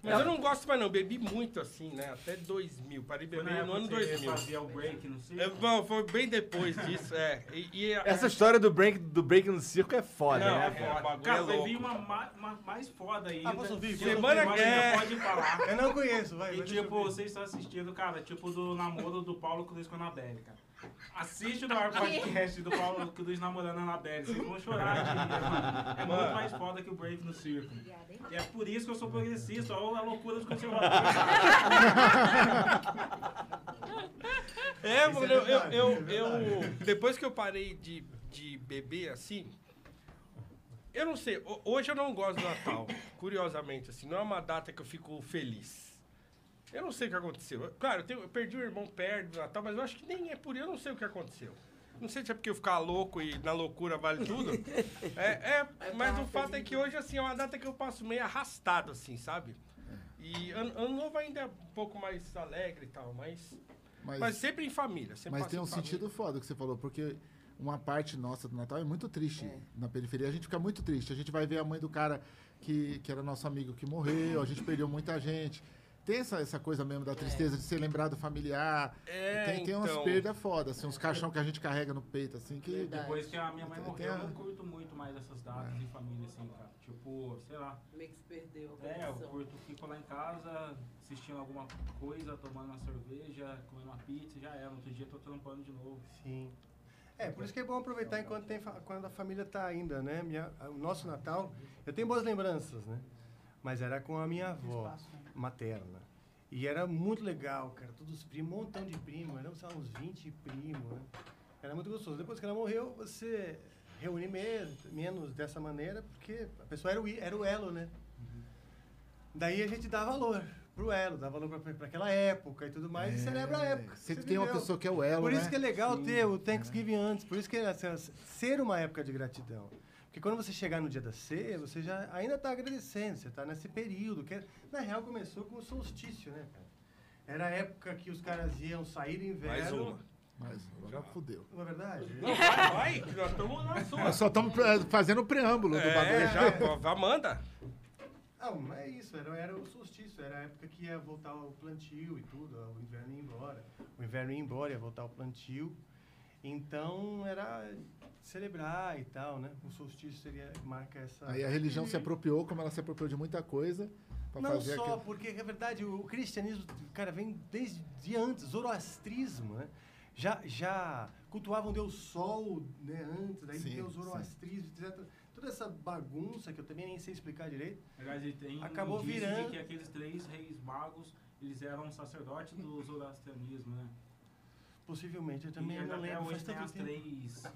Mas eu não gosto mais não, bebi muito assim, né? Até 2000, parei de beber no ano época que você 2000. fazia o break no circo? É, bom, foi bem depois disso, é. E, e a- Essa história do break, do break no circo é foda, Não, né? é foda. O bagulho Cara, é vir uma, ma- uma mais foda ainda. Ah, posso ouvir? Se Semana eu não que- é. pode falar. Eu não conheço, vai. E tipo, vocês estão assistindo, cara, tipo do namoro do Paulo Cruz com a Anabelle, cara. Assiste o maior podcast do Paulo Cruz namorando a Anabelle. Vocês vão chorar de rir, mano. É muito mais foda que o break no circo. E é por isso que eu sou progressista, olha a loucura dos conservadores. É, Isso mano, é eu, eu, eu, é eu- Depois que eu parei de, de beber assim. Eu não sei, ho- hoje eu não gosto do Natal, curiosamente, assim, não é uma data que eu fico feliz. Eu não sei o que aconteceu. Claro, eu, tenho- eu perdi o irmão perto do Natal, mas eu acho que nem é por isso, eu não sei o que aconteceu. Não sei se é porque eu ficar louco e na loucura vale tudo. É, é, mas o fato é que hoje, assim, é uma data que eu passo meio arrastado, assim, sabe? E ano, ano novo ainda é um pouco mais alegre e tal, mas. Mas, Mas- sempre em família. Sempre Mas tem em um sentido foda que você falou, porque uma parte nossa do Natal é muito triste. Na periferia a gente fica muito triste. A gente vai ver a mãe do cara que, que era nosso amigo que morreu, a gente perdeu muita gente. Tem essa, essa coisa mesmo da tristeza de ser lembrado familiar. É, tem, tem umas então. perdas fodas, assim, uns caixão que a gente carrega no peito, assim, que. Depois que a minha mãe Tem- morreu, tem eu não curto muito mais essas datas em família, assim, cara. Tipo, sei lá. Meio que se perdeu É, eu curto, fico lá em casa, assistindo alguma coisa, tomando uma cerveja, comendo uma pizza, já era. No outro dia tô trampando de novo. Sim. É, por isso que é bom aproveitar enquanto tem, fa- quando a família tá ainda, né? Minha, o nosso Natal, eu tenho boas lembranças, né? Mas era com a minha avó materna. E era muito legal, cara. Todos os primos, um montão de primos, eram sei lá, uns 20 primos, né? Era muito gostoso. Depois que ela morreu, você reúne menos, menos dessa maneira, porque a pessoa era o, era o elo, né? Daí a gente dá valor pro elo, dá valor pra aquela época e tudo mais, e É, celebra a época. sempre você tem uma pessoa que é o elo, Por isso né? que é legal Sim. ter o Thanksgiving antes, por isso que é assim, ser uma época de gratidão. Porque quando você chegar no dia da ceia, você já ainda está agradecendo, você está nesse período, que é- na real começou com o solstício, né, cara? Era a época que os caras iam sair do inverno. Mais uma. Mas agora fudeu. Não é verdade? Não, vai, vai, que nós estamos na sua. Nós só estamos fazendo o preâmbulo do É, bagulho. já, vá, manda. Não, mas é isso, era, era o solstício, era a época que ia voltar o plantio e tudo, o inverno ia embora. O inverno ia embora, ia voltar o plantio. Então era celebrar e tal, né? O solstício seria, marca essa. Aí a religião se apropriou, como ela se apropriou de muita coisa, Não fazer só, aquilo. porque é verdade, o cristianismo, cara, vem desde de antes, zoroastrismo, né? Já, já cultuavam Deus Sol, né, antes, daí Sim, tem o sim. zoroastrismo, etc. Toda essa bagunça que eu também nem sei explicar direito. Aliás, tem Acabou um virando- de que aqueles três reis magos, eles eram sacerdotes do zoroastrianismo, né? Possivelmente, eu também e não lembro. hoje tem as três, as.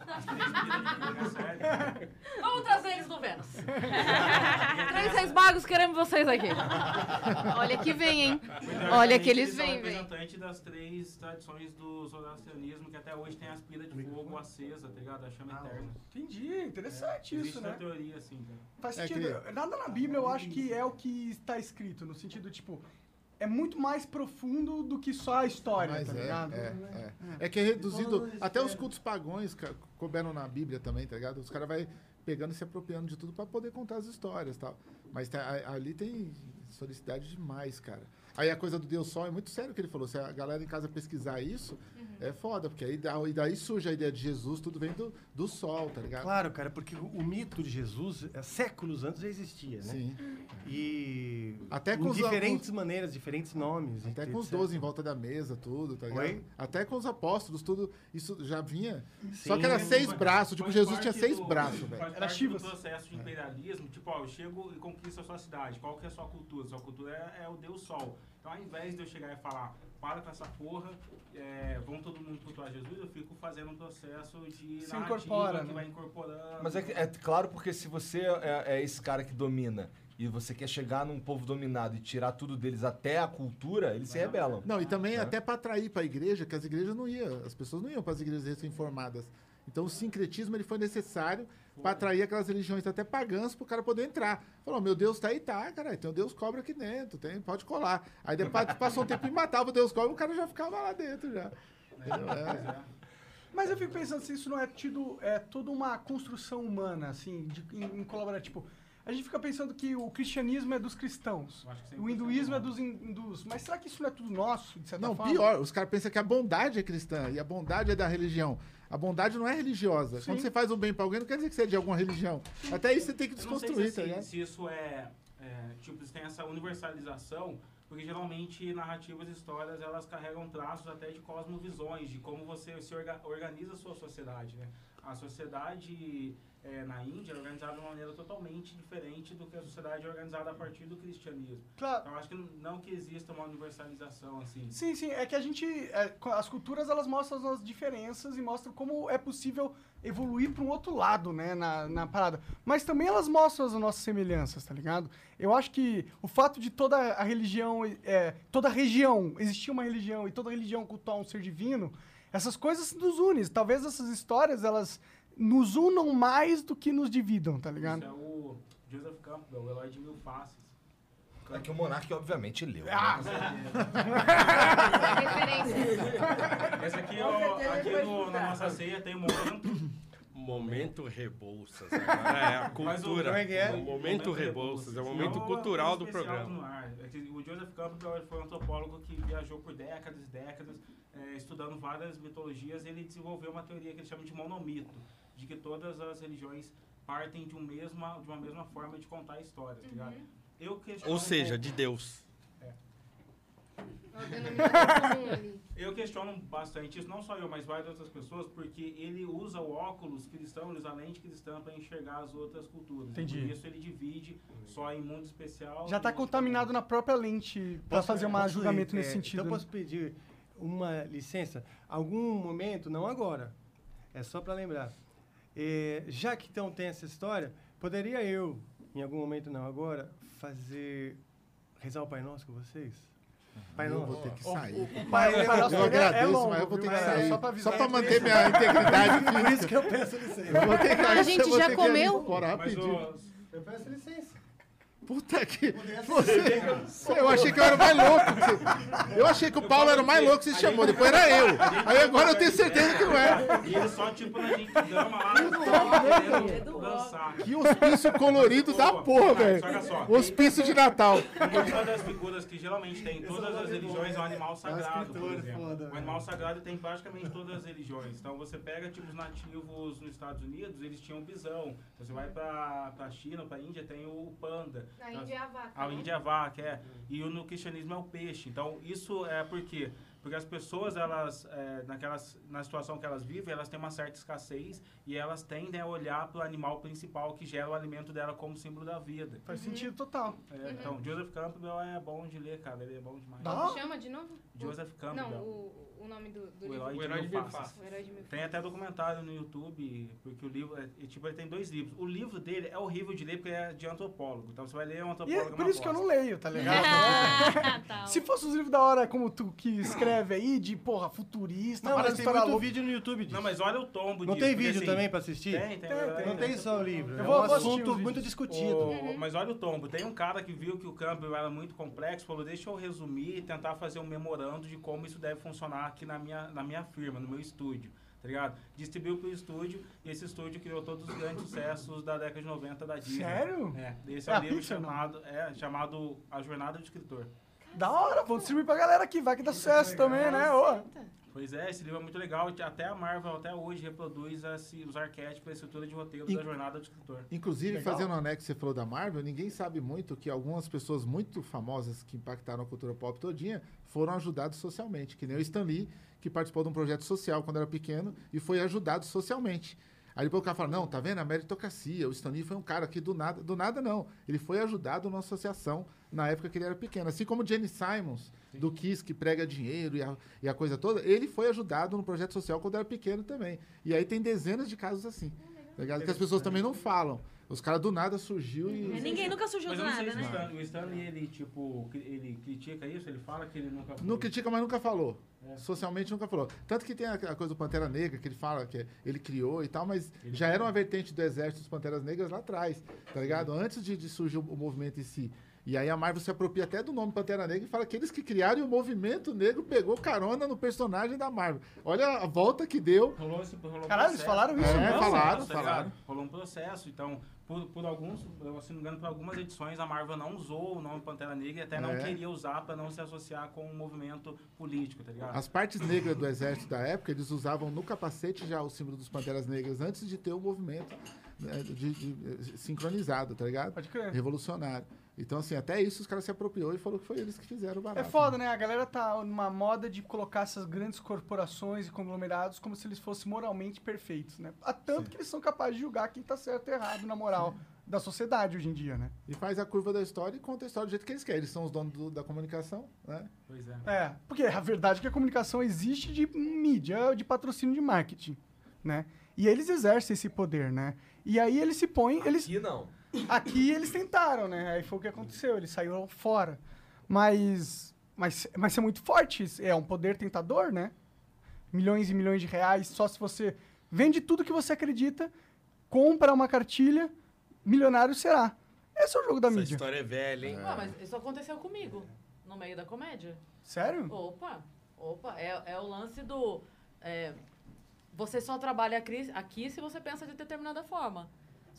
Vamos trazer eles no Vênus. Três reis magos, queremos vocês aqui. Olha que vem, hein? Então, Olha que eles vêm, vem. representantes das três tradições do zoroastrianismo, que até hoje tem as pilhas de fogo acesa, tá ligado? A chama eterna. Entendi, interessante Existe isso, né? teoria, assim, cara. Faz É sentido. que- Nada na Bíblia eu acho que é o que está escrito, no sentido, tipo, é muito mais profundo do que só a história, Mas tá é, ligado? é, é. É que é reduzido. Até os cultos pagões couberam na Bíblia também, tá ligado? Os caras vai pegando e se apropriando de tudo pra poder contar as histórias e tal. Mas tá- ali tem historicidade demais, cara. Aí a coisa do Deus Sol é muito sério o que ele falou. Se a galera em casa pesquisar isso, É foda, porque aí e daí surge a ideia de Jesus, tudo vem do, do sol, tá ligado? Claro, cara, porque o, o mito de Jesus, é, séculos antes já existia, né? Sim. E Até com os- diferentes maneiras, diferentes nomes. Até com os. 12 em volta da mesa, tudo, tá ligado? Oi? Até com os apóstolos, tudo, isso já vinha. Sim. Só que era seis Faz- braços, tipo, Jesus tinha seis do- braços, velho. Era do Chivas. processo de imperialismo. Tipo, ó, eu chego e conquisto a sua cidade. Qual que é a sua cultura? Sua cultura é, é o Deus Sol. Então, ao invés de eu chegar e falar, para com essa porra, é, vão todo mundo cultuar Jesus, eu fico fazendo um processo de Se incorpora, que né? vai incorporando. Mas é, é claro porque se você é, é esse cara que domina e você quer chegar num povo dominado e tirar tudo deles até a cultura, eles se rebelam. Não, e também É. até para atrair para a igreja, que as igrejas não iam, as pessoas não iam para as igrejas recém-formadas. Então o sincretismo ele foi necessário para atrair aquelas religiões até pagãs para o cara poder entrar. Falou, meu Deus tá aí, tá, cara, tem o Deus cobra aqui dentro, tem, pode colar. Aí depois passou um tempo e matava o Deus cobra, o cara já ficava lá dentro já. É. Mas eu fico pensando se isso não é tido é toda uma construção humana, assim, de, em, em colaborar. Tipo, a gente fica pensando que o cristianismo é dos cristãos, o hinduísmo é dos hindus. Mas será que isso não é tudo nosso, de certa Não, forma? pior, os caras pensam que a bondade é cristã e a bondade é da religião. A bondade não é religiosa. Sim. Quando você faz o bem para alguém, não quer dizer que você é de alguma religião. Até isso você tem que Eu não sei desconstruir, se, tá assim, ligado? se isso é, é, Tipo, se tem essa universalização, porque geralmente narrativas e histórias elas carregam traços até de cosmovisões, de como você se orga- organiza a sua sociedade, né? A sociedade é, na Índia é organizada de uma maneira totalmente diferente do que a sociedade é organizada a partir do cristianismo. Claro. Então, eu acho que não que exista uma universalização assim. Sim, sim, é que a gente. é, as culturas elas mostram as diferenças e mostram como é possível evoluir para um outro lado, né, na, na parada. Mas também elas mostram as nossas semelhanças, tá ligado? Eu acho que o fato de toda a religião, é, toda região, existir uma religião e toda religião cultuar um ser divino, essas coisas nos unem. Talvez essas histórias elas nos unam mais do que nos dividam, tá ligado? Isso é o Joseph Campbell, o Herói de Mil Faces. É que o Monark, obviamente, leu. Ah! Esse aqui, ó, aqui no- na nossa ceia tem um momento. Momento Rebouças. Agora é a Mas o- cultura. como é que é? O momento Rebouças. É o momento cultural do especial programa. É que O Joseph Campbell foi um antropólogo que viajou por décadas e décadas, eh, estudando várias mitologias, ele desenvolveu uma teoria que ele chama de monomito, de que todas as religiões partem de, um mesma, de uma mesma forma de contar histórias, tá ligado? Eu questiono Ou um seja, pouco- de Deus. Eu questiono bastante isso, não só eu, mas várias outras pessoas, porque ele usa o óculos cristão, ele usa a lente cristã para enxergar as outras culturas. Entendi. Por isso ele divide só em mundo especial. Já tá contaminado na própria lente para Posso- fazer um posso ir? julgamento nesse É, sentido. Então né? posso pedir uma licença? Algum momento, não agora, é só para lembrar. É, já que então tem essa história, poderia eu, em algum momento não agora, fazer rezar o Pai Nosso com vocês? Pai Eu Nosso. vou ter que sair. o- o Pai Eu ele é- agradeço, é longo, mas eu vou ter que É, sair. avisar. Só pra manter minha integridade Por isso que eu peço licença. Eu vou ter que- A gente eu já comeu? Mas rapidinho. o- Eu peço licença. Puta que. Você, eu achei que eu era o mais louco. Eu achei que o Paulo era o mais louco que você chamou. Depois era eu. Aí agora eu tenho certeza que não é. E ele só, tipo, na gente dama lá no top, querendo dançar. Que hospício colorido da porra, velho. Olha só. Hospício de Natal. Uma das figuras que geralmente tem em todas as religiões é o animal sagrado, por exemplo. O animal sagrado tem praticamente todas as religiões. Então você pega tipo os nativos nos Estados Unidos, eles tinham bisão. Você vai pra, pra China, pra Índia, tem o panda. Índia é a vaca, A né? Índia é a vaca, é. E o- no cristianismo é o peixe. Então isso é por quê? Porque as pessoas, elas, é, naquelas, na situação que elas vivem, elas têm uma certa escassez e elas tendem a olhar para o animal principal que gera o alimento dela como símbolo da vida. Faz sentido total. É, Então, Joseph Campbell é bom de ler, cara. Ele é bom demais. Como chama de novo? Joseph Campbell. Não, o, o nome do, do O livro. Herói, O Herói de de Mil Mil Faces. Faces. O Herói de Mil Tem até documentário no YouTube, porque o livro, é, é, tipo, ele tem dois livros. O livro dele é horrível de ler porque é de antropólogo. Então você vai ler um E antropólogo. é é por isso que eu não leio, tá ligado? Tá. Se fosse os livros da hora como tu que escreve aí, de porra, futurista, Não, mas tem muito loucas. vídeo no YouTube disso. Não, mas olha o tombo Não disso, tem vídeo assim, também pra assistir? Tem, tem. Tem, tem, Não tem só o livro. Eu é vou- um assunto muito discutido. O- Mas olha o tombo. Tem um cara que viu que o Campbell era muito complexo, falou, deixa eu resumir e tentar fazer um memorando de como isso deve funcionar aqui na minha, na minha firma, no meu estúdio. Tá ligado? Distribuiu pro estúdio e esse estúdio criou todos os grandes sucessos da década de 90 da Disney. Sério? É. Esse É é, um livro Pixar, não? chamado, é, chamado A Jornada do Escritor. Da hora, vou distribuir pra galera aqui, vai que dá sucesso também, né? Ô. Pois é, esse livro é muito legal. Até a Marvel, até hoje, reproduz esse- os arquétipos, a estrutura de roteiro In- da jornada do escritor. Inclusive, Legal. fazendo um anexo, você falou da Marvel, ninguém sabe muito que algumas pessoas muito famosas que impactaram a cultura pop todinha foram ajudados socialmente, que nem o Stan Lee, que participou de um projeto social quando era pequeno e foi ajudado socialmente. Aí depois o cara fala, não, tá vendo? A meritocracia, o Stan Lee foi um cara que do nada, do nada não. Ele foi ajudado numa associação na época que ele era pequeno. Assim como o Jenny Simons, do Kiss, que prega dinheiro e a, e a coisa toda, ele foi ajudado no projeto social quando era pequeno também. E aí tem dezenas de casos assim. tá? Que as pessoas também não falam. Os caras do nada surgiu e. É, Ninguém nunca surgiu Mas do eu não sei nada, né? O Stanley, ele, tipo, ele critica isso, ele fala que ele nunca... Não critica, mas nunca falou. É. Socialmente nunca falou. Tanto que tem a, a coisa do Pantera Negra, que ele fala que ele criou e tal, mas já era uma vertente do exército dos Panteras Negras lá atrás, tá ligado? Antes de, de surgir o, o movimento em si. E aí a Marvel se apropria até do nome Pantera Negra e fala que eles que criaram e o movimento negro pegou carona no personagem da Marvel. Olha a volta que deu. Rolou esse, rolou um Caralho, eles falaram isso É, mesmo? falaram, Tá falaram. Rolou um processo, então, por, por alguns, se não me engano, por algumas edições, a Marvel não usou o nome Pantera Negra e até não É. queria usar pra não se associar com o movimento político, tá ligado? As partes negras do exército da época, eles usavam no capacete já o símbolo dos Panteras Negras antes de ter o movimento né, de- de- sincronizado, tá ligado? Pode crer. Revolucionário. Então, assim, até isso os caras se apropriou e falou que foi eles que fizeram o barato. É foda, né? A galera tá numa moda de colocar essas grandes corporações e conglomerados como se eles fossem moralmente perfeitos, né? Há tanto que eles são capazes de julgar quem tá certo e errado na moral da sociedade hoje em dia, né? E faz a curva da história e conta a história do jeito que eles querem. Eles são os donos do- da comunicação, né? Pois é. É, porque a verdade é que a comunicação existe de mídia, de patrocínio de marketing, né? E eles exercem esse poder, né? E aí eles se põem... Eles... Aqui não. Aqui eles tentaram, né? Aí foi o que aconteceu, eles saíram fora. Mas, mas, mas é muito forte, é um poder tentador, né? Milhões e milhões de reais, só se você vende tudo que você acredita, compra uma cartilha, milionário será. Esse é o jogo da Essa mídia. história é velha, hein? Ah, mas isso aconteceu comigo, no meio da comédia. Sério? Opa, opa, é, é o lance do... é, você só trabalha aqui, aqui se você pensa de determinada forma.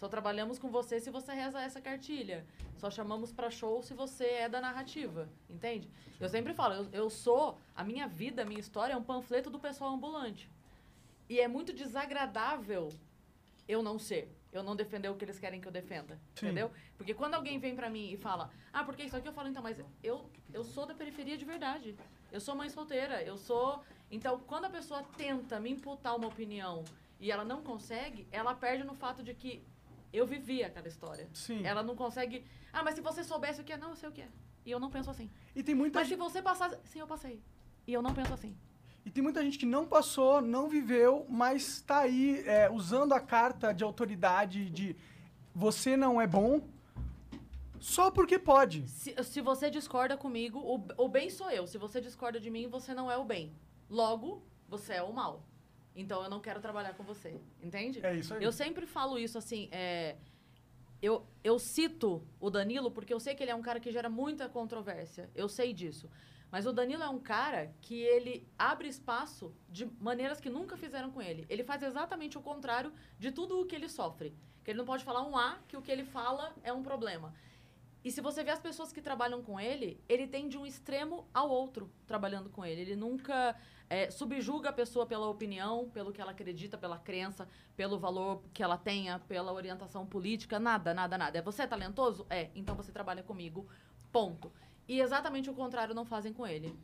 Só trabalhamos com você se você reza essa cartilha. Só chamamos pra show se você é da narrativa, entende? Eu sempre falo, eu, eu sou... A minha vida, a minha história é um panfleto do pessoal ambulante. E é muito desagradável eu não ser. Eu não defender o que eles querem que eu defenda. Sim. Entendeu? Porque quando alguém vem pra mim e fala, ah, porque isso aqui eu falo, então, mas eu, eu sou da periferia de verdade. Eu sou mãe solteira, eu sou. Então, quando a pessoa tenta me imputar uma opinião e ela não consegue, ela perde no fato de que eu vivi aquela história. Sim. Ela não consegue. Ah, mas se você soubesse o que é, não, eu sei o que é. E eu não penso assim. E tem muita Mas se gente- você passasse. Sim, eu passei. E eu não penso assim. E tem muita gente que não passou, não viveu, mas tá aí é, usando a carta de autoridade de você não é bom só porque pode. Se, se você discorda comigo, o, o bem sou eu. Se você discorda de mim, você não é o bem. Logo, você é o mal. Então eu não quero trabalhar com você. Entende? É isso aí. Eu sempre falo isso assim. é, eu, eu cito o Danilo porque eu sei que ele é um cara que gera muita controvérsia. Eu sei disso. Mas o Danilo é um cara que ele abre espaço de maneiras que nunca fizeram com ele. Ele faz exatamente o contrário de tudo o que ele sofre. Que ele não pode falar um A, que o que ele fala é um problema. E se você vê as pessoas que trabalham com ele, ele tem de um extremo ao outro trabalhando com ele. Ele nunca é, subjuga a pessoa pela opinião, pelo que ela acredita, pela crença, pelo valor que ela tenha, pela orientação política, nada, nada, nada. É você é talentoso? É, então você trabalha comigo. Ponto. E exatamente o contrário não fazem com ele.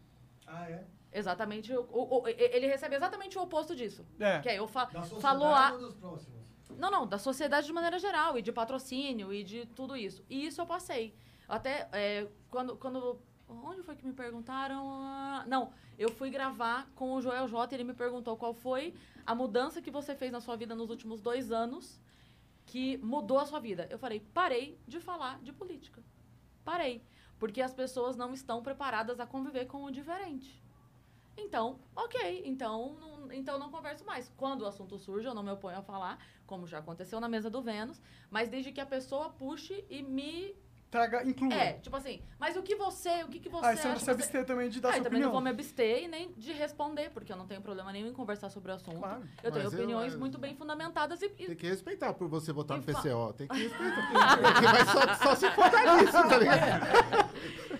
Ah, é? Exatamente. O, o- o- ele recebe exatamente o oposto disso. É. Que é, eu fa falou a. dos próximos? Não, não, da sociedade de maneira geral, e de patrocínio, e de tudo isso. E isso eu passei. Até é, quando, quando. Onde foi que me perguntaram? Ah, Não, eu fui gravar com o Joel J. Ele me perguntou qual foi a mudança que você fez na sua vida nos últimos dois anos que mudou a sua vida. Eu falei, parei de falar de política. Parei. Porque as pessoas não estão preparadas a conviver com o diferente. Então, ok, então não, então não converso mais. Quando o assunto surge, eu não me oponho a falar, como já aconteceu na mesa do Vênus, mas desde que a pessoa puxe e me. Traga, inclua. É, tipo assim, mas o que você, o que, que você Ah, você não se abster também de dar ah, sua eu também não opinião. vou me abster e nem de responder, porque eu não tenho problema nenhum em conversar sobre o assunto. Claro. Eu tenho opiniões eu- muito bem fundamentadas e, e Tem que respeitar por você votar no PCO. Tem que respeitar. Porque vai só, só se for nisso, tá ligado?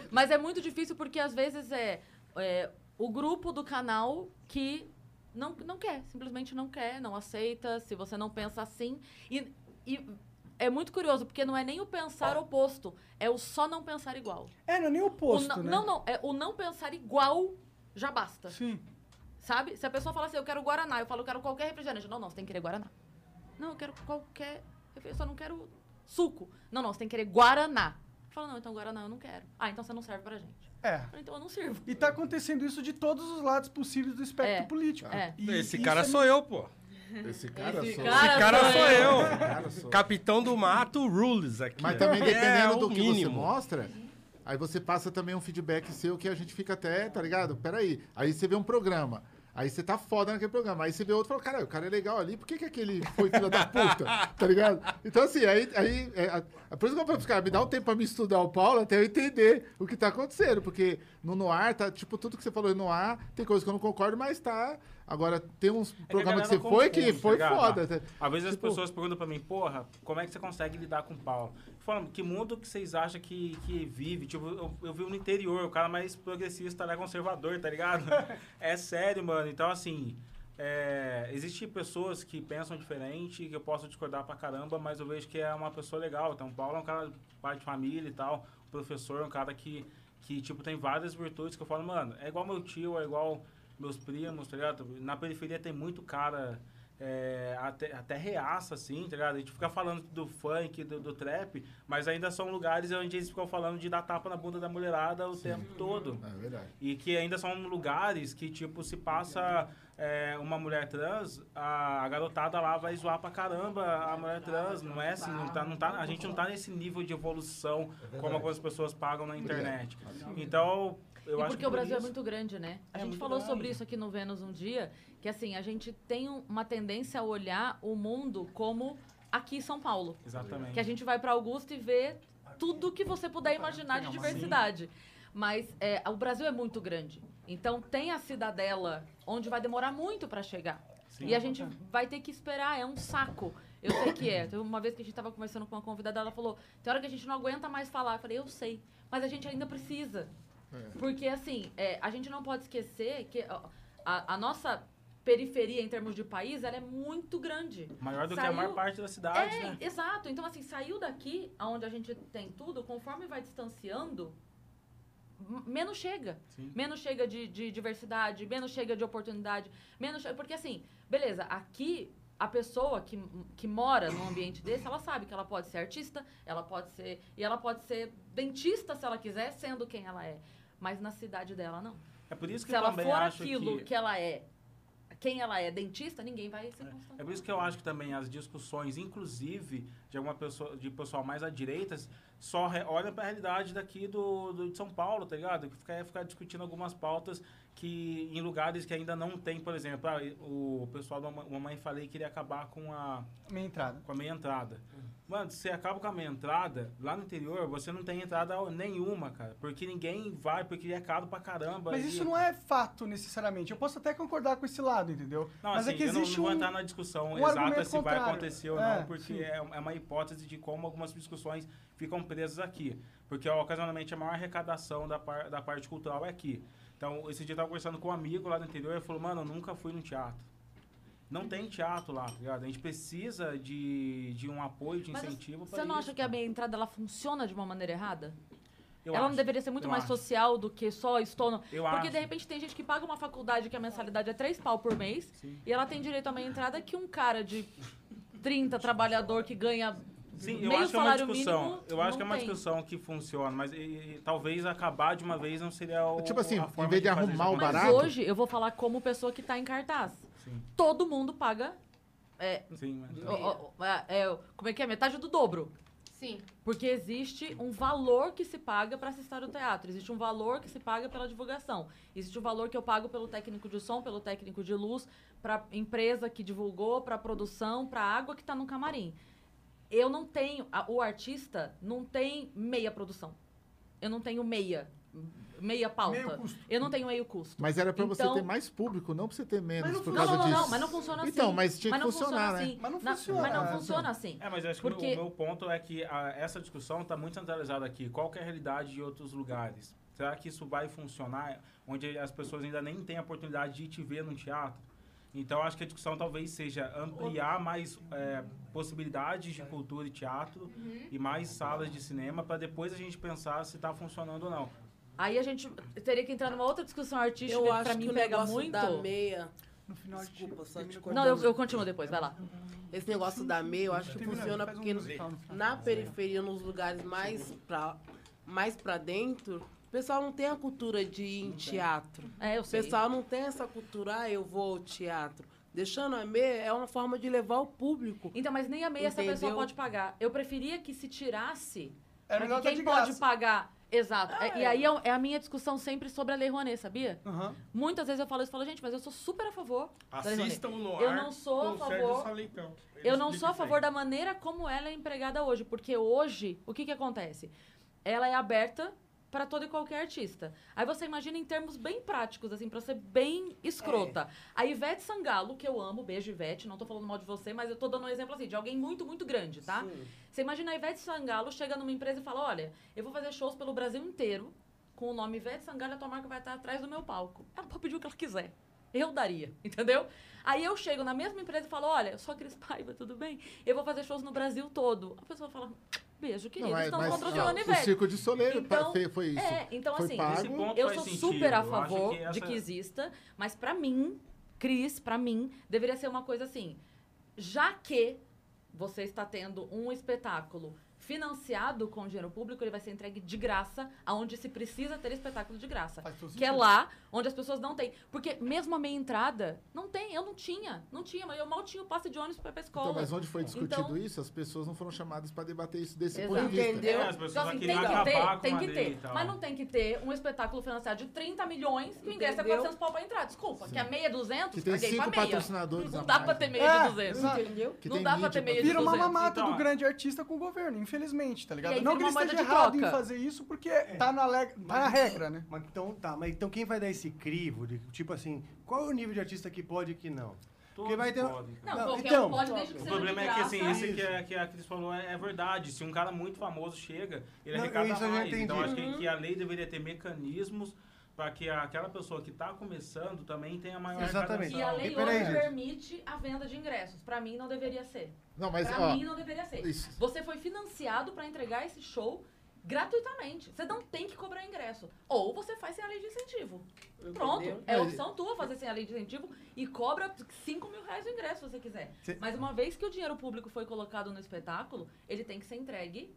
Mas é muito difícil porque às vezes é, é, o grupo do canal que não, não quer, simplesmente não quer, não aceita, se você não pensa assim. E, e é muito curioso, porque não é nem o pensar oposto, é o só não pensar igual. É, não é nem o oposto, o não, né? Não, não, é o não pensar igual já basta. Sim. Sabe? Se a pessoa fala assim, eu quero Guaraná, eu falo, eu quero qualquer refrigerante. Não, não, você tem que querer Guaraná. Não, eu quero qualquer. Eu só não quero suco. Não, não, você tem que querer Guaraná. Fala, não, então Guaraná eu não quero. Ah, então você não serve pra gente. É. Então eu não sirvo. E tá acontecendo isso de todos os lados possíveis do espectro É, político. é. E Esse cara é sou eu, pô. Esse cara Esse sou cara Esse cara sou sou eu. eu. Esse cara sou eu. Capitão do mato rules aqui. Mas também É, dependendo do que você mínimo. mostra, aí você passa também um feedback seu que a gente fica até, tá ligado? Peraí. Aí você vê um programa. Aí você tá foda naquele programa. Aí você vê outro e fala, caralho, o cara é legal ali, por que, que aquele foi filho da puta? Tá ligado? Então, assim, aí. aí é, é por isso que eu falo pros caras, me dá um tempo pra me estudar o Paulo até eu entender o que tá acontecendo. Porque no Noir, tá, tipo, tudo que você falou no ar, tem coisa que eu não concordo, mas tá. Agora, tem uns É programas que você foi que foi tá ligado? foda. tá? Às vezes Tipo- as pessoas perguntam pra mim, porra, como é que você consegue lidar com pau? Falando, que mundo que vocês acham que, que vive? Tipo, eu, eu vivo no interior, o cara mais progressista, né, conservador, tá ligado? é sério, mano. Então, assim, é, existem pessoas que pensam diferente, que eu posso discordar pra caramba, mas eu vejo que é uma pessoa legal. Então, o Paulo é um cara pai de família e tal, professor é um cara que, que, tipo, tem várias virtudes que eu falo, mano, é igual meu tio, é igual meus primos, tá ligado? Na periferia tem muito cara é, até, até reaça, assim, tá ligado? A gente fica falando do funk, do, do trap, mas ainda são lugares onde eles ficam falando de dar tapa na bunda da mulherada o tempo todo. É verdade. E que ainda são lugares que, tipo, se passa é, uma mulher trans, a, a garotada lá vai zoar pra caramba a mulher trans. Não é assim, não tá, não tá, a gente não tá nesse nível de evolução como algumas pessoas pagam na internet. Então, eu e acho porque que o por Brasil é muito grande, né? A É gente falou grande. sobre isso aqui no Vênus um dia, que assim, a gente tem um- uma tendência a olhar o mundo como aqui em São Paulo. Exatamente. Que a gente vai pra Augusto e vê tudo que você puder imaginar de diversidade. Mas é, o Brasil é muito grande. Então tem a cidadela onde vai demorar muito pra chegar. Sim. E a gente vai ter que esperar, é um saco. Eu sei que é. Uma vez que a gente tava conversando com uma convidada, ela falou: tem hora que a gente não aguenta mais falar. Eu falei, eu sei. Mas a gente ainda precisa. Porque, assim, é, a gente não pode esquecer que a, a nossa periferia, em termos de país, ela é muito grande. Maior do que a Saiu- maior parte da cidade, é, né? exato. Então, assim, saiu daqui, onde a gente tem tudo, conforme vai distanciando, menos chega. Sim. Menos chega de, de diversidade, menos chega de oportunidade, menos chega... Porque, assim, beleza, aqui a pessoa que, que mora num ambiente desse, ela sabe que ela pode ser artista, ela pode ser... E ela pode ser dentista, se ela quiser, sendo quem ela é. Mas na cidade dela, não. É por isso que se eu ela for acho aquilo que- que ela é, quem ela é, dentista, ninguém vai ser constante. É por isso que eu acho que também as discussões, inclusive de alguma pessoa, de pessoal mais à direita, só olha para a realidade daqui do, do- de São Paulo, tá ligado? Que fica, ficar discutindo algumas pautas que em lugares que ainda não tem, por exemplo, ah, o pessoal da Mamãe Falei queria acabar com a Meia entrada. com a meia entrada. Mano, se você acaba com a meia entrada, lá no interior você não tem entrada nenhuma, cara. Porque ninguém vai, porque é caro pra caramba. Mas e- isso não é fato necessariamente. Eu posso até concordar com esse lado, entendeu? Não, Mas assim, é que eu não, existe não vou um, entrar na discussão um exata se vai contrário. acontecer ou É, não, porque sim. é, é uma hipótese de como algumas discussões ficam presas aqui. Porque, ocasionalmente, a maior arrecadação da, par- da parte cultural é aqui. Então, esse dia eu tava conversando com um amigo lá do interior e ele falou, mano, eu nunca fui no teatro. Não tem teatro lá, tá ligado? A gente precisa de, de um apoio, de Mas incentivo você não isso. acha que a meia entrada ela funciona de uma maneira errada? Eu ela não acho, deveria ser muito mais acho. social do que só estou no... Eu Porque acho. de repente tem gente que paga uma faculdade que a mensalidade é 3 pau por mês e ela tem direito a meia entrada que um cara de 30 trabalhador que ganha Sim, eu meio acho que é uma discussão. mínimo. Eu acho que é uma tem. discussão que funciona, mas e- e talvez acabar de uma vez não seria o. Tipo assim, a em vez de fazer arrumar o Mas acontecer. hoje eu vou falar como pessoa que tá em cartaz. Sim. Todo mundo paga. É, Sim, mas- é, é, como é que é? Metade do dobro. Sim. Porque existe um valor que se paga para assistir ao teatro, existe um valor que se paga pela divulgação, existe um valor que eu pago pelo técnico de som, pelo técnico de luz, para empresa que divulgou, para produção, para água que está no camarim. Eu não tenho, a- o artista não tem meia produção. Eu não tenho meia, meia pauta. Meio custo. Eu não tenho meio custo. Mas era pra você Então- ter mais público, não pra você ter menos por não, causa não, não, disso. não, mas não funciona assim. Então, mas tinha que não funcionar, funciona né? assim. Mas não Na- funciona, Mas não funciona assim. É, mas acho Porque- que o meu ponto é que a- essa discussão está muito centralizada aqui. Qual que é a realidade de outros lugares? Será que isso vai funcionar onde as pessoas ainda nem têm a oportunidade de te ver no teatro? Então, acho que a discussão talvez seja ampliar mais é, possibilidades de cultura e teatro e mais salas de cinema para depois a gente pensar se está funcionando ou não. Aí a gente teria que entrar numa outra discussão artística Eu que acho pra mim que o pega negócio muito. da meia... No final, Desculpa, só te Não, eu, eu continuo depois, vai lá. Esse negócio da meia, eu acho que funciona um porque na periferia, nos lugares mais pra, mais pra dentro, o pessoal não tem a cultura de ir em teatro. É, eu O sei. pessoal não tem essa cultura, ah, eu vou ao teatro. Deixando a meia é uma forma de levar o público. Então, mas nem a meia essa pessoa Entendeu? pode pagar. Eu preferia que se tirasse. Era pra melhor que quem de pode graça. pagar. Exato. Ah, É, E é. aí é, é a minha discussão sempre sobre a Lei Rouanet, sabia? Aham. Muitas vezes eu falo isso e falo, gente, mas eu sou super a favor. Assistam no ar Eu não sou a o favor. Saleitão. Eu não sou a aí. favor da maneira como ela é empregada hoje, porque hoje, o que que acontece? Ela é aberta para todo e qualquer artista. Aí você imagina em termos bem práticos, assim, pra ser bem escrota. A Ivete Sangalo, que eu amo, beijo Ivete, não tô falando mal de você, mas eu tô dando um exemplo assim, de alguém muito, muito grande, tá? Você imagina a Ivete Sangalo chega numa empresa e fala, olha, eu vou fazer shows pelo Brasil inteiro, com o nome Ivete Sangalo, a tua marca vai estar atrás do meu palco. Ela pode pedir o que ela quiser. Eu daria, entendeu? Aí eu chego na mesma empresa e falo, olha, eu sou a Cris Paiva, tudo bem? Eu vou fazer shows no Brasil todo. A pessoa fala, beijo, querido, Não, mas- estão mas, patrocinando ó, Ivete. o Circo de Soleil então, foi- isso. É, então Foi assim, pago. Eu sou sentido. super a favor que essa- de que exista, mas pra mim, Cris, pra mim, deveria ser uma coisa assim, já que você está tendo um espetáculo financiado com dinheiro público, ele vai ser entregue de graça, aonde se precisa ter espetáculo de graça. todo Que é sentido. lá onde as pessoas não têm. Porque mesmo a meia entrada, não tem, eu não tinha. Não tinha, mas eu mal tinha o passe de ônibus pra ir pra escola. Então, mas onde foi discutido Então, isso, as pessoas não foram chamadas para debater isso desse Exato. ponto de vista. Entendeu? É, as pessoas Então, assim, tem que acabar ter, com tem a que lei ter. tal. Mas não tem que ter um espetáculo financiado de 30 milhões que o ingresso é Entendeu? 400 pau pra entrar. Desculpa, que a meia é 200, Que tem paguei pra cinco meia. patrocinadores Não a dá mais, pra ter né? meia É, de 200. exato. Entendeu? Que não tem dá pra mídia ter meia de Vira uma 200. mamata Então, do grande artista com o governo, infelizmente, tá ligado? Não que ele esteja errado em troca. fazer isso, porque tá na, leg... tá na regra, né? Mas então, tá, mas então quem vai dar esse crivo de tipo assim, qual é o nível de artista que pode e que não? Porque vai ter. podem. Não, qualquer então, um pode, desde que O problema é que assim, isso que a, que a Cris falou é, é verdade. Se um cara muito famoso chega, ele Não, arrecada mais. Então acho Uhum. que, que a lei deveria ter mecanismos para que aquela pessoa que está começando também tenha maior Exatamente. E a lei E peraí, hoje permite a venda de ingressos. Pra mim, não deveria ser. Não, mas pra ó, mim, não deveria ser. isso. Você foi financiado pra entregar esse show gratuitamente. Você não tem que cobrar ingresso. Ou você faz sem a lei de incentivo. Pronto. Entendeu? É É, opção tua fazer sem a lei de incentivo e cobra 5 mil reais o ingresso se você quiser. Cê- Mas uma vez que o dinheiro público foi colocado no espetáculo, ele tem que ser entregue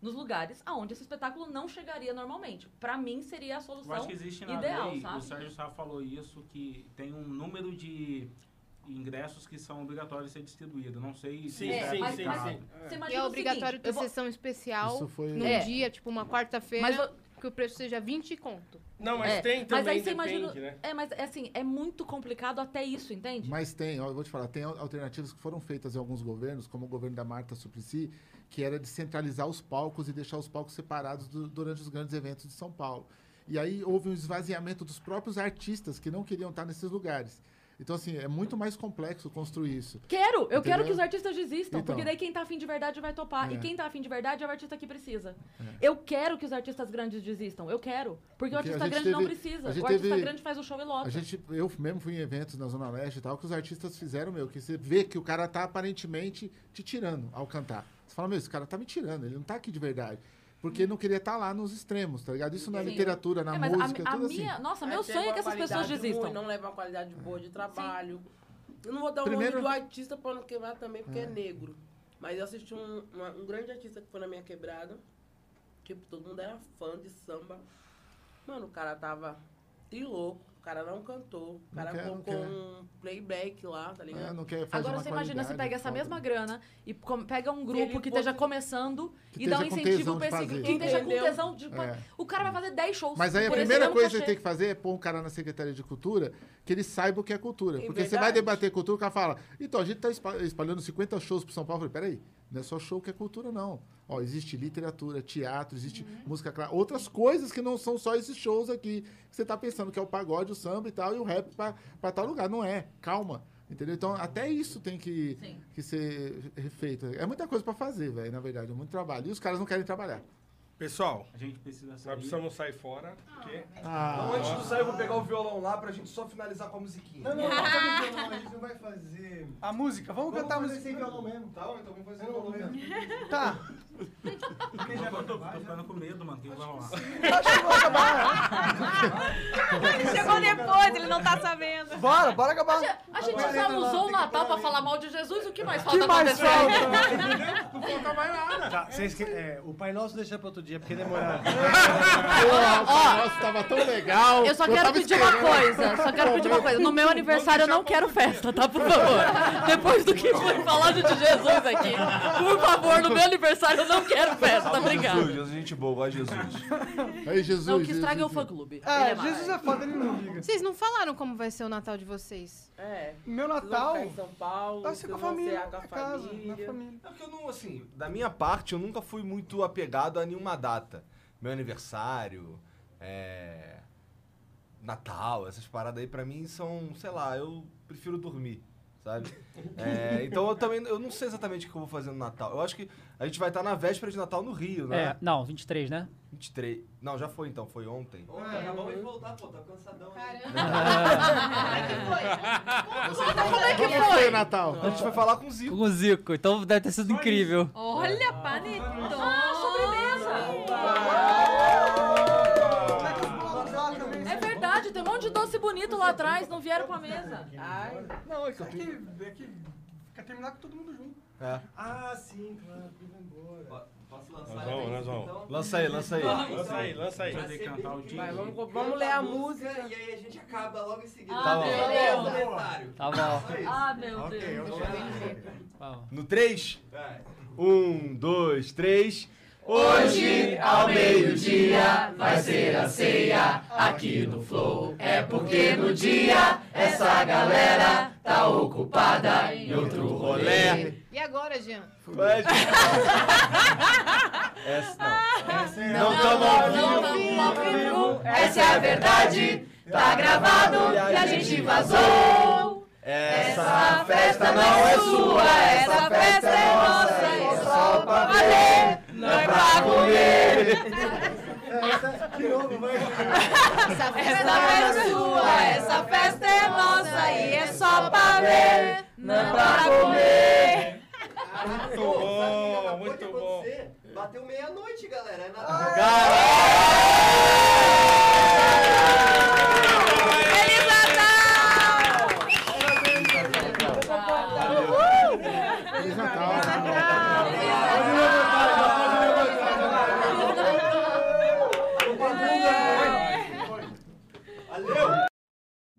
nos lugares aonde esse espetáculo não chegaria normalmente. Pra mim, seria a Eu solução acho que existe na ideal, lei, sabe? o Sérgio Sá falou isso, que tem um número de ingressos que são obrigatórios de ser distribuídos. Não sei se Sim, é sim, mas, sim, mas aplicado. você E imagina é obrigatório seguinte, ter eu vou- sessão especial foi- num É. dia, tipo uma quarta-feira, Mas que o preço seja 20 conto. Não, mas É, tem mas também, aí você depende, imagina, né? é, mas é assim, é muito complicado até isso, entende? Mas tem, ó, eu vou te falar, tem al- alternativas que foram feitas em alguns governos, como o governo da Marta Suplicy, que era de centralizar os palcos e deixar os palcos separados do- durante os grandes eventos de São Paulo. E aí houve um esvaziamento dos próprios artistas que não queriam estar nesses lugares. Então, assim, é muito mais complexo construir isso. Quero, eu Entendeu? quero que os artistas desistam, Então. porque daí quem tá afim de verdade vai topar. É. E quem tá afim de verdade é o artista que precisa. Eu quero que os artistas grandes desistam, eu quero. Porque, o Porque a artista grande não teve- precisa. a gente O artista teve- grande faz o show e lota. A gente, eu mesmo fui em eventos na Zona Leste e tal, que os artistas fizeram, meu, que você vê que o cara tá aparentemente te tirando ao cantar. Você fala, meu, esse cara tá me tirando, ele não tá aqui de verdade. Porque não queria estar lá nos extremos, tá ligado? Isso na Sim. literatura, na É, mas a- música, a tudo minha- assim. Nossa, meu sonho é que essas pessoas desistam. ruim, não leva uma qualidade boa de trabalho. Eu não vou dar o Primeiro- nome do artista pra não quebrar também, porque é, É. negro. Mas eu assisti um, uma- um grande artista que foi na minha quebrada. Tipo, todo mundo era fã de samba. Mano, o cara tava trilouco, cara não cantou, o Não cara quer, não colocou quer. um playback lá, tá ligado? É, não quer fazer Agora uma você imagina, você pega essa mesma grana e pega um ele grupo que esteja pode- começando Que e dá um incentivo pra esse grupo. Que esteja com tesão de. É. O cara vai fazer 10 shows. Mas aí a primeira coisa que você tem que fazer é pôr um cara na Secretaria de Cultura que ele saiba o que é cultura. É Porque você vai debater cultura, o cara fala, então, a gente tá espa- espalhando 50 shows pro São Paulo. Eu falei, peraí, não é só show que é cultura, não. Ó, existe literatura, teatro, existe Uhum. música clássica, outras coisas que não são só esses shows aqui. Você tá pensando que é o pagode, o samba e tal, e o rap pra tal lugar. Não é. Calma. Entendeu? Então, até isso tem que, Sim. que ser refeito. É muita coisa pra fazer, velho, na verdade. É muito trabalho. E os caras não querem trabalhar. Pessoal, A gente precisa nós sair. precisamos sair fora. Porque... Então, antes de sair, eu vou pegar o violão lá pra gente só finalizar com a musiquinha. Não, não, não, não, a gente não vai fazer. A música, vamos, Vamos cantar a fazer música. sem violão mesmo. Tá, então vamos fazer o violão mesmo. Tá. Eu tô, tô ficando com medo, mano. Quem vai rolar? Ele chegou depois, ele não tá sabendo. Bora, bora acabar. A gente já usou o Natal pra falar mal de Jesus, o que mais que falta mais acontecer? falta? Não falta mais nada. Tá, vocês que, é, o Pai Nosso deixa pra outro dia, porque demorar. Nossa, tava tão legal. Eu só quero pedir uma coisa, só quero pedir uma coisa. No meu aniversário eu não quero festa, tá? Por favor. Depois do que foi falado de Jesus aqui, por favor, no meu aniversário eu não quero festa, Jesus, obrigado. Jesus, gente boa, de Jesus. Aí, Jesus. Não, o que estraga é o Jesus. fã-clube. Ele É, é. Jesus é foda, ele não liga. Vocês não falaram como vai ser o Natal de vocês? É. Meu Natal em São Paulo, vai ser com a família, com a casa, na família. família. É porque eu não, assim, da minha parte, eu nunca fui muito apegado a nenhuma data. Meu aniversário, é... Natal, essas paradas aí pra mim são, sei lá, eu prefiro dormir, sabe? É, então eu também, eu não sei exatamente o que eu vou fazer no Natal. Eu acho que a gente vai estar na véspera de Natal no Rio, né? É, não, 23, né? 23. Não, já foi então, foi ontem. Acabamos de voltar, pô, tá cansadão. Como é que Como foi? foi o Natal? A gente foi falar com o Zico. Com o Zico, então deve ter sido incrível. Olha, panetone. Ah! É verdade, tem um monte de doce bonito lá atrás, não vieram pra mesa. Ai, Não, é que É eu tenho... que, é que quer terminar com todo mundo junto. É. Ah, sim, claro, que vai embora. Posso lançar Nós vamos, nós vamos. então? Lança aí, lança aí. Lança aí, lança aí. Fazer cantar o vai, vamos, vamos ler a música. E aí a gente acaba logo em seguida. Ah, Tá bom. meu Beleza, Deus. comentário. Tá bom. Isso. Ah, meu Ok, Deus. Vamos. No 3? Vai. Um, dois, três. Hoje, ao meio-dia, vai ser a ceia aqui no Flow. É porque no dia essa galera tá ocupada em outro rolê. E agora, Jean? Vai, Essa não. Essa é Não tamo ao vivo. Não. Essa é a verdade, tá gravado e a gente vazou. Essa festa não é sua, essa festa é nossa. É só pra valer, não é pra comer. Essa, de novo, vai. Essa festa é sua, essa festa é nossa e é só pra ver, não é pra comer. Muito bom, muito bom. Bateu meia-noite, galera. É Natal.